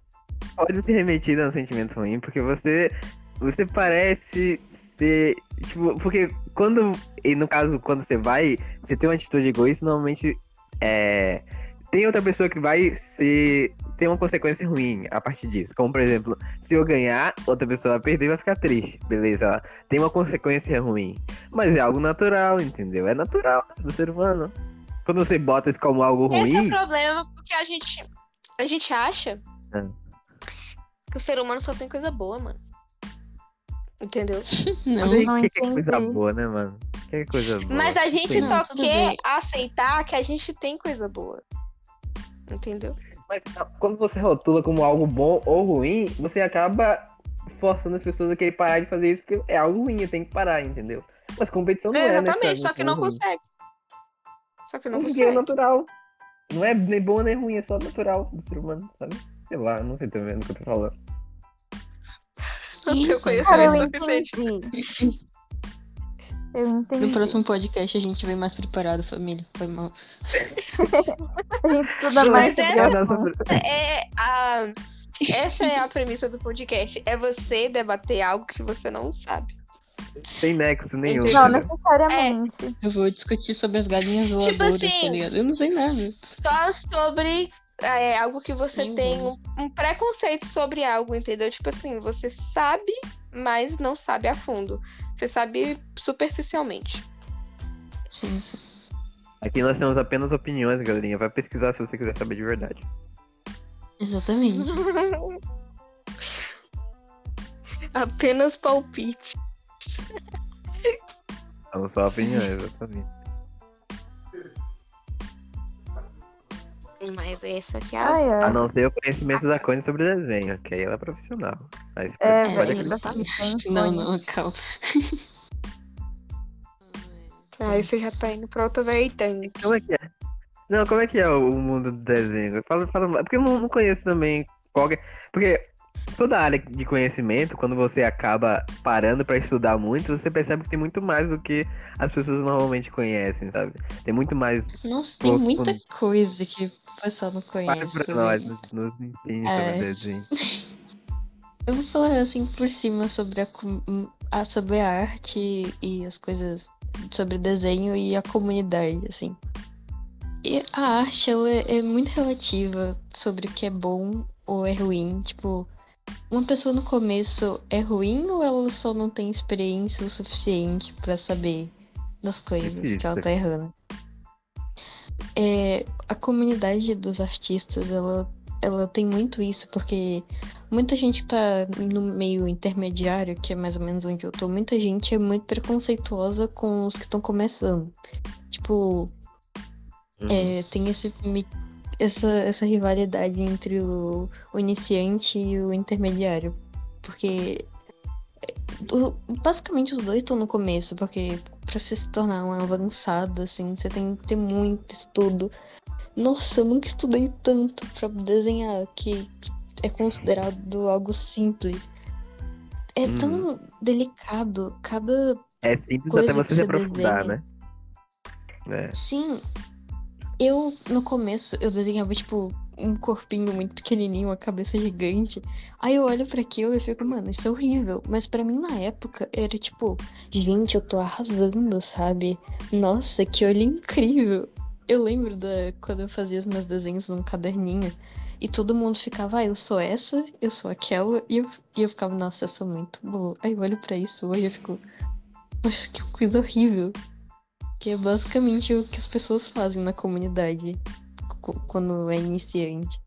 Pode ser remetido a um sentimento ruim, porque você. Você parece ser. Tipo, porque quando. E no caso, quando você vai, você tem uma atitude egoísta, normalmente. É. Tem outra pessoa que vai ser. Tem uma consequência ruim a partir disso. Como, por exemplo, se eu ganhar, outra pessoa vai perder e vai ficar triste. Beleza, tem uma consequência ruim. Mas é algo natural, entendeu? É natural do ser humano. Quando você bota isso como algo ruim. Esse é o problema, porque a gente, a gente acha Ah. que o ser humano só tem coisa boa, mano. Entendeu? (laughs) Não. Mas aí, não que, que é coisa boa, né, mano? Que é coisa boa. Mas a gente Sim. só Não, quer bem. aceitar que a gente tem coisa boa. Entendeu? Mas quando você rotula como algo bom ou ruim, você acaba forçando as pessoas a querer parar de fazer isso, porque é algo ruim, tem que parar, entendeu? Mas competição não é, Exatamente, só que não ruim. consegue. Só que não Porque é consegue. natural. Não é nem bom nem ruim, é só natural do ser humano, sabe? Sei lá, não sei também do que eu tô falando. (laughs) Eu Isso. conheço Cara, eu suficiente. (laughs) Eu entendi. No próximo podcast a gente vem mais preparado, família. Foi mal. (laughs) A gente estuda mais mas essa-. É a... Essa é a premissa do podcast. É você debater algo que você não sabe. tem nexo nenhum. Não, necessariamente. Eu vou discutir sobre as galinhas Tipo voadoras, assim, tá ligado? Eu não sei nada. Só sobre é, algo que você Sim, tem um, um preconceito sobre algo, entendeu? Tipo assim, você sabe, mas não sabe a fundo. Você sabe superficialmente. Sim, sim. Aqui nós temos apenas opiniões, galerinha. Vai pesquisar se você quiser saber de verdade. Exatamente. (laughs) Apenas palpite. São só opiniões, exatamente. Mas essa aqui é a. Ai, A não ser o conhecimento da Connie sobre desenho, que aí ela é profissional. Aí você É, pode, acreditar. Não, não, calma. (laughs) Aí você já tá indo pra outra vertente. Como é que é? Não, como é que é o mundo do desenho? Fala, fala, porque eu não, não conheço também qual que é- Porque toda área de conhecimento, quando você acaba parando pra estudar muito, você percebe que tem muito mais do que as pessoas normalmente conhecem, sabe? Tem muito mais. Nossa, tem muita coisa que pessoal não Para conhece. pra nós, nos, nos ensine É. sobre desenho. (laughs) Eu vou falar assim por cima sobre a, a- sobre a arte e as coisas sobre desenho e a comunidade, assim. E a arte, ela é, é muito relativa sobre o que é bom ou é ruim. Tipo, uma pessoa no começo é ruim ou ela só não tem experiência o suficiente pra saber das coisas que Difícil. ela tá errando? É, a comunidade dos artistas, ela, ela tem muito isso, porque muita gente tá no meio intermediário, que é mais ou menos onde eu tô, muita gente é muito preconceituosa com os que estão começando. Tipo, Uhum. é, tem esse, essa, essa rivalidade entre o, o iniciante e o intermediário. Porque basicamente os dois estão no começo, porque pra você se tornar um avançado, assim, você tem que ter muito estudo. Nossa, eu nunca estudei tanto pra desenhar, que é considerado algo simples. É Hum. tão delicado, cada É simples coisa até você se aprofundar, desenha. né? É. Sim. Eu, no começo, eu desenhava, tipo, um corpinho muito pequenininho, uma cabeça gigante. Aí eu olho pra aquilo e fico, mano, isso é horrível. Mas pra mim, na época, era tipo, gente, eu tô arrasando, sabe? Nossa, que olho incrível. Eu lembro da quando eu fazia os meus desenhos num caderninho. E todo mundo ficava, ah, eu sou essa, eu sou aquela. E eu, e eu ficava, nossa, eu sou muito boa. Aí eu olho pra isso hoje e fico, nossa, que coisa horrível. Que é basicamente o que as pessoas fazem na comunidade quando é iniciante.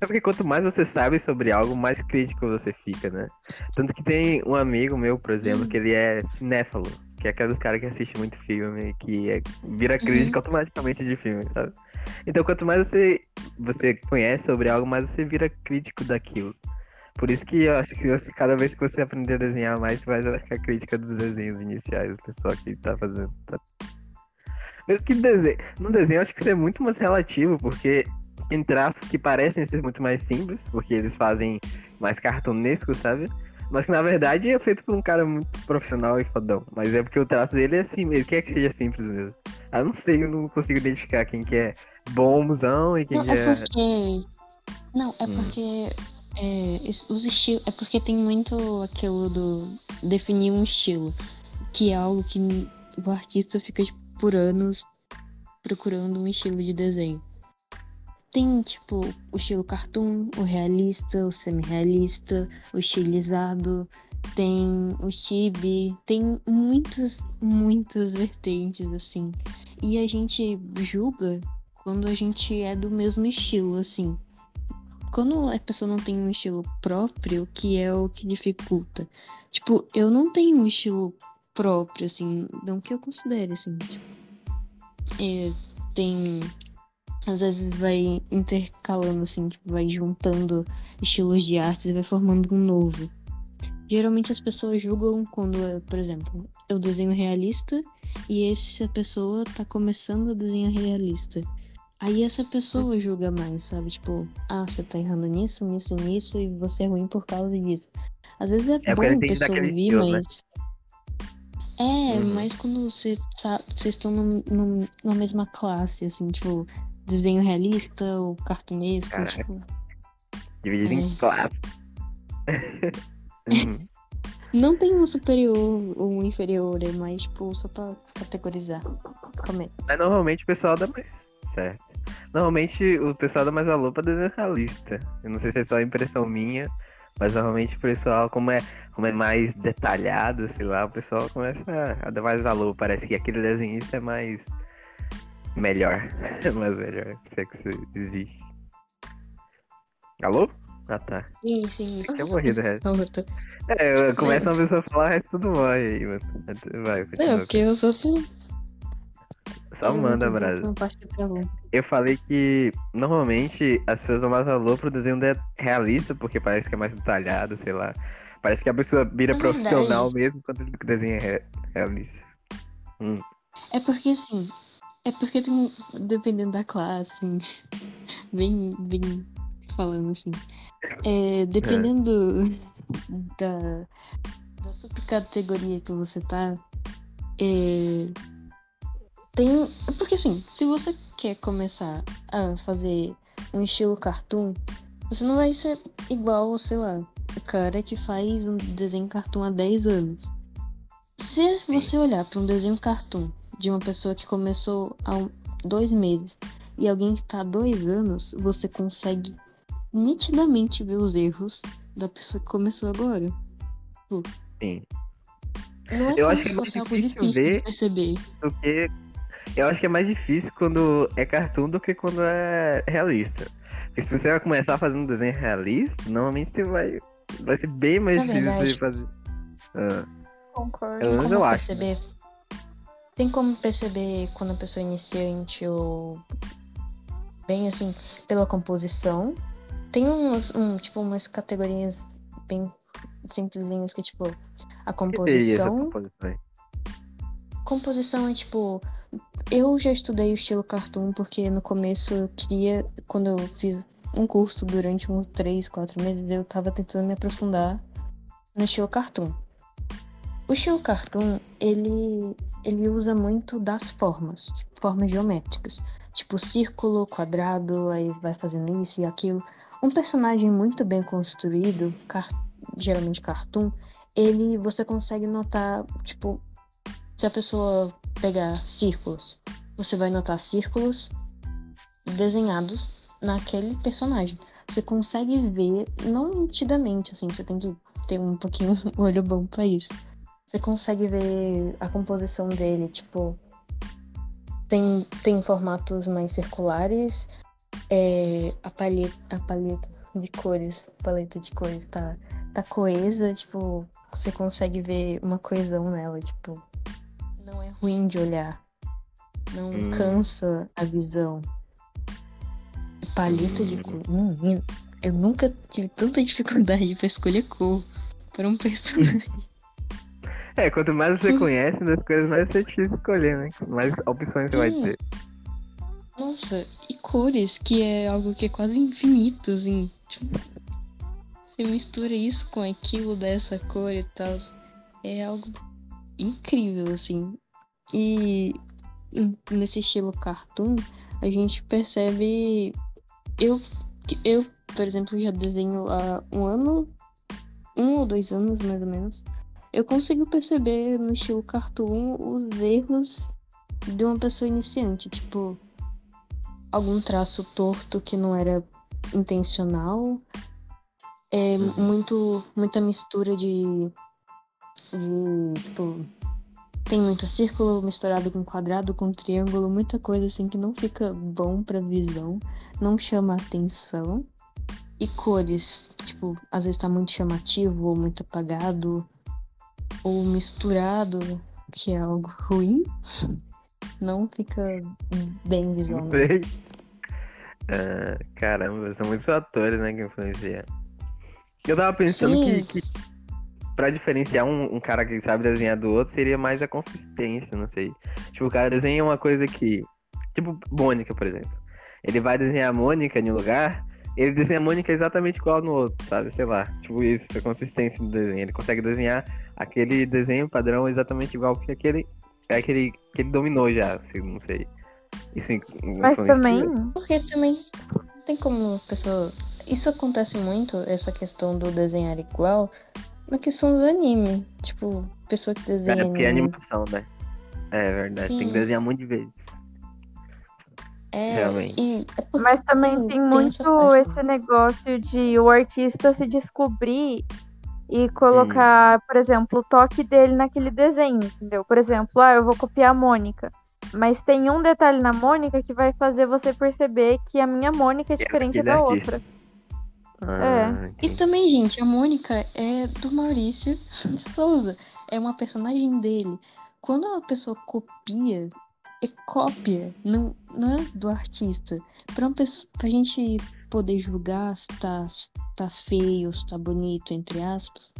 É porque quanto mais você sabe sobre algo, mais crítico você fica, né? Tanto que tem um amigo meu, por exemplo, Hum. que ele é cinéfalo, que é aqueles cara que assiste muito filme, que é- vira crítico automaticamente de filme, sabe? Então quanto mais você, você conhece sobre algo, mais você vira crítico daquilo. Por isso que eu acho que você- cada vez que você aprender a desenhar mais, você vai ficar crítica dos desenhos iniciais do pessoal que tá fazendo. tá? Mesmo que desenho, no desenho eu acho que isso é muito mais relativo, porque tem traços que parecem ser muito mais simples, porque eles fazem mais cartunesco, sabe? Mas que na verdade é feito por um cara muito profissional e fodão. Mas é porque o traço dele é assim, ele quer que seja simples mesmo. Eu não sei, eu não consigo identificar quem que é bomzão e quem Não, que é é. porque. Não, é Hum. porque. É, os estilos. É porque tem muito aquilo do. definir um estilo. Que é algo que o artista fica tipo, por anos procurando um estilo de desenho. tem, tipo, o estilo cartoon, o realista, o semi-realista, o estilizado, tem o chibi, tem muitas, muitas vertentes, assim. E a gente julga quando a gente é do mesmo estilo, assim. Quando a pessoa não tem um estilo próprio, que é o que dificulta. Tipo, eu não tenho um estilo próprio, assim, não que eu considere, assim. Tipo, é, tem. Às vezes vai intercalando, assim, tipo, vai juntando estilos de arte e vai formando um novo. Geralmente as pessoas julgam quando, por exemplo, eu desenho realista e essa pessoa tá começando a desenhar realista. Aí essa pessoa julga mais, sabe? Tipo, ah, você tá errando nisso, nisso, nisso, e você é ruim por causa disso. Às vezes é, É bom a pessoa ouvir, estilo, né? mas. É, Uhum. mas quando vocês estão num- num- numa mesma classe, assim, tipo, desenho realista ou cartunesco, Caraca. tipo. Dividido em É. classes. (laughs) Uhum. Não tem um superior ou um inferior, é mais, tipo, só pra categorizar. Aí. Mas normalmente o pessoal dá mais. Certo. Normalmente o pessoal dá mais valor pra desenho realista. Eu não sei se é só impressão minha, mas normalmente o pessoal, como é, como é mais detalhado, sei lá, o pessoal começa a, dar mais valor. Parece que aquele desenhista é mais. melhor. É (laughs) mais melhor. Se é que isso existe. Alô? Ah tá. Sim, sim. Tinha morrido o resto. Outra. É, começa uma pessoa a falar, o resto tudo morre aí, mano. Vai, Não, continua. porque eu só tô. Só eu manda, Brasa. travou. Eu falei que normalmente as pessoas dão mais valor pro desenho de- realista, porque parece que é mais detalhado, sei lá. Parece que a pessoa vira Na profissional mesmo quando ele desenha re- realista. É porque assim. É porque tem. Dependendo da classe, assim. (laughs) Bem, bem falando assim. É, dependendo da, da subcategoria que você tá. É, tem. é Porque assim, se você quer começar a fazer um estilo cartoon, você não vai ser igual, sei lá, o cara que faz um desenho cartoon há 10 anos. Se você olhar para um desenho cartoon de uma pessoa que começou há um- dois meses e alguém que tá há dois anos, você consegue nitidamente ver os erros da pessoa que começou agora. Sim. Não é Eu acho que é mais difícil difícil ver. de perceber. Porque eu acho que é mais difícil quando é cartoon do que quando é realista. Porque se você vai começar fazendo um desenho realista, normalmente você vai. Vai ser bem mais Na difícil verdade- de fazer. Ah, Concordo. Pelo menos eu acho. perceber. Tem como perceber quando a pessoa é iniciante ou bem assim pela composição. Tem uns, um, tipo umas categorias bem simplesinhas que tipo a que composição. composições? Composição é tipo. Eu já estudei o estilo cartoon porque no começo eu queria. Quando eu fiz um curso durante uns 3, 4 meses, eu tava tentando me aprofundar no estilo cartoon. O estilo cartoon, ele, ele usa muito das formas, formas geométricas. Tipo círculo, quadrado, aí vai fazendo isso e aquilo. Um personagem muito bem construído, car- geralmente cartoon, ele você consegue notar, tipo, se a pessoa pegar círculos, você vai notar círculos desenhados naquele personagem. Você consegue ver, não nitidamente, assim, você tem que ter um pouquinho (laughs) um olho bom pra isso. Você consegue ver a composição dele, tipo. Tem, tem formatos mais circulares, é, a, paleta, a paleta de cores, paleta de cores tá, tá coesa, tipo, você consegue ver uma coesão nela, tipo, não é ruim de olhar. Não Hum. cansa a visão. Paleta de Hum. cor. Menino, eu nunca tive tanta dificuldade pra escolher cor para um personagem. (laughs) (laughs) É, quanto mais você conhece das coisas, mais é difícil escolher, né? Mais opções você vai ter. Nossa, e cores, que é algo que é quase infinito, assim. Tipo, você mistura isso com aquilo dessa cor e tal. É algo incrível, assim. E nesse estilo cartoon, a gente percebe. Eu, eu por exemplo, já desenho há um ano, um ou dois anos mais ou menos. Eu consigo perceber no estilo cartoon os erros de uma pessoa iniciante. Tipo, algum traço torto que não era intencional. É Uhum. muito, muita mistura de, de, tipo, tem muito círculo misturado com quadrado, com triângulo, muita coisa assim que não fica bom pra visão, não chama atenção. E cores, tipo, às vezes tá muito chamativo ou muito apagado ou misturado, que é algo ruim. (laughs) Não fica bem Não visualmente. sei. Ah, caramba, são muitos fatores, né, que influenciam. Eu tava pensando que, que pra diferenciar um, um cara que sabe desenhar do outro seria mais a consistência, não sei. Tipo, o cara desenha uma coisa que. Tipo, Mônica, por exemplo. Ele vai desenhar a Mônica em um lugar, ele desenha a Mônica exatamente igual no outro, sabe? Sei lá. Tipo, isso, a consistência do desenho. Ele consegue desenhar aquele desenho padrão exatamente igual que aquele. É aquele que ele dominou já, assim, não sei. Isso Mas também, Porque também não tem como a pessoa. Isso acontece muito, essa questão do desenhar igual, na questão dos animes. Tipo, pessoa que desenha. É, porque é animação, né? É verdade, tem que Sim. desenhar um monte de vezes. É, Realmente. e é mas também tem- tem muito esse negócio de o artista se descobrir e colocar, por exemplo, o toque dele naquele desenho, entendeu? Por exemplo, ah, eu vou copiar a Mônica. Mas tem um detalhe na Mônica que vai fazer você perceber que a minha Mônica é é diferente daquele da artista. outra. Ah, E entendi. também, gente, a Mônica é do Maurício de (laughs) Souza. É uma personagem dele. Quando uma pessoa copia, é cópia, não, não é do artista. Pra, uma pessoa, pra gente poder julgar se tá, se tá feio, se tá bonito, entre aspas,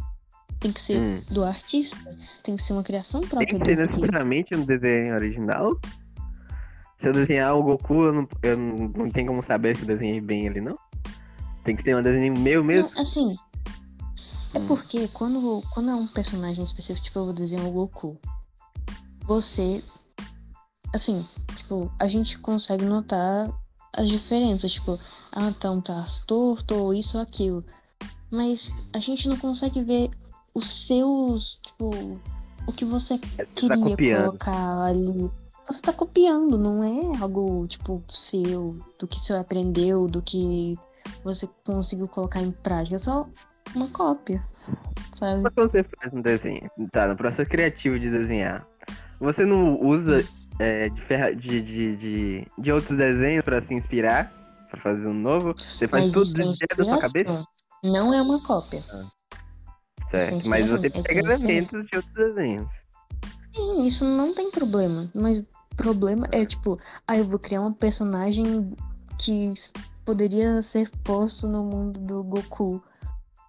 tem que ser Hum. do artista. Tem que ser uma criação Tem própria que ser necessariamente um desenho original? Se eu desenhar o Goku, eu não, eu não, não tenho como saber se eu desenhei bem ele, não? Tem que ser um desenho meu mesmo? Não, assim, é Hum. porque quando, quando é um personagem específico, tipo, eu vou desenhar o Goku, você, assim, tipo, a gente consegue notar as diferenças, tipo, ah, tá um traço torto, ou isso ou aquilo. Mas a gente não consegue ver os seus, tipo, o que você Você tá queria copiando. colocar ali. Você tá copiando, não é algo, tipo, seu, do que você aprendeu, do que você conseguiu colocar em prática. É só uma cópia, sabe? Mas quando você faz um desenho, tá, no processo criativo de desenhar, você não usa é, de, ferra- de, de, de, de outros desenhos pra se inspirar? Pra fazer um novo? Você faz Mas tudo isso é da sua cabeça? Não é uma cópia. Certo, mas você é pega elementos de outros desenhos. Sim, isso não tem problema. Mas o problema é, tipo, ah, eu vou criar um personagem que poderia ser posto no mundo do Goku.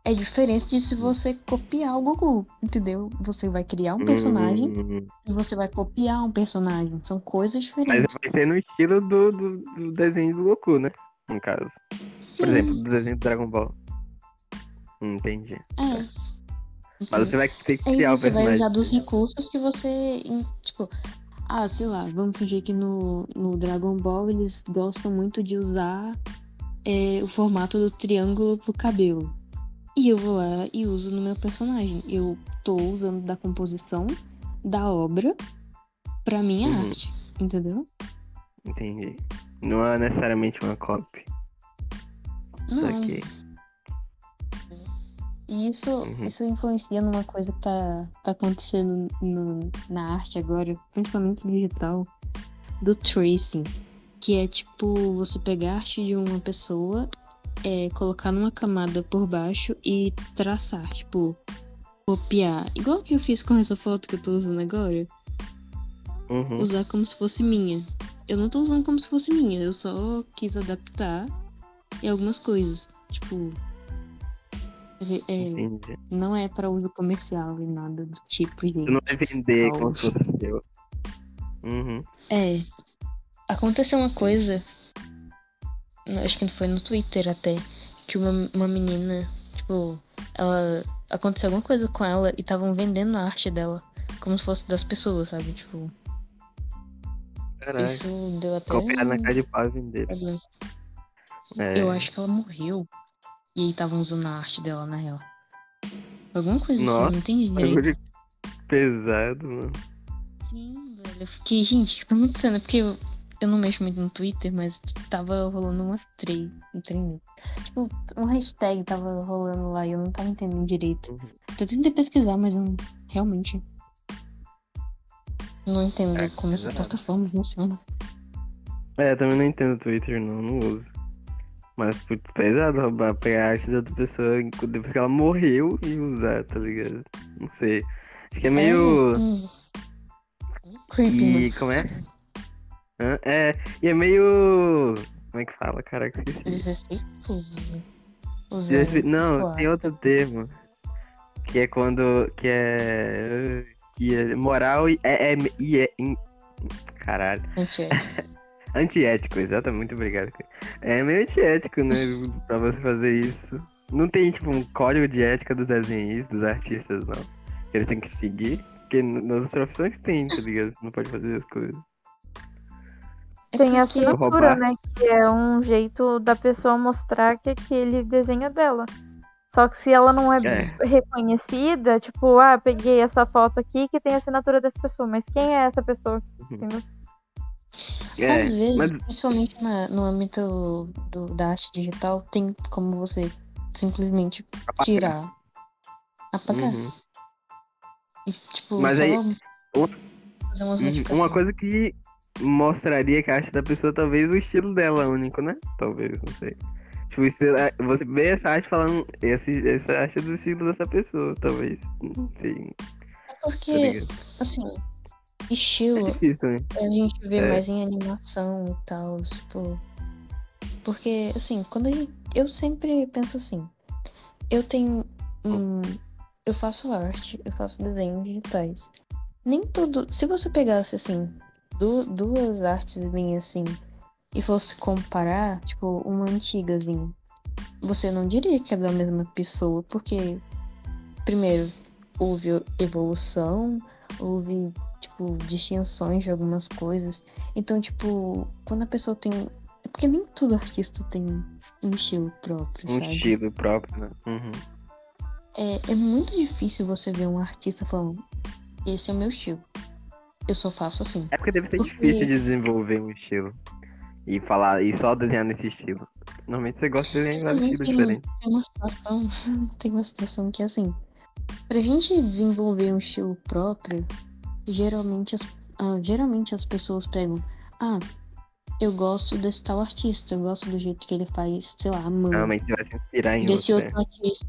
É diferente de se você copiar o Goku, entendeu? Você vai criar um personagem Hum, e você vai copiar um personagem. São coisas mas diferentes. vai ser no estilo do, do, do desenho do Goku, né? No caso. Sim, Por exemplo, do desenho do Dragon Ball. Entendi. é. Mas você vai ter que criar o você vai personagem. usar dos recursos que você. Tipo, ah, sei lá, vamos fingir que no, no Dragon Ball eles gostam muito de usar é, o formato do triângulo pro cabelo. E eu vou lá e uso no meu personagem. Eu tô usando da composição da obra pra minha Uhum. arte. Entendeu? Entendi. Não é necessariamente uma. Só Não. que. E isso, Uhum. isso influencia numa coisa que tá, tá acontecendo no- na arte agora, principalmente digital, do tracing. Que é tipo você pegar a arte de uma pessoa, é, colocar numa camada por baixo e traçar, tipo, copiar. Igual que eu fiz com essa foto que eu tô usando agora. Uhum. Usar como se fosse minha. Eu não tô usando como se fosse minha, eu só quis adaptar em algumas coisas. Tipo. é- é, não é para uso comercial e nada do tipo, gente. Você não vai vender como se fosse seu. Uhum. É. Aconteceu uma coisa. Acho que foi no Twitter até. Que uma, uma menina, tipo, ela. Aconteceu alguma coisa com ela e estavam vendendo a arte dela. Como se fosse das pessoas, sabe? Tipo, Caraca. isso deu até. Copiar na cara de pau vender. É. Eu acho que ela morreu. E aí estavam usando a arte dela, na real. Alguma coisa assim, Nossa, eu não entendi direito. Pesado, mano. Sim, velho. Eu fiquei, gente, o que tá acontecendo? É Porque eu, eu não mexo muito no Twitter, mas tava rolando uma trade, um trem. Tipo, um hashtag tava rolando lá e eu não tava entendendo direito. Uhum. Eu tentei pesquisar, mas eu não- realmente não entendo É, como essa exato. plataforma funciona. É, eu também não entendo Twitter, não, não uso. Mas, putz, pesado roubar, pegar a arte da outra pessoa depois que ela morreu e usar, tá ligado? Não sei. Acho que é meio. É. Creepy, E mano. como é? É, e é meio. Como é que fala? Esqueci. Desrespeitoso. Desrespe- Não, tipo, tem outro termo. Que é quando. Que é. Que é moral e é. é, e é in- caralho. antiético. (laughs) Antiético, exatamente. Muito obrigado. cara. É meio antiético, né? (laughs) pra você fazer isso. Não tem, tipo, um código de ética dos desenhistas, dos artistas, não. Que eles têm que seguir. Porque nas profissões tem, tá ligado? Você não pode fazer as coisas. É Tem a assinatura, né? Que é um jeito da pessoa mostrar que aquele desenho é dela. Só que se ela não é, É. reconhecida, tipo, ah, peguei essa foto aqui que tem a assinatura dessa pessoa, mas quem é essa pessoa? Entendeu? É, Às vezes, mas principalmente na- no âmbito do- da arte digital, tem como você simplesmente tirar, apagar. Uhum. E, tipo, Mas aí, fazer umas Uhum. Uma coisa que mostraria que a arte da pessoa, talvez o estilo dela é único, né? Talvez, não sei. Tipo, é- você vê essa arte falando, esse, essa arte é do estilo dessa pessoa, talvez. Não sei, É tá porque, ligado? assim, É estilo difícil também. a gente vê É. mais em animação e tal, tipo. Porque, assim, quando a gente. Eu sempre penso assim. Eu tenho. Eu faço arte, eu faço desenhos digitais. Nem tudo. Se você pegasse, assim, du- duas artes minhas, assim, e fosse comparar, tipo, uma antigazinha, você não diria que é da mesma pessoa, porque, primeiro, houve evolução, houve, tipo, distinções de algumas coisas. Então, tipo, quando a pessoa tem. É porque nem todo artista tem um estilo próprio, Um sabe? estilo próprio, né? Uhum. É, é muito difícil você ver um artista falando, esse é o meu estilo. Eu só faço assim. É porque deve ser Porque- difícil desenvolver um estilo. E falar, e só desenhar nesse estilo. Normalmente você gosta de desenhar em vários Também estilos tem, diferentes. tem uma situação. (laughs) Tem uma situação que é assim. Pra gente desenvolver um estilo próprio, geralmente as, ah, geralmente as pessoas pegam. Ah, eu gosto desse tal artista, eu gosto do jeito que ele faz, sei lá, a mão. Normalmente você vai se inspirar em desse outro, né? outro artista.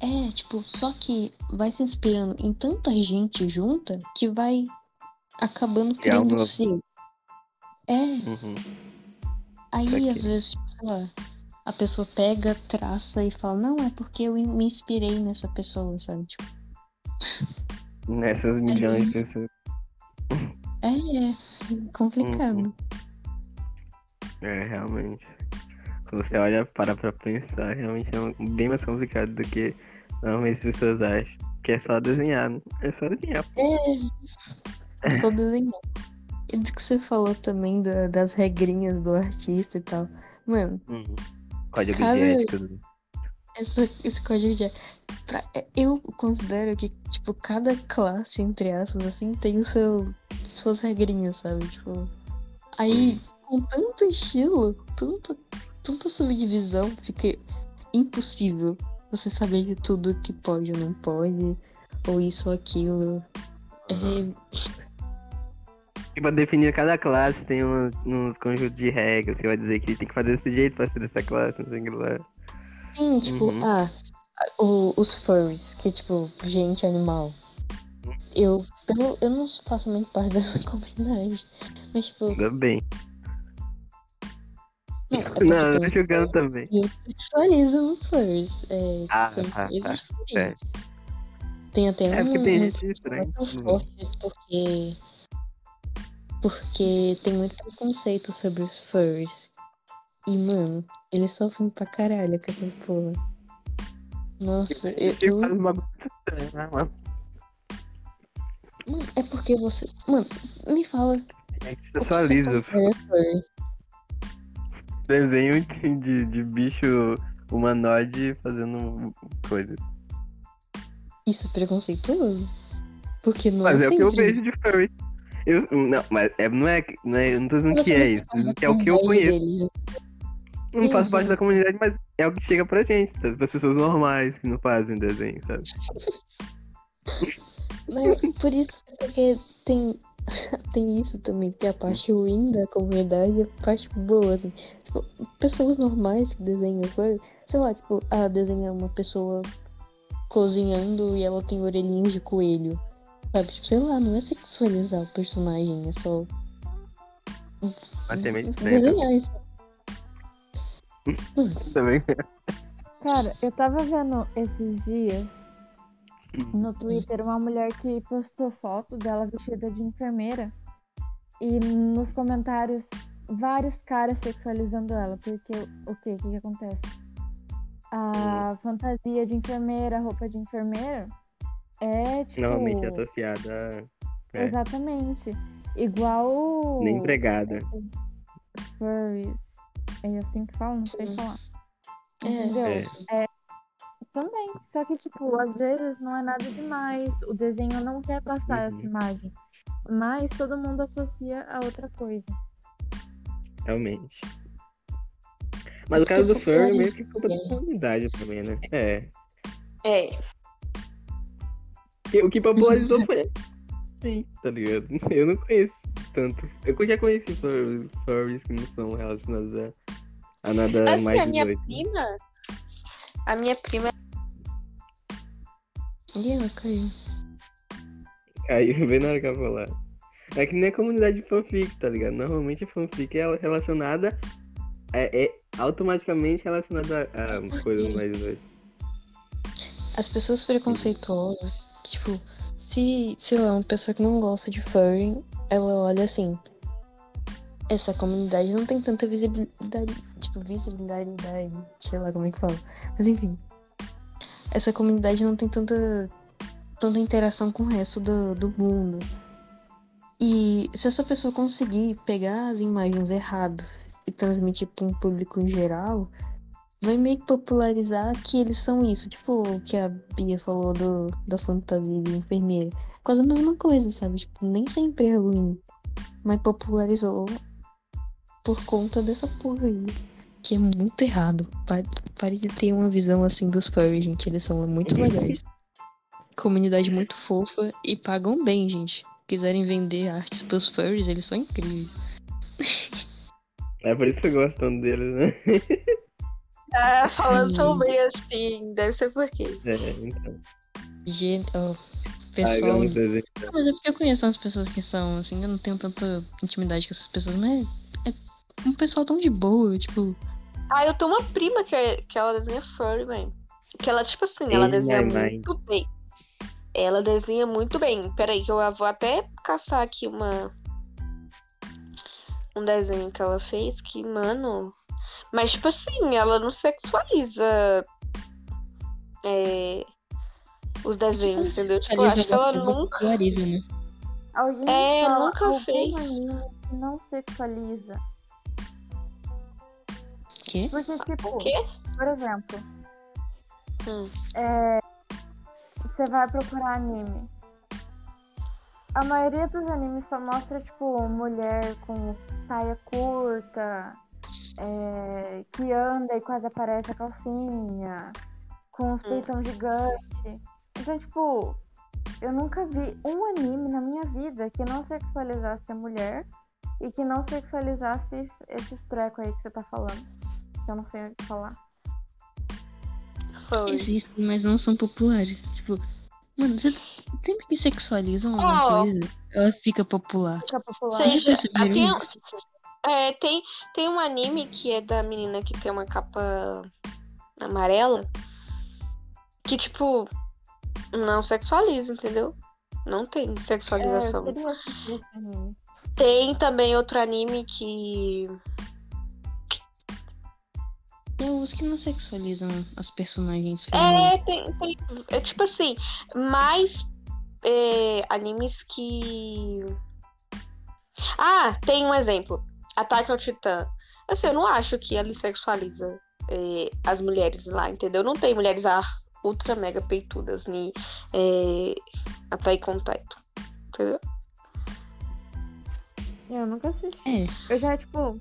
É, tipo, só que vai se inspirando em tanta gente junta que vai acabando um criando o novo. seu. É, Uhum. aí às vezes, tipo, sei lá, a pessoa pega, traça e fala, não, é porque eu me inspirei nessa pessoa, sabe? Tipo, Nessas milhões de (laughs) pessoas. é, é complicado. Uhum. É, realmente. Quando você olha para pra pensar, realmente é bem mais complicado do que normalmente as pessoas acham. Que é só desenhar, né? É só desenhar. Eu sou desenhar. E do que você falou também da- das regrinhas do artista e tal. Mano, Uhum. Código Cada- de ética. essa, esse código de pra- eu considero que, tipo, cada classe, entre aspas, assim, tem o seu suas regrinhas, sabe? Tipo. Aí, com tanto estilo, tanto, tanta subdivisão, fica impossível você saber de tudo que pode ou não pode, ou isso ou aquilo. É, E pra definir cada classe tem um, uns conjuntos de regras. Você vai dizer que tem que fazer desse jeito pra ser dessa classe, não sei o que lá. Sim, tipo, Uhum. ah, o- os furries, que tipo, gente animal. Eu, eu, eu não faço muito parte (laughs) dessa comunidade. Mas, tipo, Ainda bem. não, é Não, eu tem tô jogando também. E eles sexualizam os furries. É, Ah, são tá, coisas tá, diferentes. Tem até É um, porque tem um muito forte porque. Porque tem muito preconceito sobre os furries. E, mano, eles sofrem pra caralho com essa porra. Nossa, eu, eu- né, mano? É porque você. Mano, me fala. É que sensualiza. furry. Desenho de, de, bicho humanoide fazendo coisas. Isso é preconceituoso? Porque não Mas é é o que eu vejo de furry. Eu, não, mas é, não, é, não é. Eu não tô dizendo que é isso. que é o que eu conheço. deles. Não faço parte da comunidade, mas é o que chega pra gente, sabe? Para as pessoas normais que não fazem desenho, sabe? (laughs) Mas por isso, porque tem, (laughs) tem isso também, tem a parte ruim da comunidade e a parte boa, assim. Tipo, pessoas normais que desenham coisa, sei lá, tipo, ah, desenha uma pessoa cozinhando e ela tem orelhinhos de coelho. Sabe? Tipo, sei lá, não é sexualizar o personagem, é só Mas (laughs) é meio estranho. Também. Cara, eu tava vendo esses dias no Twitter uma mulher que postou foto dela vestida de enfermeira e nos comentários vários caras sexualizando ela, porque o que que, que acontece? A fantasia de enfermeira, a roupa de enfermeira é tipo Normalmente é associada a é. exatamente igual nem empregada. furries. É assim que fala, não sei Sim. falar. É. Entendeu? É. Também. Só que, tipo, às vezes não é nada demais. O desenho não quer passar essa Uhum. imagem. Mas todo mundo associa a outra coisa. Realmente. Mas o caso do Furry populariza- meio que culpa da comunidade também, né? É. É. O que popularizou foi. Sim, tá ligado? Eu não conheço tanto. Eu já conheci furries que não são relacionados a, a nada Assim, mais a minha 18. né? prima. A minha prima. E ela caiu. Aí, (laughs) bem na hora que eu vou falar. É que nem a comunidade de fanfic, tá ligado? Normalmente a fanfic é relacionada. É, é automaticamente relacionada a, a coisas mais 18. As pessoas preconceituosas, tipo, se, sei lá, uma pessoa que não gosta de furry, ela olha assim. Essa comunidade não tem tanta visibilidade, tipo, visibilidade, sei lá como é que fala. Mas enfim. Essa comunidade não tem tanta, tanta interação com o resto do, do mundo. E se essa pessoa conseguir pegar as imagens erradas e transmitir para um público em geral, vai meio que popularizar que eles são isso. Tipo o que a Bia falou do, da fantasia de enfermeira. Quase a mesma coisa, sabe? Tipo, nem sempre é ruim. Mas popularizou por conta dessa porra aí. Que é muito errado. Pare, de ter uma visão assim dos furries, gente. Eles são muito legais. Comunidade muito fofa e pagam bem, gente. Quiserem vender artes pros furries, eles são incríveis. É por isso que tanto deles, né? (laughs) Ah, falando Ai. tão bem assim, deve ser por quê? É, então. Gente, ó, Ah, pessoal. desenho. Não, mas é porque eu conheço umas pessoas que são, assim, eu não tenho tanta intimidade com essas pessoas, mas é um pessoal tão de boa, tipo, Ah, eu tenho uma prima que, é- que ela desenha furry, man. Que ela, tipo assim, ela Ei, desenha mãe, mãe. muito bem. Ela desenha muito bem. Peraí, que eu vou até caçar aqui uma. Um desenho que ela fez que, mano. Mas, tipo assim, ela não sexualiza. É. Os desenhos, entendeu? Tipo, eu acho que ela nunca. populariza, né? Alguém É, fala nunca fez. anime que não sexualiza. Quê? Porque, tipo, O quê? por exemplo, Hum. é, você vai procurar anime. A maioria dos animes só mostra, tipo, mulher com saia curta, é, que anda e quase aparece a calcinha, com os Hum. peitão gigante. Então, tipo, eu nunca vi um anime na minha vida que não sexualizasse a mulher e que não sexualizasse esse treco aí que você tá falando. Que eu não sei o que falar. Furry. Existem, mas não são populares. Tipo, mano, você sempre que sexualizam alguma Ó. coisa, ela fica popular. Fica popular. Vocês já perceberam tem, isso? É, tem, tem um anime que é da menina que tem uma capa amarela. Que, tipo, não sexualiza, entendeu? Não tem É, sexualização. anime. Tem também outro anime que. Tem uns que não sexualizam as personagens. É, tem, tem. É tipo assim, mais é, animes que. Ah, tem um exemplo. Ataque ao Titã. Assim, eu não acho que ele sexualiza é, as mulheres lá, entendeu? Não tem mulheres ah, ultra mega peitudas nem é, Attack on Titan. Entendeu? Eu nunca assisti. É. Eu já, tipo,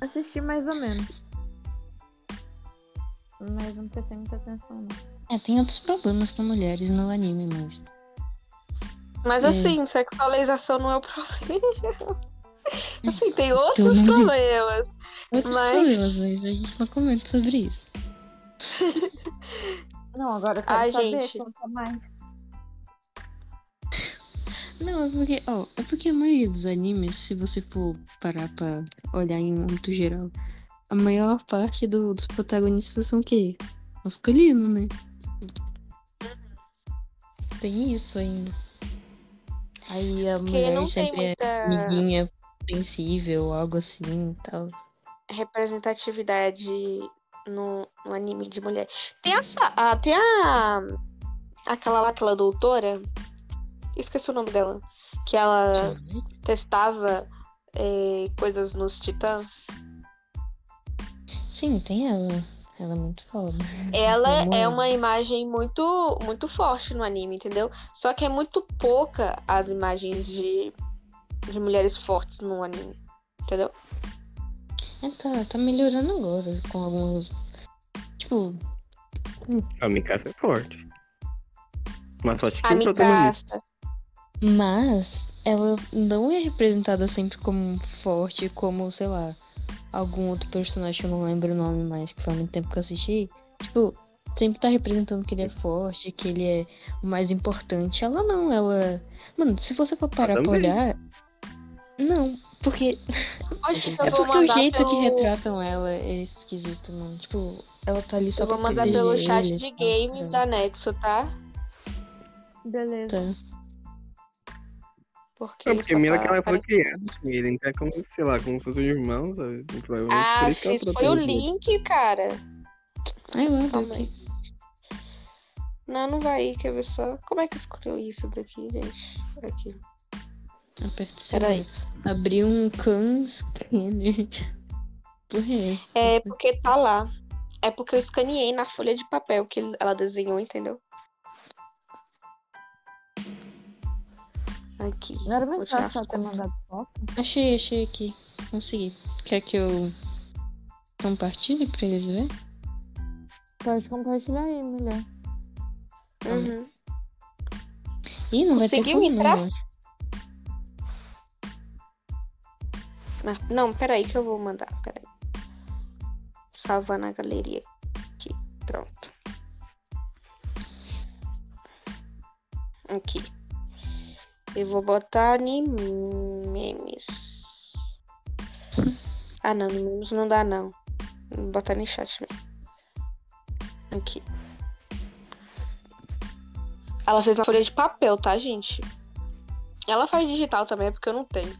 assisti mais ou menos. Mas não prestei muita atenção, não. É, tem outros problemas com mulheres no anime, mas. Mas É. assim, sexualização não é o (laughs) problema. (laughs) Assim, tem outros isso. problemas. Outros Mas- problemas, mas a gente não comenta sobre isso. (laughs) Não, agora eu quero Ai, saber, gente. conta mais. Não, é porque, ó, é porque a maioria dos animes, se você for parar pra olhar em muito geral, a maior parte do- dos protagonistas são o quê? Masculino, né? Tem isso ainda. Aí a Porque mulher sempre é muita amiguinha sensível, algo assim e tal. representatividade no, no anime de mulher. Tem essa. ah, tem a. Aquela lá, aquela doutora. Esqueci o nome dela. Que ela testava é, coisas nos titãs. Sim, tem ela. Ela é muito foda. Ela é ela. uma imagem muito, muito forte no anime, entendeu? Só que é muito pouca as imagens de, de mulheres fortes no anime. Entendeu? É, tá, tá melhorando agora com alguns. Tipo, A Mikasa é forte. Mas só tinha A. Mikasa. Mas ela não é representada sempre como forte, como, sei lá, algum outro personagem que eu não lembro o nome mais, que faz muito tempo que eu assisti. Tipo, sempre tá representando que ele é forte, que ele é o mais importante. Ela não, ela. Mano, se você for parar pra também. olhar. Não, porque. É porque o jeito que pelo- retratam ela é esquisito, mano. Tipo, ela tá ali só Eu vou mandar pelo chat ele, de tá? games da Nexo, tá? Beleza. Tá. Porque, Não, porque Mila tá que ela foi criança, ele então é como, sei lá, como se fosse um irmão, sabe? Provavelmente Ah, isso que foi o link, cara. Ai, lá, Calma aí. Não, não vai ir, quer ver só? Como é que escolheu isso daqui, gente? Aqui. Aperta o Peraí. Abri um can scanner. (laughs) Porra, é? É porque tá lá. É porque eu escaneei na folha de papel que ela desenhou, entendeu? Aqui. Não era mais fácil ter mandado foto? Achei, achei aqui. Consegui. Quer que eu compartilhe pra eles verem? Pode compartilhar aí, mulher. Uhum. Ih, não vai ter Conseguiu como entrar? não, né? Ah, Não, peraí que eu vou mandar. Peraí. Salvar na galeria. Aqui. Pronto. Aqui. Eu vou botar memes. Ah, não, memes não dá, não. Vou botar no chat mesmo. Aqui. Ela fez na folha de papel, tá, gente? Ela faz digital também, é porque eu não tenho.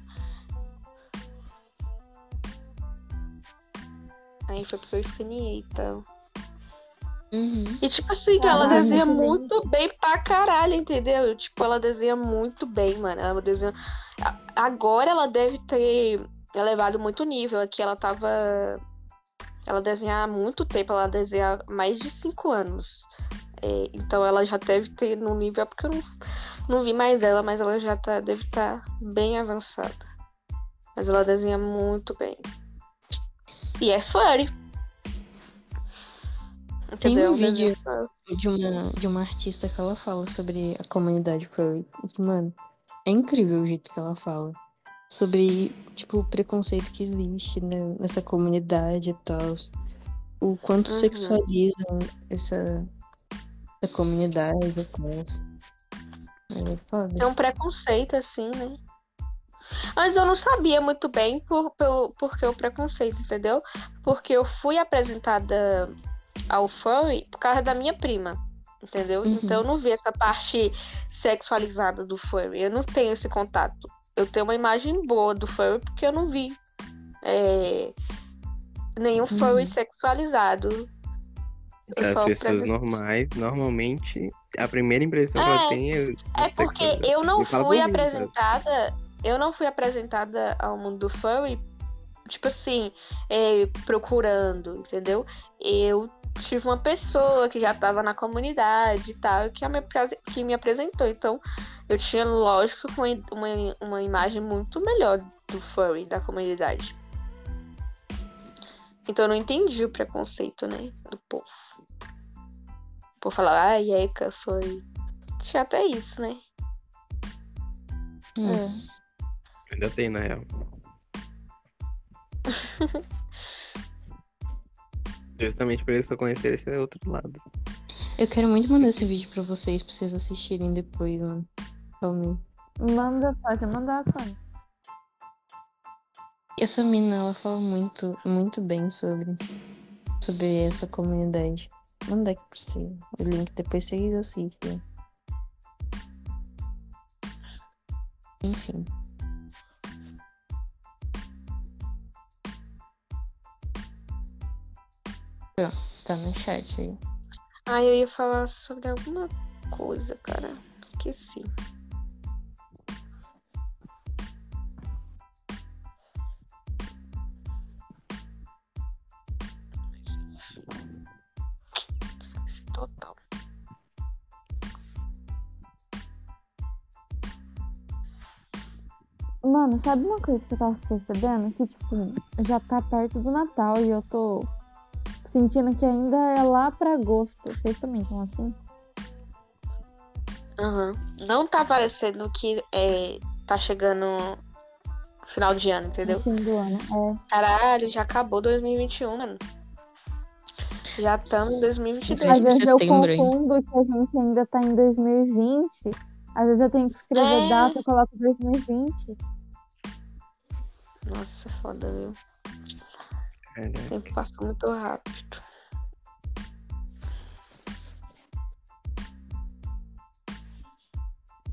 Aí foi porque eu escaneei, então. Uhum. E tipo assim, Caralho, ela desenha muito bem. muito bem pra caralho, entendeu? Tipo, ela desenha muito bem, mano. Ela desenha... Agora ela deve ter elevado muito o nível. Aqui ela tava. Ela desenha há muito tempo, ela desenha há mais de cinco anos. É, então ela já deve ter no nível, é porque eu não, não vi mais ela, mas ela já tá, deve estar bem avançada. Mas ela desenha muito bem. E é furry. Tem um vídeo de uma, de uma artista que ela fala sobre a comunidade furry. Mano, é incrível o jeito que ela fala. Sobre, tipo, o preconceito que existe né, nessa comunidade e tal. O quanto Uhum. sexualizam essa, essa comunidade e tal. É um preconceito, assim, né? Mas eu não sabia muito bem por, pelo, porque o preconceito, entendeu? Porque eu fui apresentada ao furry por causa da minha prima, entendeu? Uhum. Então eu não vi essa parte sexualizada do furry. Eu não tenho esse contato. Eu tenho uma imagem boa do furry porque eu não vi é, nenhum furry Uhum. sexualizado. Eu As pessoas normais, normalmente, a primeira impressão que É, ela tem é. É porque eu não fui cara. apresentada. Eu não fui apresentada ao mundo do furry, tipo assim, é, procurando, entendeu? Eu tive uma pessoa que já estava na comunidade e tal, que me, que me apresentou. Então, eu tinha, lógico, uma, uma, uma imagem muito melhor do furry, da comunidade. Então eu não entendi o preconceito, né, do povo. Por falar, ah, Eka foi. Tinha até isso, né? Hum. Ainda tem, na real. (laughs) Justamente por isso eu conhecer esse outro lado. Eu quero muito mandar esse vídeo pra vocês, pra vocês assistirem depois, mano. Realmente. Manda, pode mandar, Cone. Essa mina, ela fala muito, muito bem sobre, sobre essa comunidade. Vou mandar aqui pra você o link, depois vocês assistem. Enfim. Tá no chat aí. Ah, eu ia falar sobre alguma coisa, cara. Esqueci. Esqueci total. Mano, sabe uma coisa que eu tava percebendo? Que, tipo, já tá perto do Natal e eu tô sentindo que ainda é lá pra agosto. Vocês também estão assim? Aham. Não tá parecendo que é, tá chegando final de ano, entendeu? Fim do ano. É. Caralho, já acabou 2021, mano. Já estamos em 2022. Às vezes eu hein? confundo que a gente ainda tá em 2020. Às vezes eu tenho que escrever É. data e coloco 2020. Nossa, foda, viu? Caraca. O tempo passou muito rápido.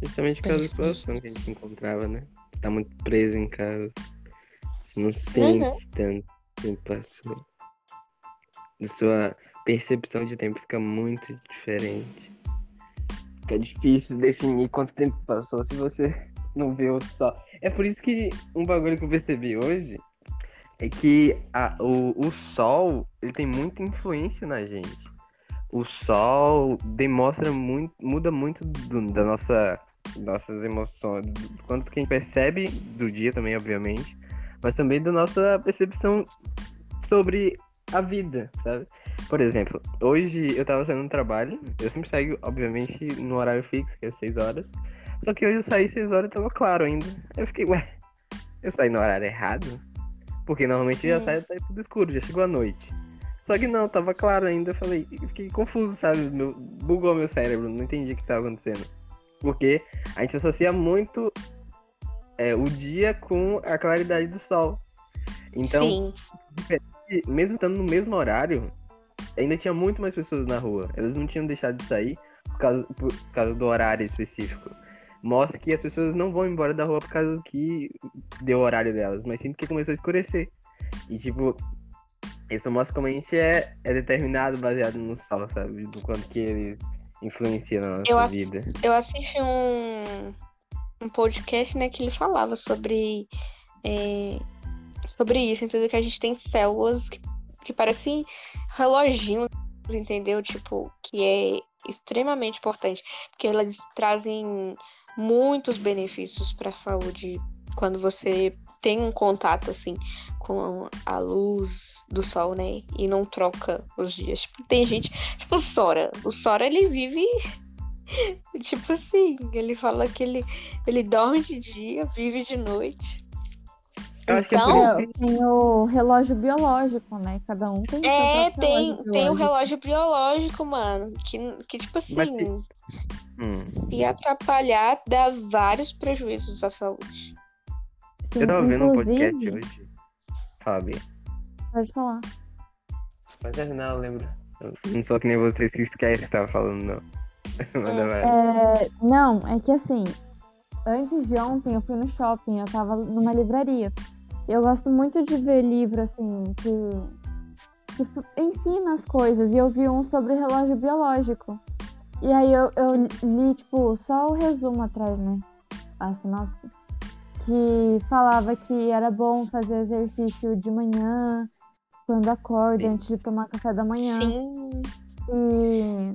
Justamente por causa da situação que a gente se encontrava, né? Você tá muito preso em casa. Você não sente tanto tempo passou. A sua percepção de tempo fica muito diferente. Fica difícil definir quanto tempo passou se você (laughs) não vê o sol. É por isso que um bagulho que eu percebi hoje é que a- o, o sol ele tem muita influência na gente. O sol demonstra muito, muda muito do- da nossa nossas emoções, do quanto que a gente percebe do dia também, obviamente, mas também da nossa percepção sobre a vida, sabe? Por exemplo, hoje eu tava saindo do trabalho, eu sempre saio, obviamente, no horário fixo, que é 6 horas, só que hoje eu saí 6 horas e tava claro ainda. Eu fiquei, ué, eu saí no horário errado? Porque normalmente já Hum. sai tá tudo escuro, já chegou a noite. Só que não, tava claro ainda, eu falei, fiquei confuso, sabe? Meu, bugou meu cérebro, não entendi o que tava acontecendo. Porque a gente associa muito é, o dia com a claridade do sol. Então, Sim. mesmo estando no mesmo horário, ainda tinha muito mais pessoas na rua. Elas não tinham deixado de sair por causa, por causa do horário específico. Mostra que as pessoas não vão embora da rua por causa que deu o horário delas, mas sim porque começou a escurecer. E tipo, isso mostra como a gente é, é determinado baseado no sol, sabe? Do quanto que ele influencia na nossa Eu vida. Eu assisti um, um podcast, né, que ele falava sobre, é, sobre isso, entendeu? Que a gente tem células que, que parecem reloginhos, entendeu? Tipo, que é extremamente importante, porque elas trazem muitos benefícios para a saúde quando você tem um contato assim com a luz do sol, né? E não troca os dias. Tipo, tem gente, tipo o Sora. O Sora ele vive (laughs) Tipo assim, ele fala que ele, ele dorme de dia, vive de noite. Eu acho que é Então, É, tem o relógio biológico, né? Cada um tem o seu É, tem, relógio tem o biológico. relógio biológico, mano. Que, que tipo assim, Mas se- Hum. e atrapalhar dá vários prejuízos à saúde. Sim, Eu tava vendo um podcast hoje. Bia. Pode falar. Pode terminar, eu lembro. Eu não sou que nem vocês que esquecem que tava falando, não. (laughs) Manda vai. É, não, é que assim, antes de ontem eu fui no shopping, eu tava numa livraria. Eu gosto muito de ver livro assim, que, que ensina as coisas. E eu vi um sobre relógio biológico. E aí eu, eu li, tipo, só o resumo atrás, né? A sinopse. Que falava que era bom fazer exercício de manhã, quando acorda, Sim. antes de tomar café da manhã. Sim, E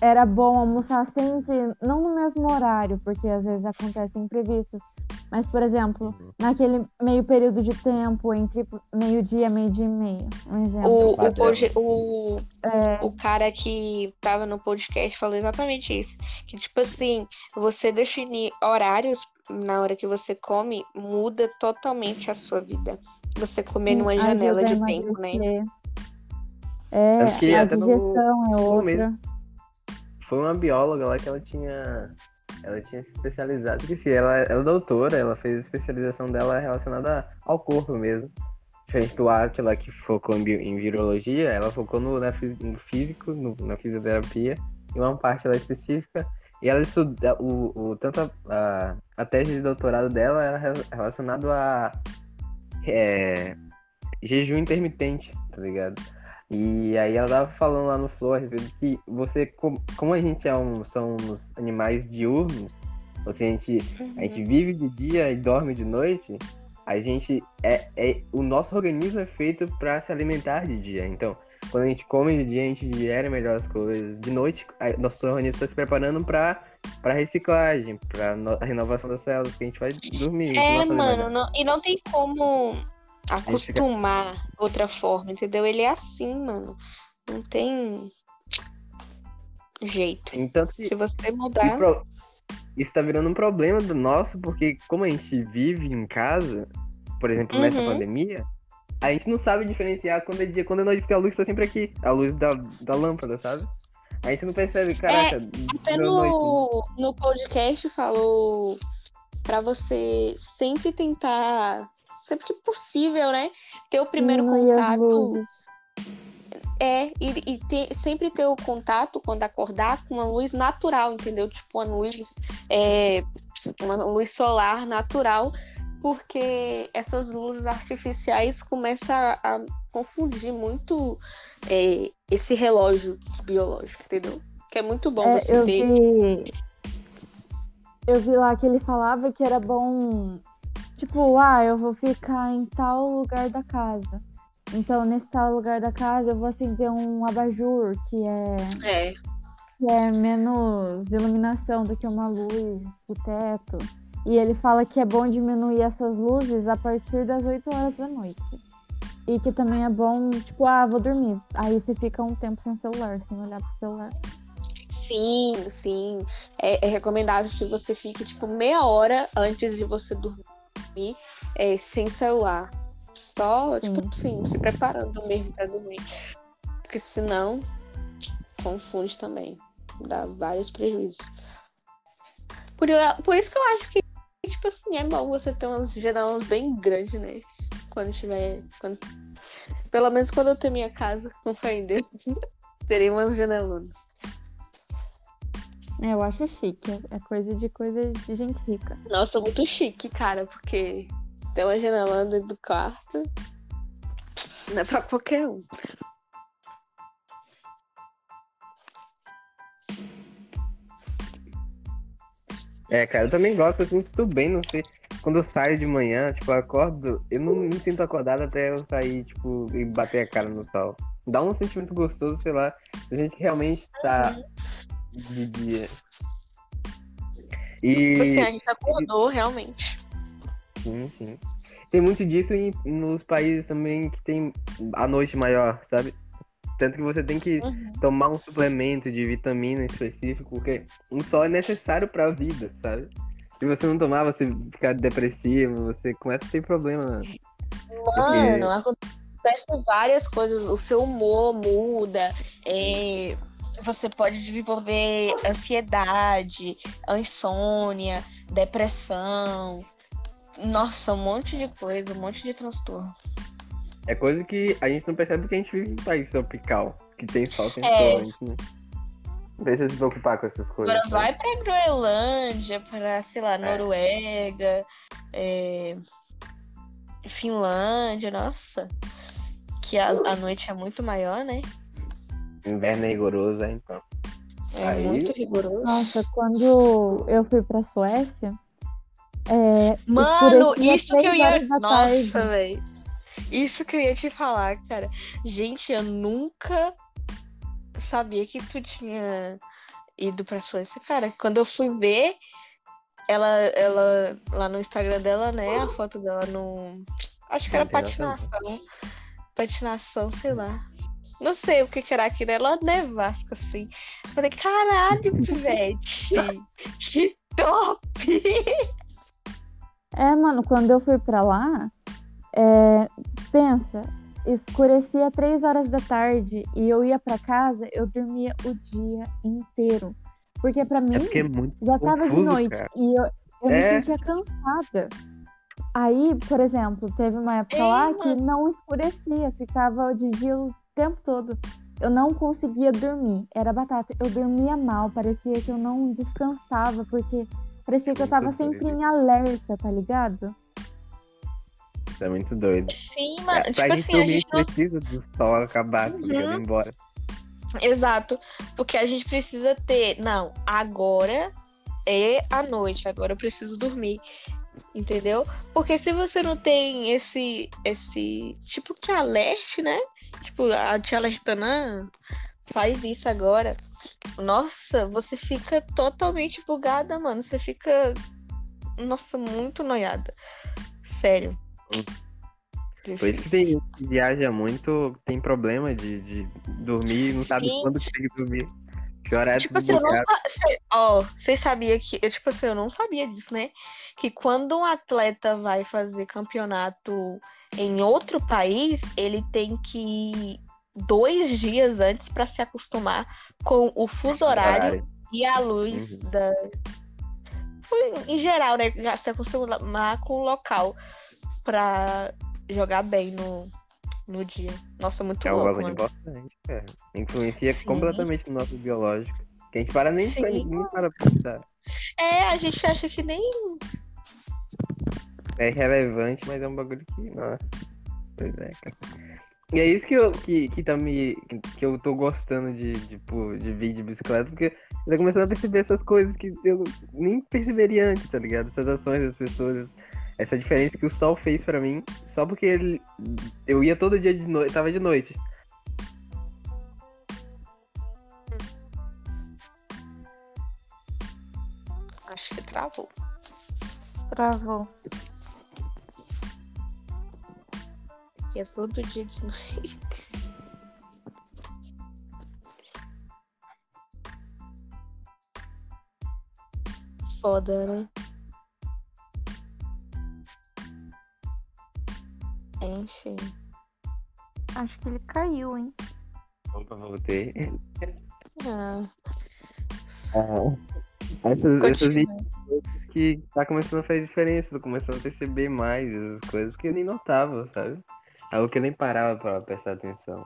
era bom almoçar sempre, não no mesmo horário, porque às vezes acontecem imprevistos, Mas, por exemplo, Uhum. naquele meio período de tempo entre meio-dia, meio-dia e meio. Um exemplo. O, o, o, É, o cara que tava no podcast falou exatamente isso. Que, tipo assim, você definir horários na hora que você come muda totalmente a sua vida. Você comer numa ajuda janela de tempo, né? É, a até no- digestão é outra. Foi uma bióloga lá que ela tinha. Ela tinha se especializado. Esqueci, ela, ela é doutora, ela fez a especialização dela relacionada ao corpo mesmo. Diferente do Atila, que focou em, em virologia, ela focou no, na no físico, no- na fisioterapia, e uma parte lá específica. E ela estuda, o, o, tanto a, a, a tese de doutorado dela era re- relacionado a é, jejum intermitente, tá ligado? E aí ela tava falando lá no Flow a respeito que você, com- como a gente é um, somos animais diurnos, ou seja, a gente, a gente vive de dia e dorme de noite, a gente é, é o nosso organismo é feito para se alimentar de dia. Então, quando a gente come de dia, a gente digere melhor as coisas. De noite, a- nosso organismo está se preparando para para reciclagem, para a renovação das células que a gente vai dormir. É, mano, não- e não tem como acostumar outra forma, entendeu? Ele é assim, mano. Não tem jeito. Então, que- Se você mudar. pro- Isso tá virando um problema do nosso, porque como a gente vive em casa, por exemplo, nessa Uhum. pandemia, a gente não sabe diferenciar quando é dia, quando é noite, porque a luz tá sempre aqui, a luz da, da lâmpada, sabe? A gente não percebe, caraca, Até virou noite. no, no podcast falou pra você sempre tentar, sempre que possível, né? Ter o primeiro as contato. É, e, e ter- sempre ter o contato quando acordar com uma luz natural, entendeu? Tipo uma luz, é, uma luz solar natural, porque essas luzes artificiais começam a, a confundir muito é, esse relógio biológico, entendeu? Que é muito bom É, você eu ter. vi. Eu vi lá que ele falava que era bom. Tipo, ah, eu vou ficar em tal lugar da casa. Então, nesse tal lugar da casa, eu vou acender um abajur, que é, É, que é menos iluminação do que uma luz do teto. E ele fala que é bom diminuir essas luzes a partir das 8 horas da noite. E que também é bom, tipo, ah, vou dormir. Aí você fica um tempo sem celular, sem olhar pro celular. sim, sim. É, é recomendável que você fique, tipo, meia hora antes de você dormir é, sem celular. Só, tipo assim, se preparando mesmo pra dormir. Porque senão, confunde também. Dá vários prejuízos. Por, por isso que eu acho que, tipo assim, é bom você ter umas janelas bem grandes, né? Quando tiver. Quando... Pelo menos quando eu ter minha casa, com fé em Deus, (laughs) terei umas janelonas. É, eu acho chique. É coisa de coisa de gente rica. Nossa, muito chique, cara, porque ter uma janelona dentro do quarto não é pra qualquer um. É, cara, eu também gosto, eu me sinto bem, não sei. Quando eu saio de manhã, tipo, eu acordo, eu não me sinto acordado até eu sair, tipo, e bater a cara no sol. Dá um sentimento gostoso, sei lá, se a gente realmente tá de dia. Tipo assim, E. a gente acordou realmente. Sim, sim. Tem muito disso em, nos países também que tem a noite maior, sabe? Tanto que você tem que Uhum. tomar um suplemento de vitamina específico, porque um sol é necessário pra vida, sabe? Se você não tomar, você fica depressivo, você começa a ter problema. Mano, acontecem várias coisas. O seu humor muda. é, Você pode desenvolver ansiedade, insônia, depressão. Nossa, um monte de coisa, um monte de transtorno. É coisa que a gente não percebe porque a gente vive em um país tropical, que tem sol tem É. sol, a gente não não precisa se preocupar com essas coisas. Agora vai pra Groenlândia, pra, sei lá, Noruega, é, Finlândia, nossa. Que a, a noite é muito maior, né? Inverno é rigoroso, é, então. É Aí- muito rigoroso. Nossa, quando eu fui pra Suécia, é, Mano, isso que eu ia. Nossa, velho. Isso que eu ia te falar, cara. Gente, eu nunca sabia que tu tinha ido pra Suécia, cara. Quando eu fui ver, ela, ela, lá no Instagram dela, né? A foto dela no. Acho que era Patinação. patinação. Patinação, sei lá. Não sei o que que era aquilo, ela nevasca, assim. Eu Falei, caralho, (laughs) pivete! Que top! É, mano, quando eu fui pra lá, é, pensa, escurecia três horas da tarde e eu ia pra casa, eu dormia o dia inteiro. Porque pra mim É porque é muito já tava de confuso, noite cara. e eu, eu É. me sentia cansada. Aí, por exemplo, teve uma época Ei, lá que não escurecia, ficava de dia o tempo todo. Eu não conseguia dormir, era batata. Eu dormia mal, parecia que eu não descansava, porque parecia que eu Muito tava sempre em alerta, tá ligado? Isso é muito doido. Sim, mano. É, pra tipo assim, a gente não precisa do sol acabar, tá? Uhum. Ir embora. Exato, porque a gente precisa ter, não, agora é a noite, agora eu preciso dormir, entendeu? Porque se você não tem esse, esse tipo que alerte, né? Tipo, a te alertando, ah, faz isso agora. Nossa, você fica totalmente bugada, mano. Você fica, nossa, muito noiada. Sério. Por isso que tem gente que viaja muito, tem problema de, de dormir, não sabe Sim. quando tem que dormir. Que horário Tipo assim, eu não Ó, vocês sabiam que. Eu, tipo assim, eu não sabia disso, né? Que quando um atleta vai fazer campeonato em outro país, ele tem que ir dois dias antes para se acostumar com o fuso horário e a luz Uhum. da. Foi, Em geral, né? Se acostumar com o local pra jogar bem no, no dia. Nossa, muito é louco, mano. bastante, cara. Influencia Sim. completamente no nosso biológico. Que a gente para nem, Sim. nem para pra pensar. É, a gente acha que nem É relevante, mas é um bagulho que. Nossa. Pois é, cara. E é isso que eu, que, que tá me. que eu tô gostando de, de, de vir de bicicleta, porque eu tô começando a perceber essas coisas que eu nem perceberia antes, tá ligado? Essas ações das pessoas, essa diferença que o sol fez pra mim, só porque ele, eu ia todo dia de noite, tava de noite. Acho que travou. Travou. Que é todo dia de (laughs) noite. Foda, né? Enfim. Acho que ele caiu, hein? Opa, voltei. Ah, Essas, essas continua. que tá começando a fazer diferença, tô começando a perceber mais essas coisas, porque eu nem notava, sabe? Algo que eu nem parava pra prestar atenção.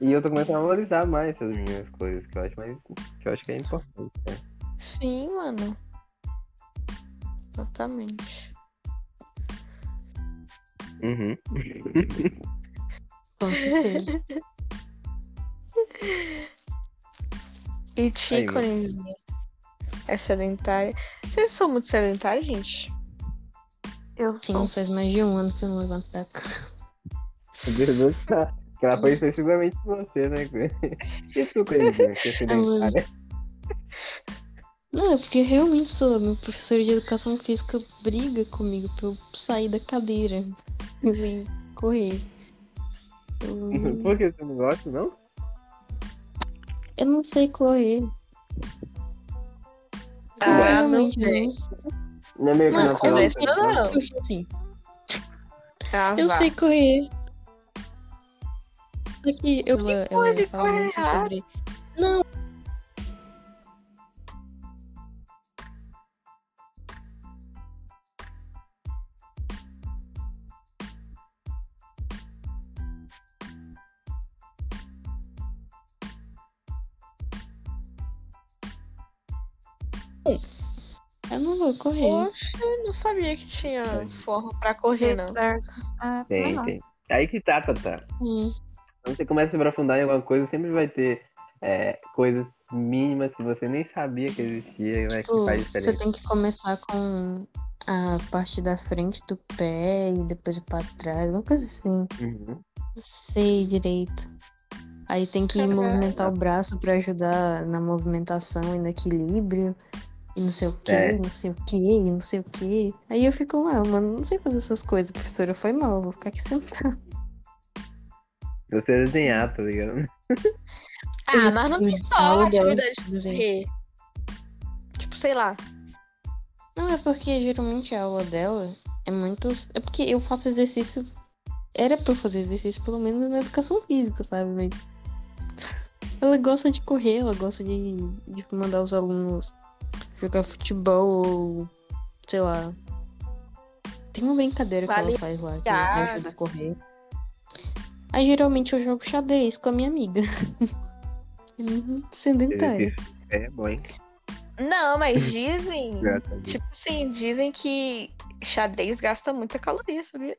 E eu tô começando a valorizar mais essas minhas coisas, que eu acho mais. que eu acho que é importante. né? Sim, mano. Exatamente. Uhum. Com certeza. (laughs) E Tico, é sedentária. Vocês são muito sedentários, gente? Eu Sim, faz mais de um ano que eu não levanto da cama. Meu Deus, tá. Que ela foi especificamente você, né? (laughs) E tu, que é sedentária? Não, é porque eu realmente sou. Meu professor de educação física briga comigo pra eu sair da cadeira vir correr. Eu, Por que você não gosta, não? eu não sei correr. Ah, realmente Deus. Não é meio que Não, você, não. Eu, assim, Ah, eu vá. sei correr. Aqui, eu, ela, ela pode fala muito sobre. Não. Não vou correr. Poxa, eu não sabia que tinha forma pra correr, não. Ah, Tem, não. tem. Aí que tá, Tata. Hum. Quando você começa a se aprofundar em alguma coisa, sempre vai ter é, coisas mínimas que você nem sabia que existia, né? Que Tipo, faz você diferença. tem que começar com a parte da frente do pé e depois pra trás, uma coisa assim. Uhum. Não sei direito. Aí tem que Caraca. movimentar o braço pra ajudar na movimentação e no equilíbrio. E não sei o que, É. não sei o que, não sei o que. Aí eu fico, ah, mano, não sei fazer essas coisas, professora. Foi mal, vou ficar aqui (laughs) sentada. Você desenhar, tá ligado? (laughs) Ah, mas não tem A só aula dela atividade de de desenho. Tipo, sei lá. Não, é porque geralmente a aula dela é muito. É porque eu faço exercício. Era pra eu fazer exercício pelo menos na educação física, sabe? Mas. Ela gosta de correr, ela gosta de, de mandar os alunos jogar futebol ou. sei lá. Tem uma brincadeira que ela Vale faz lá, que me ajuda a correr. Aí geralmente eu jogo xadrez com a minha amiga. (laughs) Uhum, Sedentária. Exercício é bom, hein? Não, mas (laughs) dizem. Tipo assim, dizem que xadrez gasta muita caloria, sabia?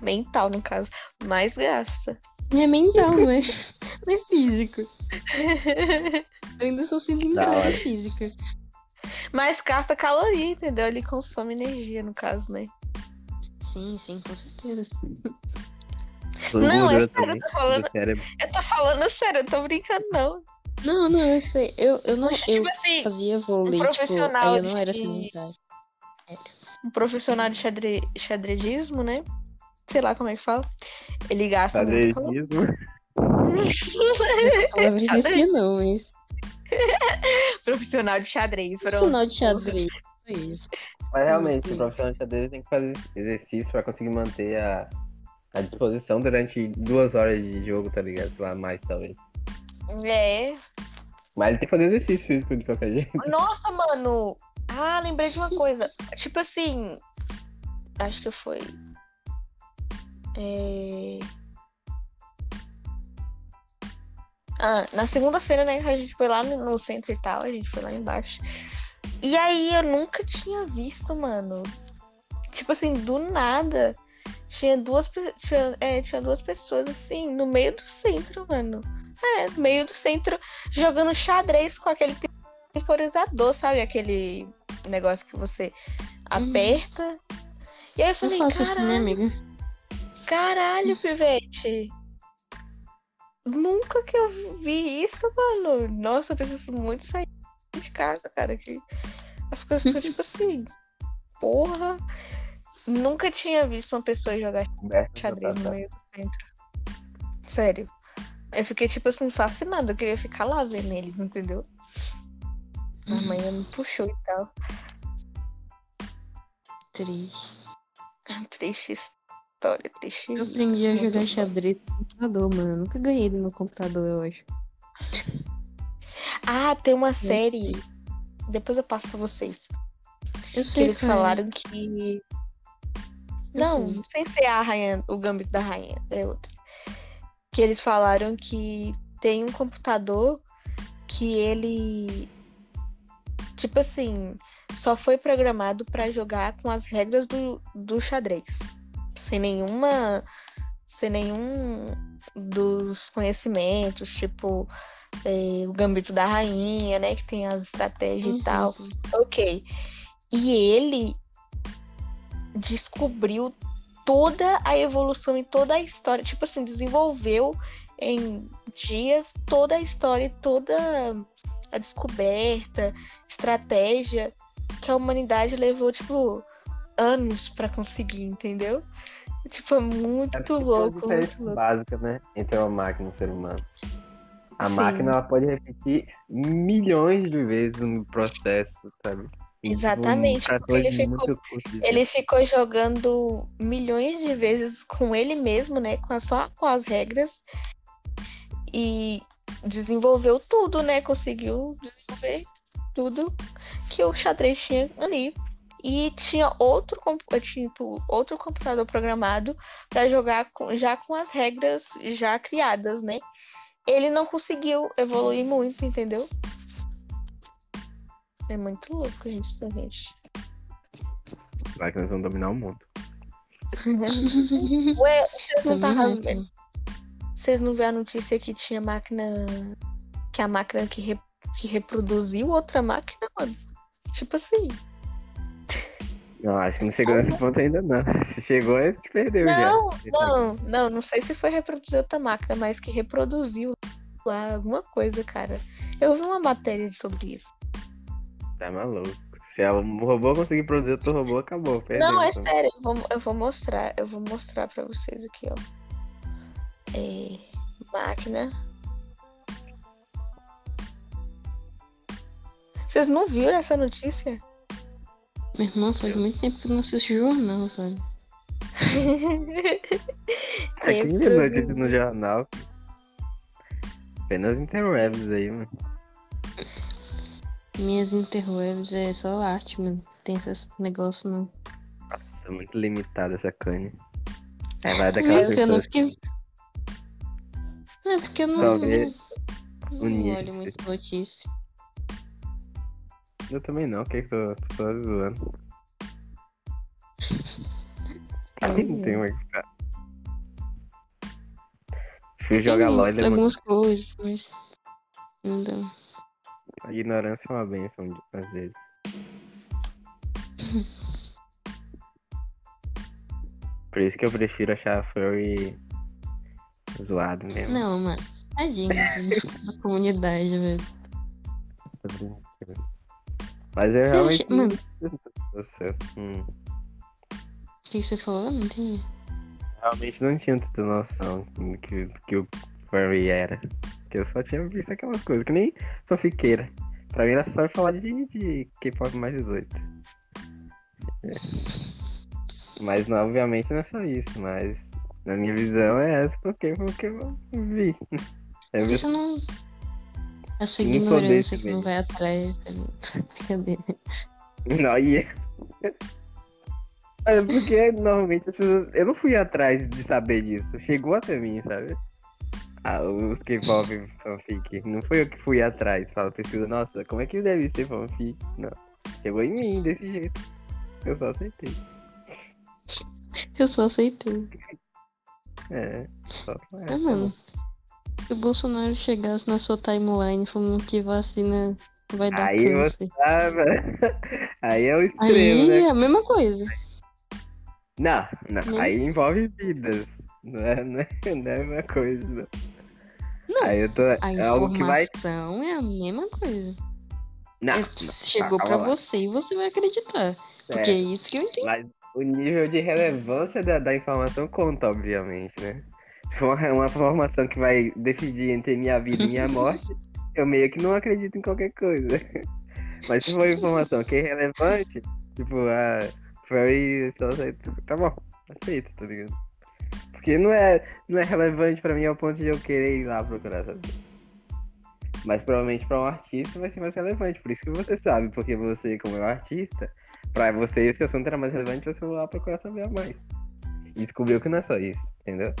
Mental, no caso. Mas gasta. É mental, não é, (laughs) não é físico. Eu ainda sou sedentária física. Mas gasta caloria, entendeu? Ele consome energia, no caso, né? Sim, sim, com certeza. Não, é sério, eu tô falando. Eu tô falando sério, eu tô brincando, não. Não, não, eu sei. Eu, eu não. Poxa, Eu tipo assim, fazia vôlei, um tipo, profissional aí eu não era de- sedentária. um profissional de xadre... xadregismo, né? Sei lá como é que fala. Ele gasta muito caloria. Xadrezinho. Palavra não, mas. (laughs) Profissional de xadrez. Profissional de xadrez. Isso. Mas realmente, o profissional de xadrez tem que fazer exercício pra conseguir manter a, a disposição durante duas horas de jogo, tá ligado? Sei lá, mais talvez. É. Mas ele tem que fazer exercício físico de qualquer jeito. Nossa, mano. Ah, lembrei de uma coisa. Tipo assim. Acho que foi. É... Ah, na segunda-feira, né? A gente foi lá no, centro e tal. A gente foi lá embaixo. E aí eu nunca tinha visto, mano. Tipo assim, do nada. Tinha duas, tinha, é, tinha duas pessoas assim, no meio do centro, mano. É, no meio do centro, jogando xadrez com aquele temporizador, sabe? Aquele negócio que você aperta. E aí eu Eu falei, faço isso com minha caralho, amiga. caralho, pivete. Nunca que eu vi isso, mano. Nossa, eu preciso muito sair de casa, cara. Que as coisas estão tipo (laughs) assim. Porra. Nunca tinha visto uma pessoa jogar Humberto xadrez no Tatá. meio do centro. Sério. Eu fiquei, tipo assim, fascinada. Eu queria ficar lá vendo eles, entendeu? A mãe me puxou e tal. Triste. Triste história, triste. Eu aprendi a jogar xadrez no computador, mano. Eu nunca ganhei ele no computador, eu acho. Ah, tem uma série. Depois eu passo pra vocês. Eu Que sei eles qual é. falaram que. Eu Não, sei. sem ser a rainha, o Gambito da Rainha, é outra. Que eles falaram que tem um computador que ele. Tipo assim, só foi programado pra jogar com as regras do, do xadrez. Sem nenhuma. Sem nenhum dos conhecimentos, tipo é, o Gambito da Rainha, né? Que tem as estratégias Sim, e tal. sim. Ok. E ele descobriu toda a evolução e toda a história. Tipo assim, desenvolveu em dias toda a história, e toda a descoberta, estratégia que a humanidade levou, tipo, anos pra conseguir, entendeu? Tipo, muito é louco, muito louco. básica, né? Entre uma máquina e um ser humano. A Sim. máquina ela pode repetir milhões de vezes no processo, sabe? Exatamente, tipo, porque ele ficou- Ele ficou jogando milhões de vezes com ele mesmo, né? Com a- só com as regras. E desenvolveu tudo, né? Conseguiu desenvolver tudo que o xadrez tinha ali. E tinha outro, tipo, outro computador programado para jogar com- já com as regras já criadas, né? Ele não conseguiu evoluir muito, entendeu? É muito louco, gente, isso, gente. As máquinas vão dominar o mundo. (laughs) Ué, vocês não estavam vendo? Vocês não vê a notícia que tinha máquina. Que a máquina que, re- que reproduziu outra máquina, mano? Tipo assim. Não, acho que não chegou nesse ponto ainda não. (laughs) Se chegou, a gente perdeu Não, já. não, não, não sei se foi reproduzir outra máquina, mas que reproduziu lá alguma coisa, cara. Eu vi uma matéria sobre isso. Tá maluco. Se o robô conseguir produzir outro robô, acabou. Perdeu, Não, é então. sério, eu vou, eu vou mostrar. Eu vou mostrar pra vocês aqui, ó. É, máquina. Vocês não viram essa notícia? Meu irmão, faz muito tempo que eu não assisto jornal, sabe? (laughs) É que Tempo. notícia no jornal. Apenas interwebs aí, mano. Minhas interwebs é só arte, mano. Tem esses negócios não. Nossa, muito limitada essa cane. É, vai daquelas Deus, não, porque. É porque eu não. Só vê não o nicho olho muito notícia. Eu também não, que que eu tô, tô só zoando. Não tem mais cara. Fui jogar LOL, ele é muito... algumas coisas, mas. Então. A ignorância é uma benção, às vezes. Por isso que eu prefiro achar furry zoado mesmo. Não, mano. Tadinho da comunidade, velho. Tô brincando. Mas eu Você realmente. Mano, Nossa, hum, o que você falou? Não entendi. realmente não tinha tanta noção do que, do que o furry era. Que eu só tinha visto aquelas coisas, que nem fanfiqueira. Pra mim era só falar de, de K-pop mais 18. É. Mas não, obviamente não é só isso, mas na minha visão é essa porque, porque eu vi. (laughs) É que ver- você não. Essa Não ignorância desse que não meio. vai atrás. sabe? Brincadeira. (laughs) Não, e... É porque normalmente as pessoas. Eu não fui atrás de saber disso. Chegou até mim, sabe? Ah, os K-pop fanfic. Não foi eu que fui atrás. Fala, pesquisa, nossa, como é que deve ser fanfic? Não. Chegou em mim desse jeito. Eu só aceitei. Eu só aceitei. É. Só, é, Ah, mano. Se o Bolsonaro chegasse na sua timeline falando que vacina vai dar Aí câncer. Ah, velho. (laughs) Aí é o Aí extremo, né? é a mesma coisa. Não, não. Aí envolve vidas. Não é, não é, (laughs) não é a mesma coisa, não. Aí eu tô. A É algo que vai. informação é a mesma coisa. Não, É, não, Chegou calma pra lá. você e você vai acreditar. Porque é isso que eu entendi. Mas o nível de relevância da, da informação conta, obviamente, né? For uma, informação que vai decidir entre minha vida e minha morte, eu meio que não acredito em qualquer coisa. (laughs) Mas se for informação que é relevante, tipo, a foi só aceito. Tá bom, aceito, tá ligado? Porque não é, não é relevante pra mim ao ponto de eu querer ir lá procurar saber. Mas provavelmente pra um artista vai ser mais relevante. Por isso que você sabe, porque você, como é um artista, pra você esse assunto era mais relevante, você foi lá procurar saber mais. E descobriu que não é só isso, entendeu?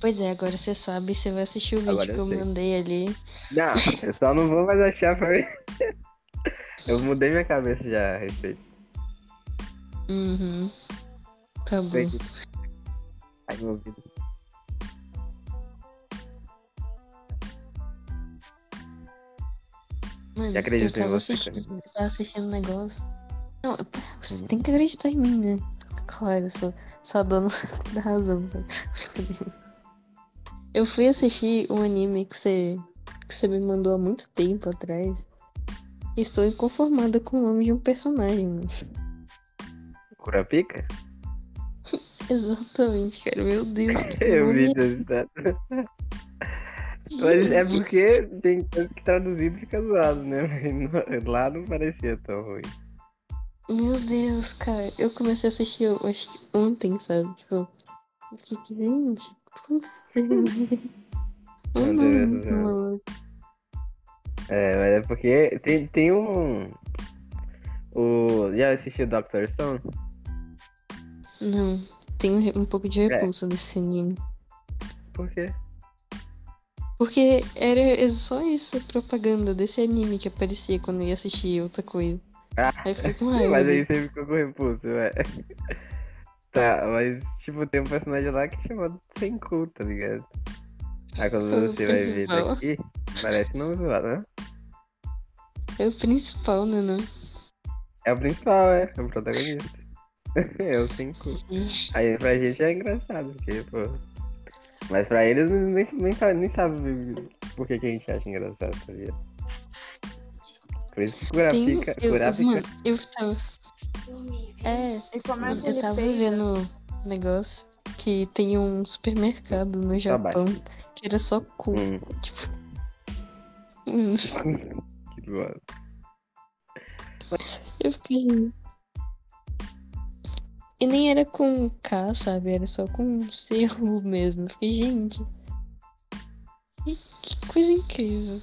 Pois é, agora você sabe, você vai assistir o vídeo Agora que eu eu mandei ali. Não, eu só não vou mais achar pra mim. Eu mudei minha cabeça já a respeito. Uhum. Tá bom. Ai, meu ouvido. Mano, Eu acredito eu em você, assistindo, eu tava assistindo um negócio. Não, você Uhum. tem que acreditar em mim, né? Claro, eu sou, sou a dona (laughs) da razão, sabe? Eu fui assistir um anime que você, que você me mandou há muito tempo atrás. E estou inconformada com o nome de um personagem, mano. Curapica? (laughs) Exatamente, cara. Meu Deus. (laughs) que Eu vi Mas é porque tem coisa que traduzido fica zoado, né? Lá não parecia tão ruim. Meu Deus, cara. Eu comecei a assistir, acho que ontem, sabe? Tipo, eu fiquei, gente? Meu Deus do céu. É, mas é porque tem, tem um. O. Já assistiu Doctor Stone? Não, tem um, pouco de repulsa desse anime. Por quê? Porque era só isso, propaganda desse anime que aparecia quando eu ia assistir outra coisa. Ah, Aí eu fiquei com raiva. mas aí você ficou com repulso, ué. Tá, mas tipo, tem um personagem lá que chama Senku, tá ligado? Aí quando O você vai ver daqui, parece não zoar, né? É o principal, né? Não? É o principal, é, é o protagonista. (laughs) é o Senku. Aí pra gente é engraçado, porque, pô. Mas pra eles nem, nem, nem sabe por que, que a gente acha engraçado, tá ligado? Por isso que curar Tem, fica. eu, fica. mano, eu tava. É, E como é mano, que eu ele tava fez? vendo um negócio que tem um supermercado no Japão baixo. que era só cu. Hum, Hum, (laughs) que bosta. (laughs) Eu fiquei. E nem era com K, sabe? Era só com cerro (laughs) mesmo. Eu fiquei, gente. Que coisa incrível.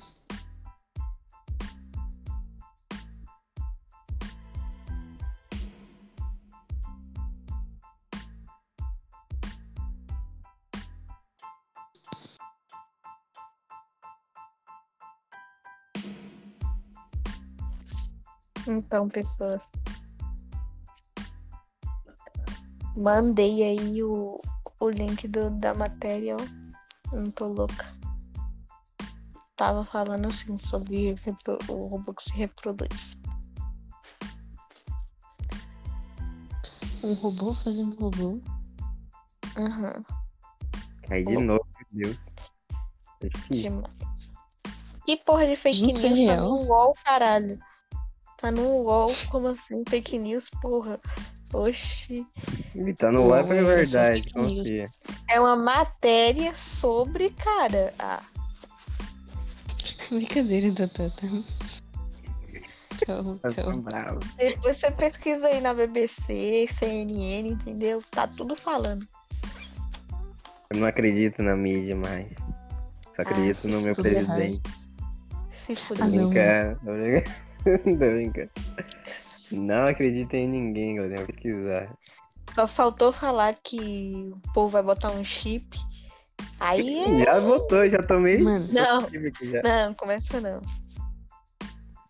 Então, pessoas. Mandei aí o, o link do, da matéria, ó. Não tô louca. Tava falando assim sobre o robô que se reproduz. Um robô fazendo robô. Aham. Cai de novo, meu Deus. É difícil. demais. Que porra de fake Gente, é news? Tá real? no UOL, caralho. Tá no UOL, como assim? Fake news, porra. Oxi. Ele tá no Não, é é verdade, confia. É uma matéria sobre, cara. Ah, (laughs) Brincadeira da Tata. Calma, Tá calma. tão bravo. depois você pesquisa aí na BBC, CNN, entendeu? Tá tudo falando. Eu não acredito na mídia mais. Só acredito Ah, no meu presidente. Se Ah, fuder. não. Brincando, (laughs) tô brincando. Não acredito em ninguém, galera. Vou pesquisar. Só faltou falar que o povo vai botar um chip. Aí é... Já botou, já tomei. Mano, Não, já. não, começa não.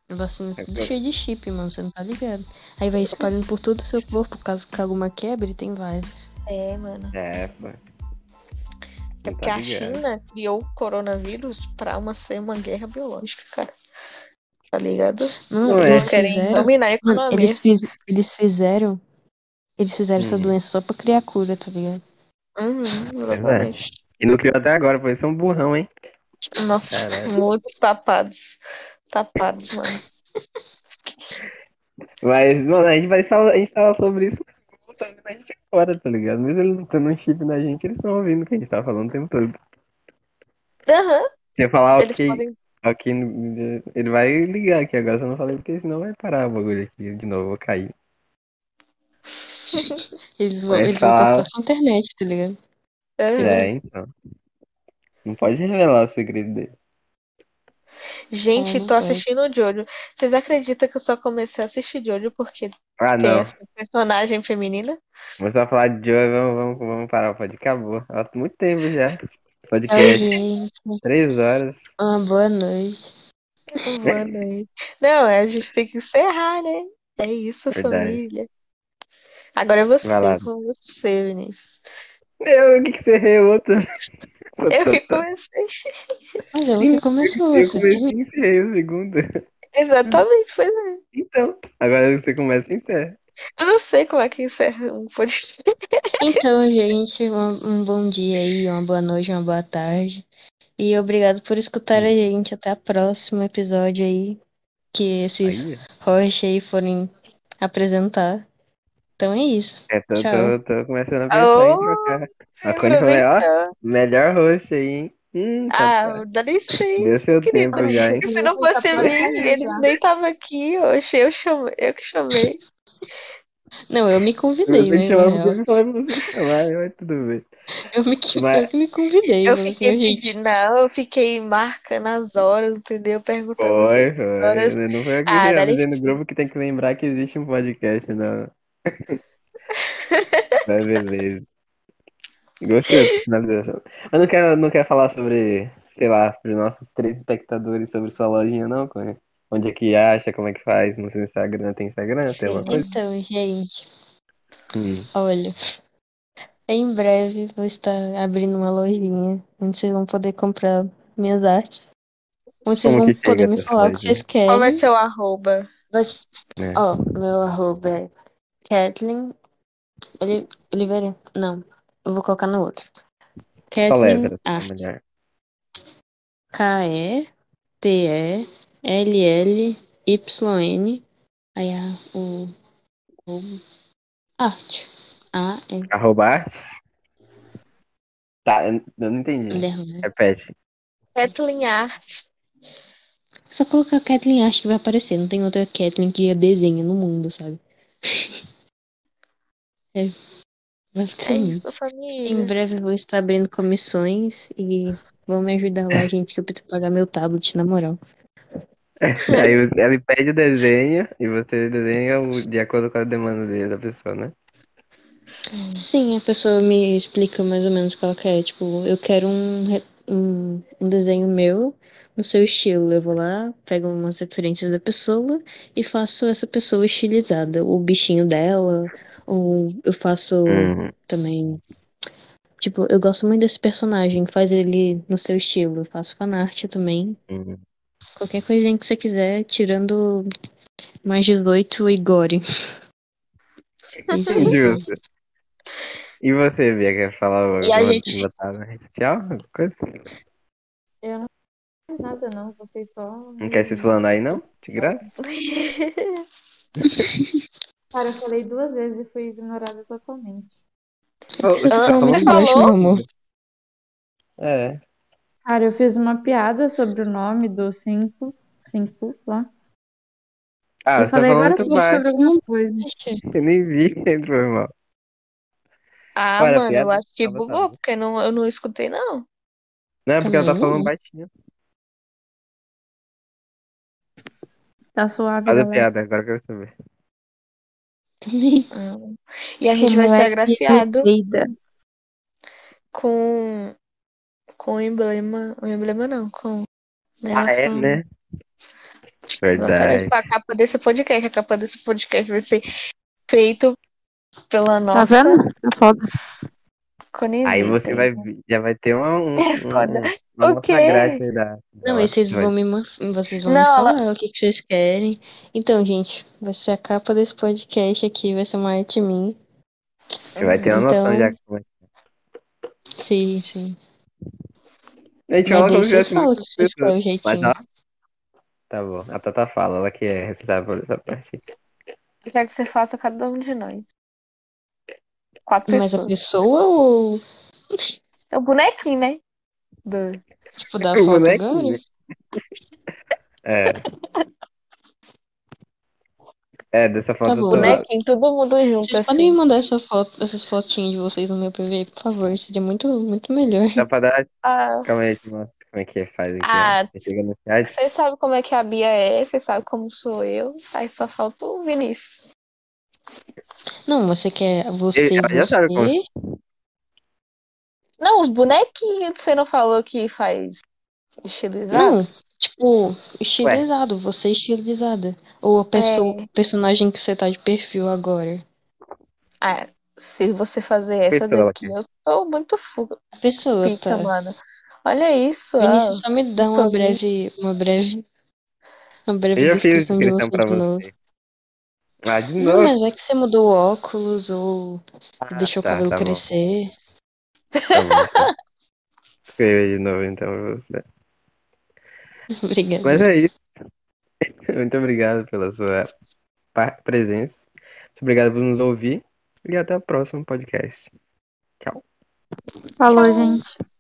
a vacina É tudo cheio de chip, mano. Você não tá ligado. Aí vai espalhando por todo o seu corpo, caso que alguma quebre, tem vários. É, mano. É, pô. É Não porque tá a. China criou o coronavírus pra uma, ser uma guerra biológica, cara. Tá ligado? Não, Não é. eles Eles querem fizeram. dominar a Mano, economia. eles, fiz- eles fizeram. Eles fizeram essa Hum. doença só pra criar cura, tá ligado? Uhum, é. exatamente. E não criou até agora, foi ser um burrão, hein? Nossa, Caralho. muitos tapados. Tapados, mano. Mas, mano, a gente vai falar, a gente fala sobre isso, mas o Google tá vendo a gente fora, tá ligado? Mesmo eles não tendo um chip na gente, eles estão ouvindo o que a gente tá falando o tempo todo. Aham, Se eu falar eles ok, podem. Ok, ele vai ligar aqui agora, se eu não falei, porque senão vai parar o bagulho aqui de novo, eu vou cair. (laughs) Eles vão, Mas eles vão fala- cortar sua internet, tá ligado? Aham. É, então. Não pode revelar o segredo dele. Gente, É, não tô pode. assistindo o Jojo. Vocês acreditam que eu só comecei a assistir Jojo porque Ah, tem não. essa personagem feminina? Começou a falar de Joe, vamos, vamos, vamos parar podcast. Acabou. Há muito tempo já. Oi, Podcast, gente. três horas. Uma boa noite. (laughs) Boa noite. Não, a gente tem que encerrar, né? É isso, Verdade. família. Agora é você, com você, Vinícius. Eu, o que que você errou outro? Eu que comecei. Mas é você começou, Eu você comecei que... e encerrei o segundo. Exatamente, pois é. Então, agora você começa e encerra. Eu não sei como é que encerra um podcast. Então, gente, um, um bom dia aí, uma boa noite, uma boa tarde. E obrigado por escutar a gente. Até o próximo episódio aí. Que esses Aí, aí forem apresentar. Então é isso. é, tô, Tchau. tô, tô começando a pensar em Oh, trocar. A Connie falou, ó, melhor host aí, hein? Hum, tá, tá. Ah, dá licença. Deu seu tempo já, hein? Se não fosse mim, eles nem estavam aqui hoje. Eu chamei, eu que chamei. Não, eu me convidei, Você né? me porque eu falei pra você chamar, mas tudo bem. Eu me, que- Mas- eu que me convidei. Eu falei fiquei assim, gente, pedindo, não, eu fiquei marcando as horas, entendeu? Perguntando Foi, foi. horas. Não foi aqui Ah, eu avisei no licença. grupo que tem que lembrar que existe um podcast, não. (laughs) Mas beleza. Gostei da finalização. Mas não quer, não quer falar sobre, sei lá, para os nossos três espectadores sobre sua lojinha, não, Cunha? Onde é que acha, como é que faz? No seu Instagram, tem Instagram? Tem Sim. coisa? Então, gente, Hum. olha. Em breve vou estar abrindo uma lojinha onde vocês vão poder comprar minhas artes. Onde vocês Como vão poder me falar o que vocês querem. Qual vai ser o arroba? Mas, É. ó, meu arroba é Kathleen Oli- Oliveira. Não, eu vou colocar no outro. Só Kathleen letras, tá Art. Melhor. K-E-T-E-L-L Y-N, aí a, o, o arte. A, é, Arroba arte? Tá, eu não entendi. underline. Repete. Kathleen Art. Só colocar Kathleen Arte que vai aparecer. Não tem outra Kathleen que desenha no mundo, sabe? (laughs) É, vai É ficar lindo. isso, Em família. breve eu vou estar abrindo comissões e vão me ajudar lá, gente, que eu preciso pagar meu tablet, na moral. Aí você- ele pede o desenho e você desenha de acordo com a demanda dele, da pessoa, né? Sim, a pessoa me explica mais ou menos o que ela quer. Tipo, eu quero um, um, um desenho meu no seu estilo. Eu vou lá, pego umas referências da pessoa e faço essa pessoa estilizada. O bichinho dela, ou eu faço Uhum. também. Tipo, eu gosto muito desse personagem, faz ele no seu estilo. Eu faço fanart também. Uhum. Qualquer coisinha que você quiser, tirando mais 18 e gore. Justo. E você, Bia, quer falar E a alguma- gente- botar na rede social? Alguma coisa? Eu não fiz nada, não. Vocês só. Não quer se explanar aí, não? De graça? (laughs) Cara, eu falei duas vezes e fui ignorada totalmente. Ô, Você tá Ah, falando você baixo, falou? meu amor. É. Cara, eu fiz uma piada sobre o nome do cinco, cinco lá. Ah, eu você tá falei falando agora pouco sobre alguma coisa. (laughs) Eu nem vi que (laughs) entrou, irmão. Ah, Olha, a mano, eu acho que bugou, sabendo. porque não, eu não escutei, não. Não, é porque ela tá Também falando baixinho. Tá suave, Faz a piada, agora eu quero saber. Também. (laughs) Hum. E a gente vai ser agraciado Eida. com, com o emblema. O emblema não, com. né, Ah, é, né? Verdade. com a capa desse podcast. A capa desse podcast vai ser feito pela Tá nossa vendo? Tá foda. Aí você vai, já vai ter uma, um, Foda. uma O outra quê? graça aí da. Não, aí vocês vai- vão me, vocês vão me Não, falar o que, que vocês querem. Então, gente, vai ser a capa desse podcast aqui, vai ser uma arte minha. Você vai ter uma noção Então- já. como é. Sim, sim. A gente fala como se tivesse vocês pessoas. Mas ó. Tá bom. A Tata fala, ela que é responsável por essa parte. Eu quero que você faça cada um de nós. Quatro Mas a pessoas. pessoa ou, É o bonequinho, né? Do... tipo, da O foto bonequinho. agora? É. É, dessa foto Tá bom. toda. Bonequinho, todo mundo junto, Vocês podem me assim. mandar essa foto, essas fotinhas de vocês no meu PV, por favor? Seria muito, muito melhor. Dá pra dar. Ah, Calma aí, te mostro como é que faz aqui. Ah. Você chega no chat. Vocês sabem como é que a Bia é, vocês sabem como sou eu. Aí só falta o Vinícius. Não, você quer você, Ela já sabe como você. Não, os bonequinhos você não falou que faz estilizado? Não, tipo, estilizado, você estilizada. Ou a pessoa, É. personagem que você tá de perfil agora. Ah, se você fazer essa Pessoa daqui, aqui. eu tô muito fu- A pessoa, pica, tá? mano. Olha isso, Vinícius, ó. só me dá uma breve, uma breve, uma breve Eu descrição de você pra de novo. você. Ah, de Não, novo. mas é que você mudou o óculos ou Ah, deixou tá, o cabelo tá bom. crescer. Tá bom. (laughs) Escreva de novo então pra você. (laughs) Obrigada. Mas é isso. (laughs) Muito obrigado pela sua presença. Muito obrigado por nos ouvir. E até o próximo podcast. Tchau. Falou, Tchau. gente.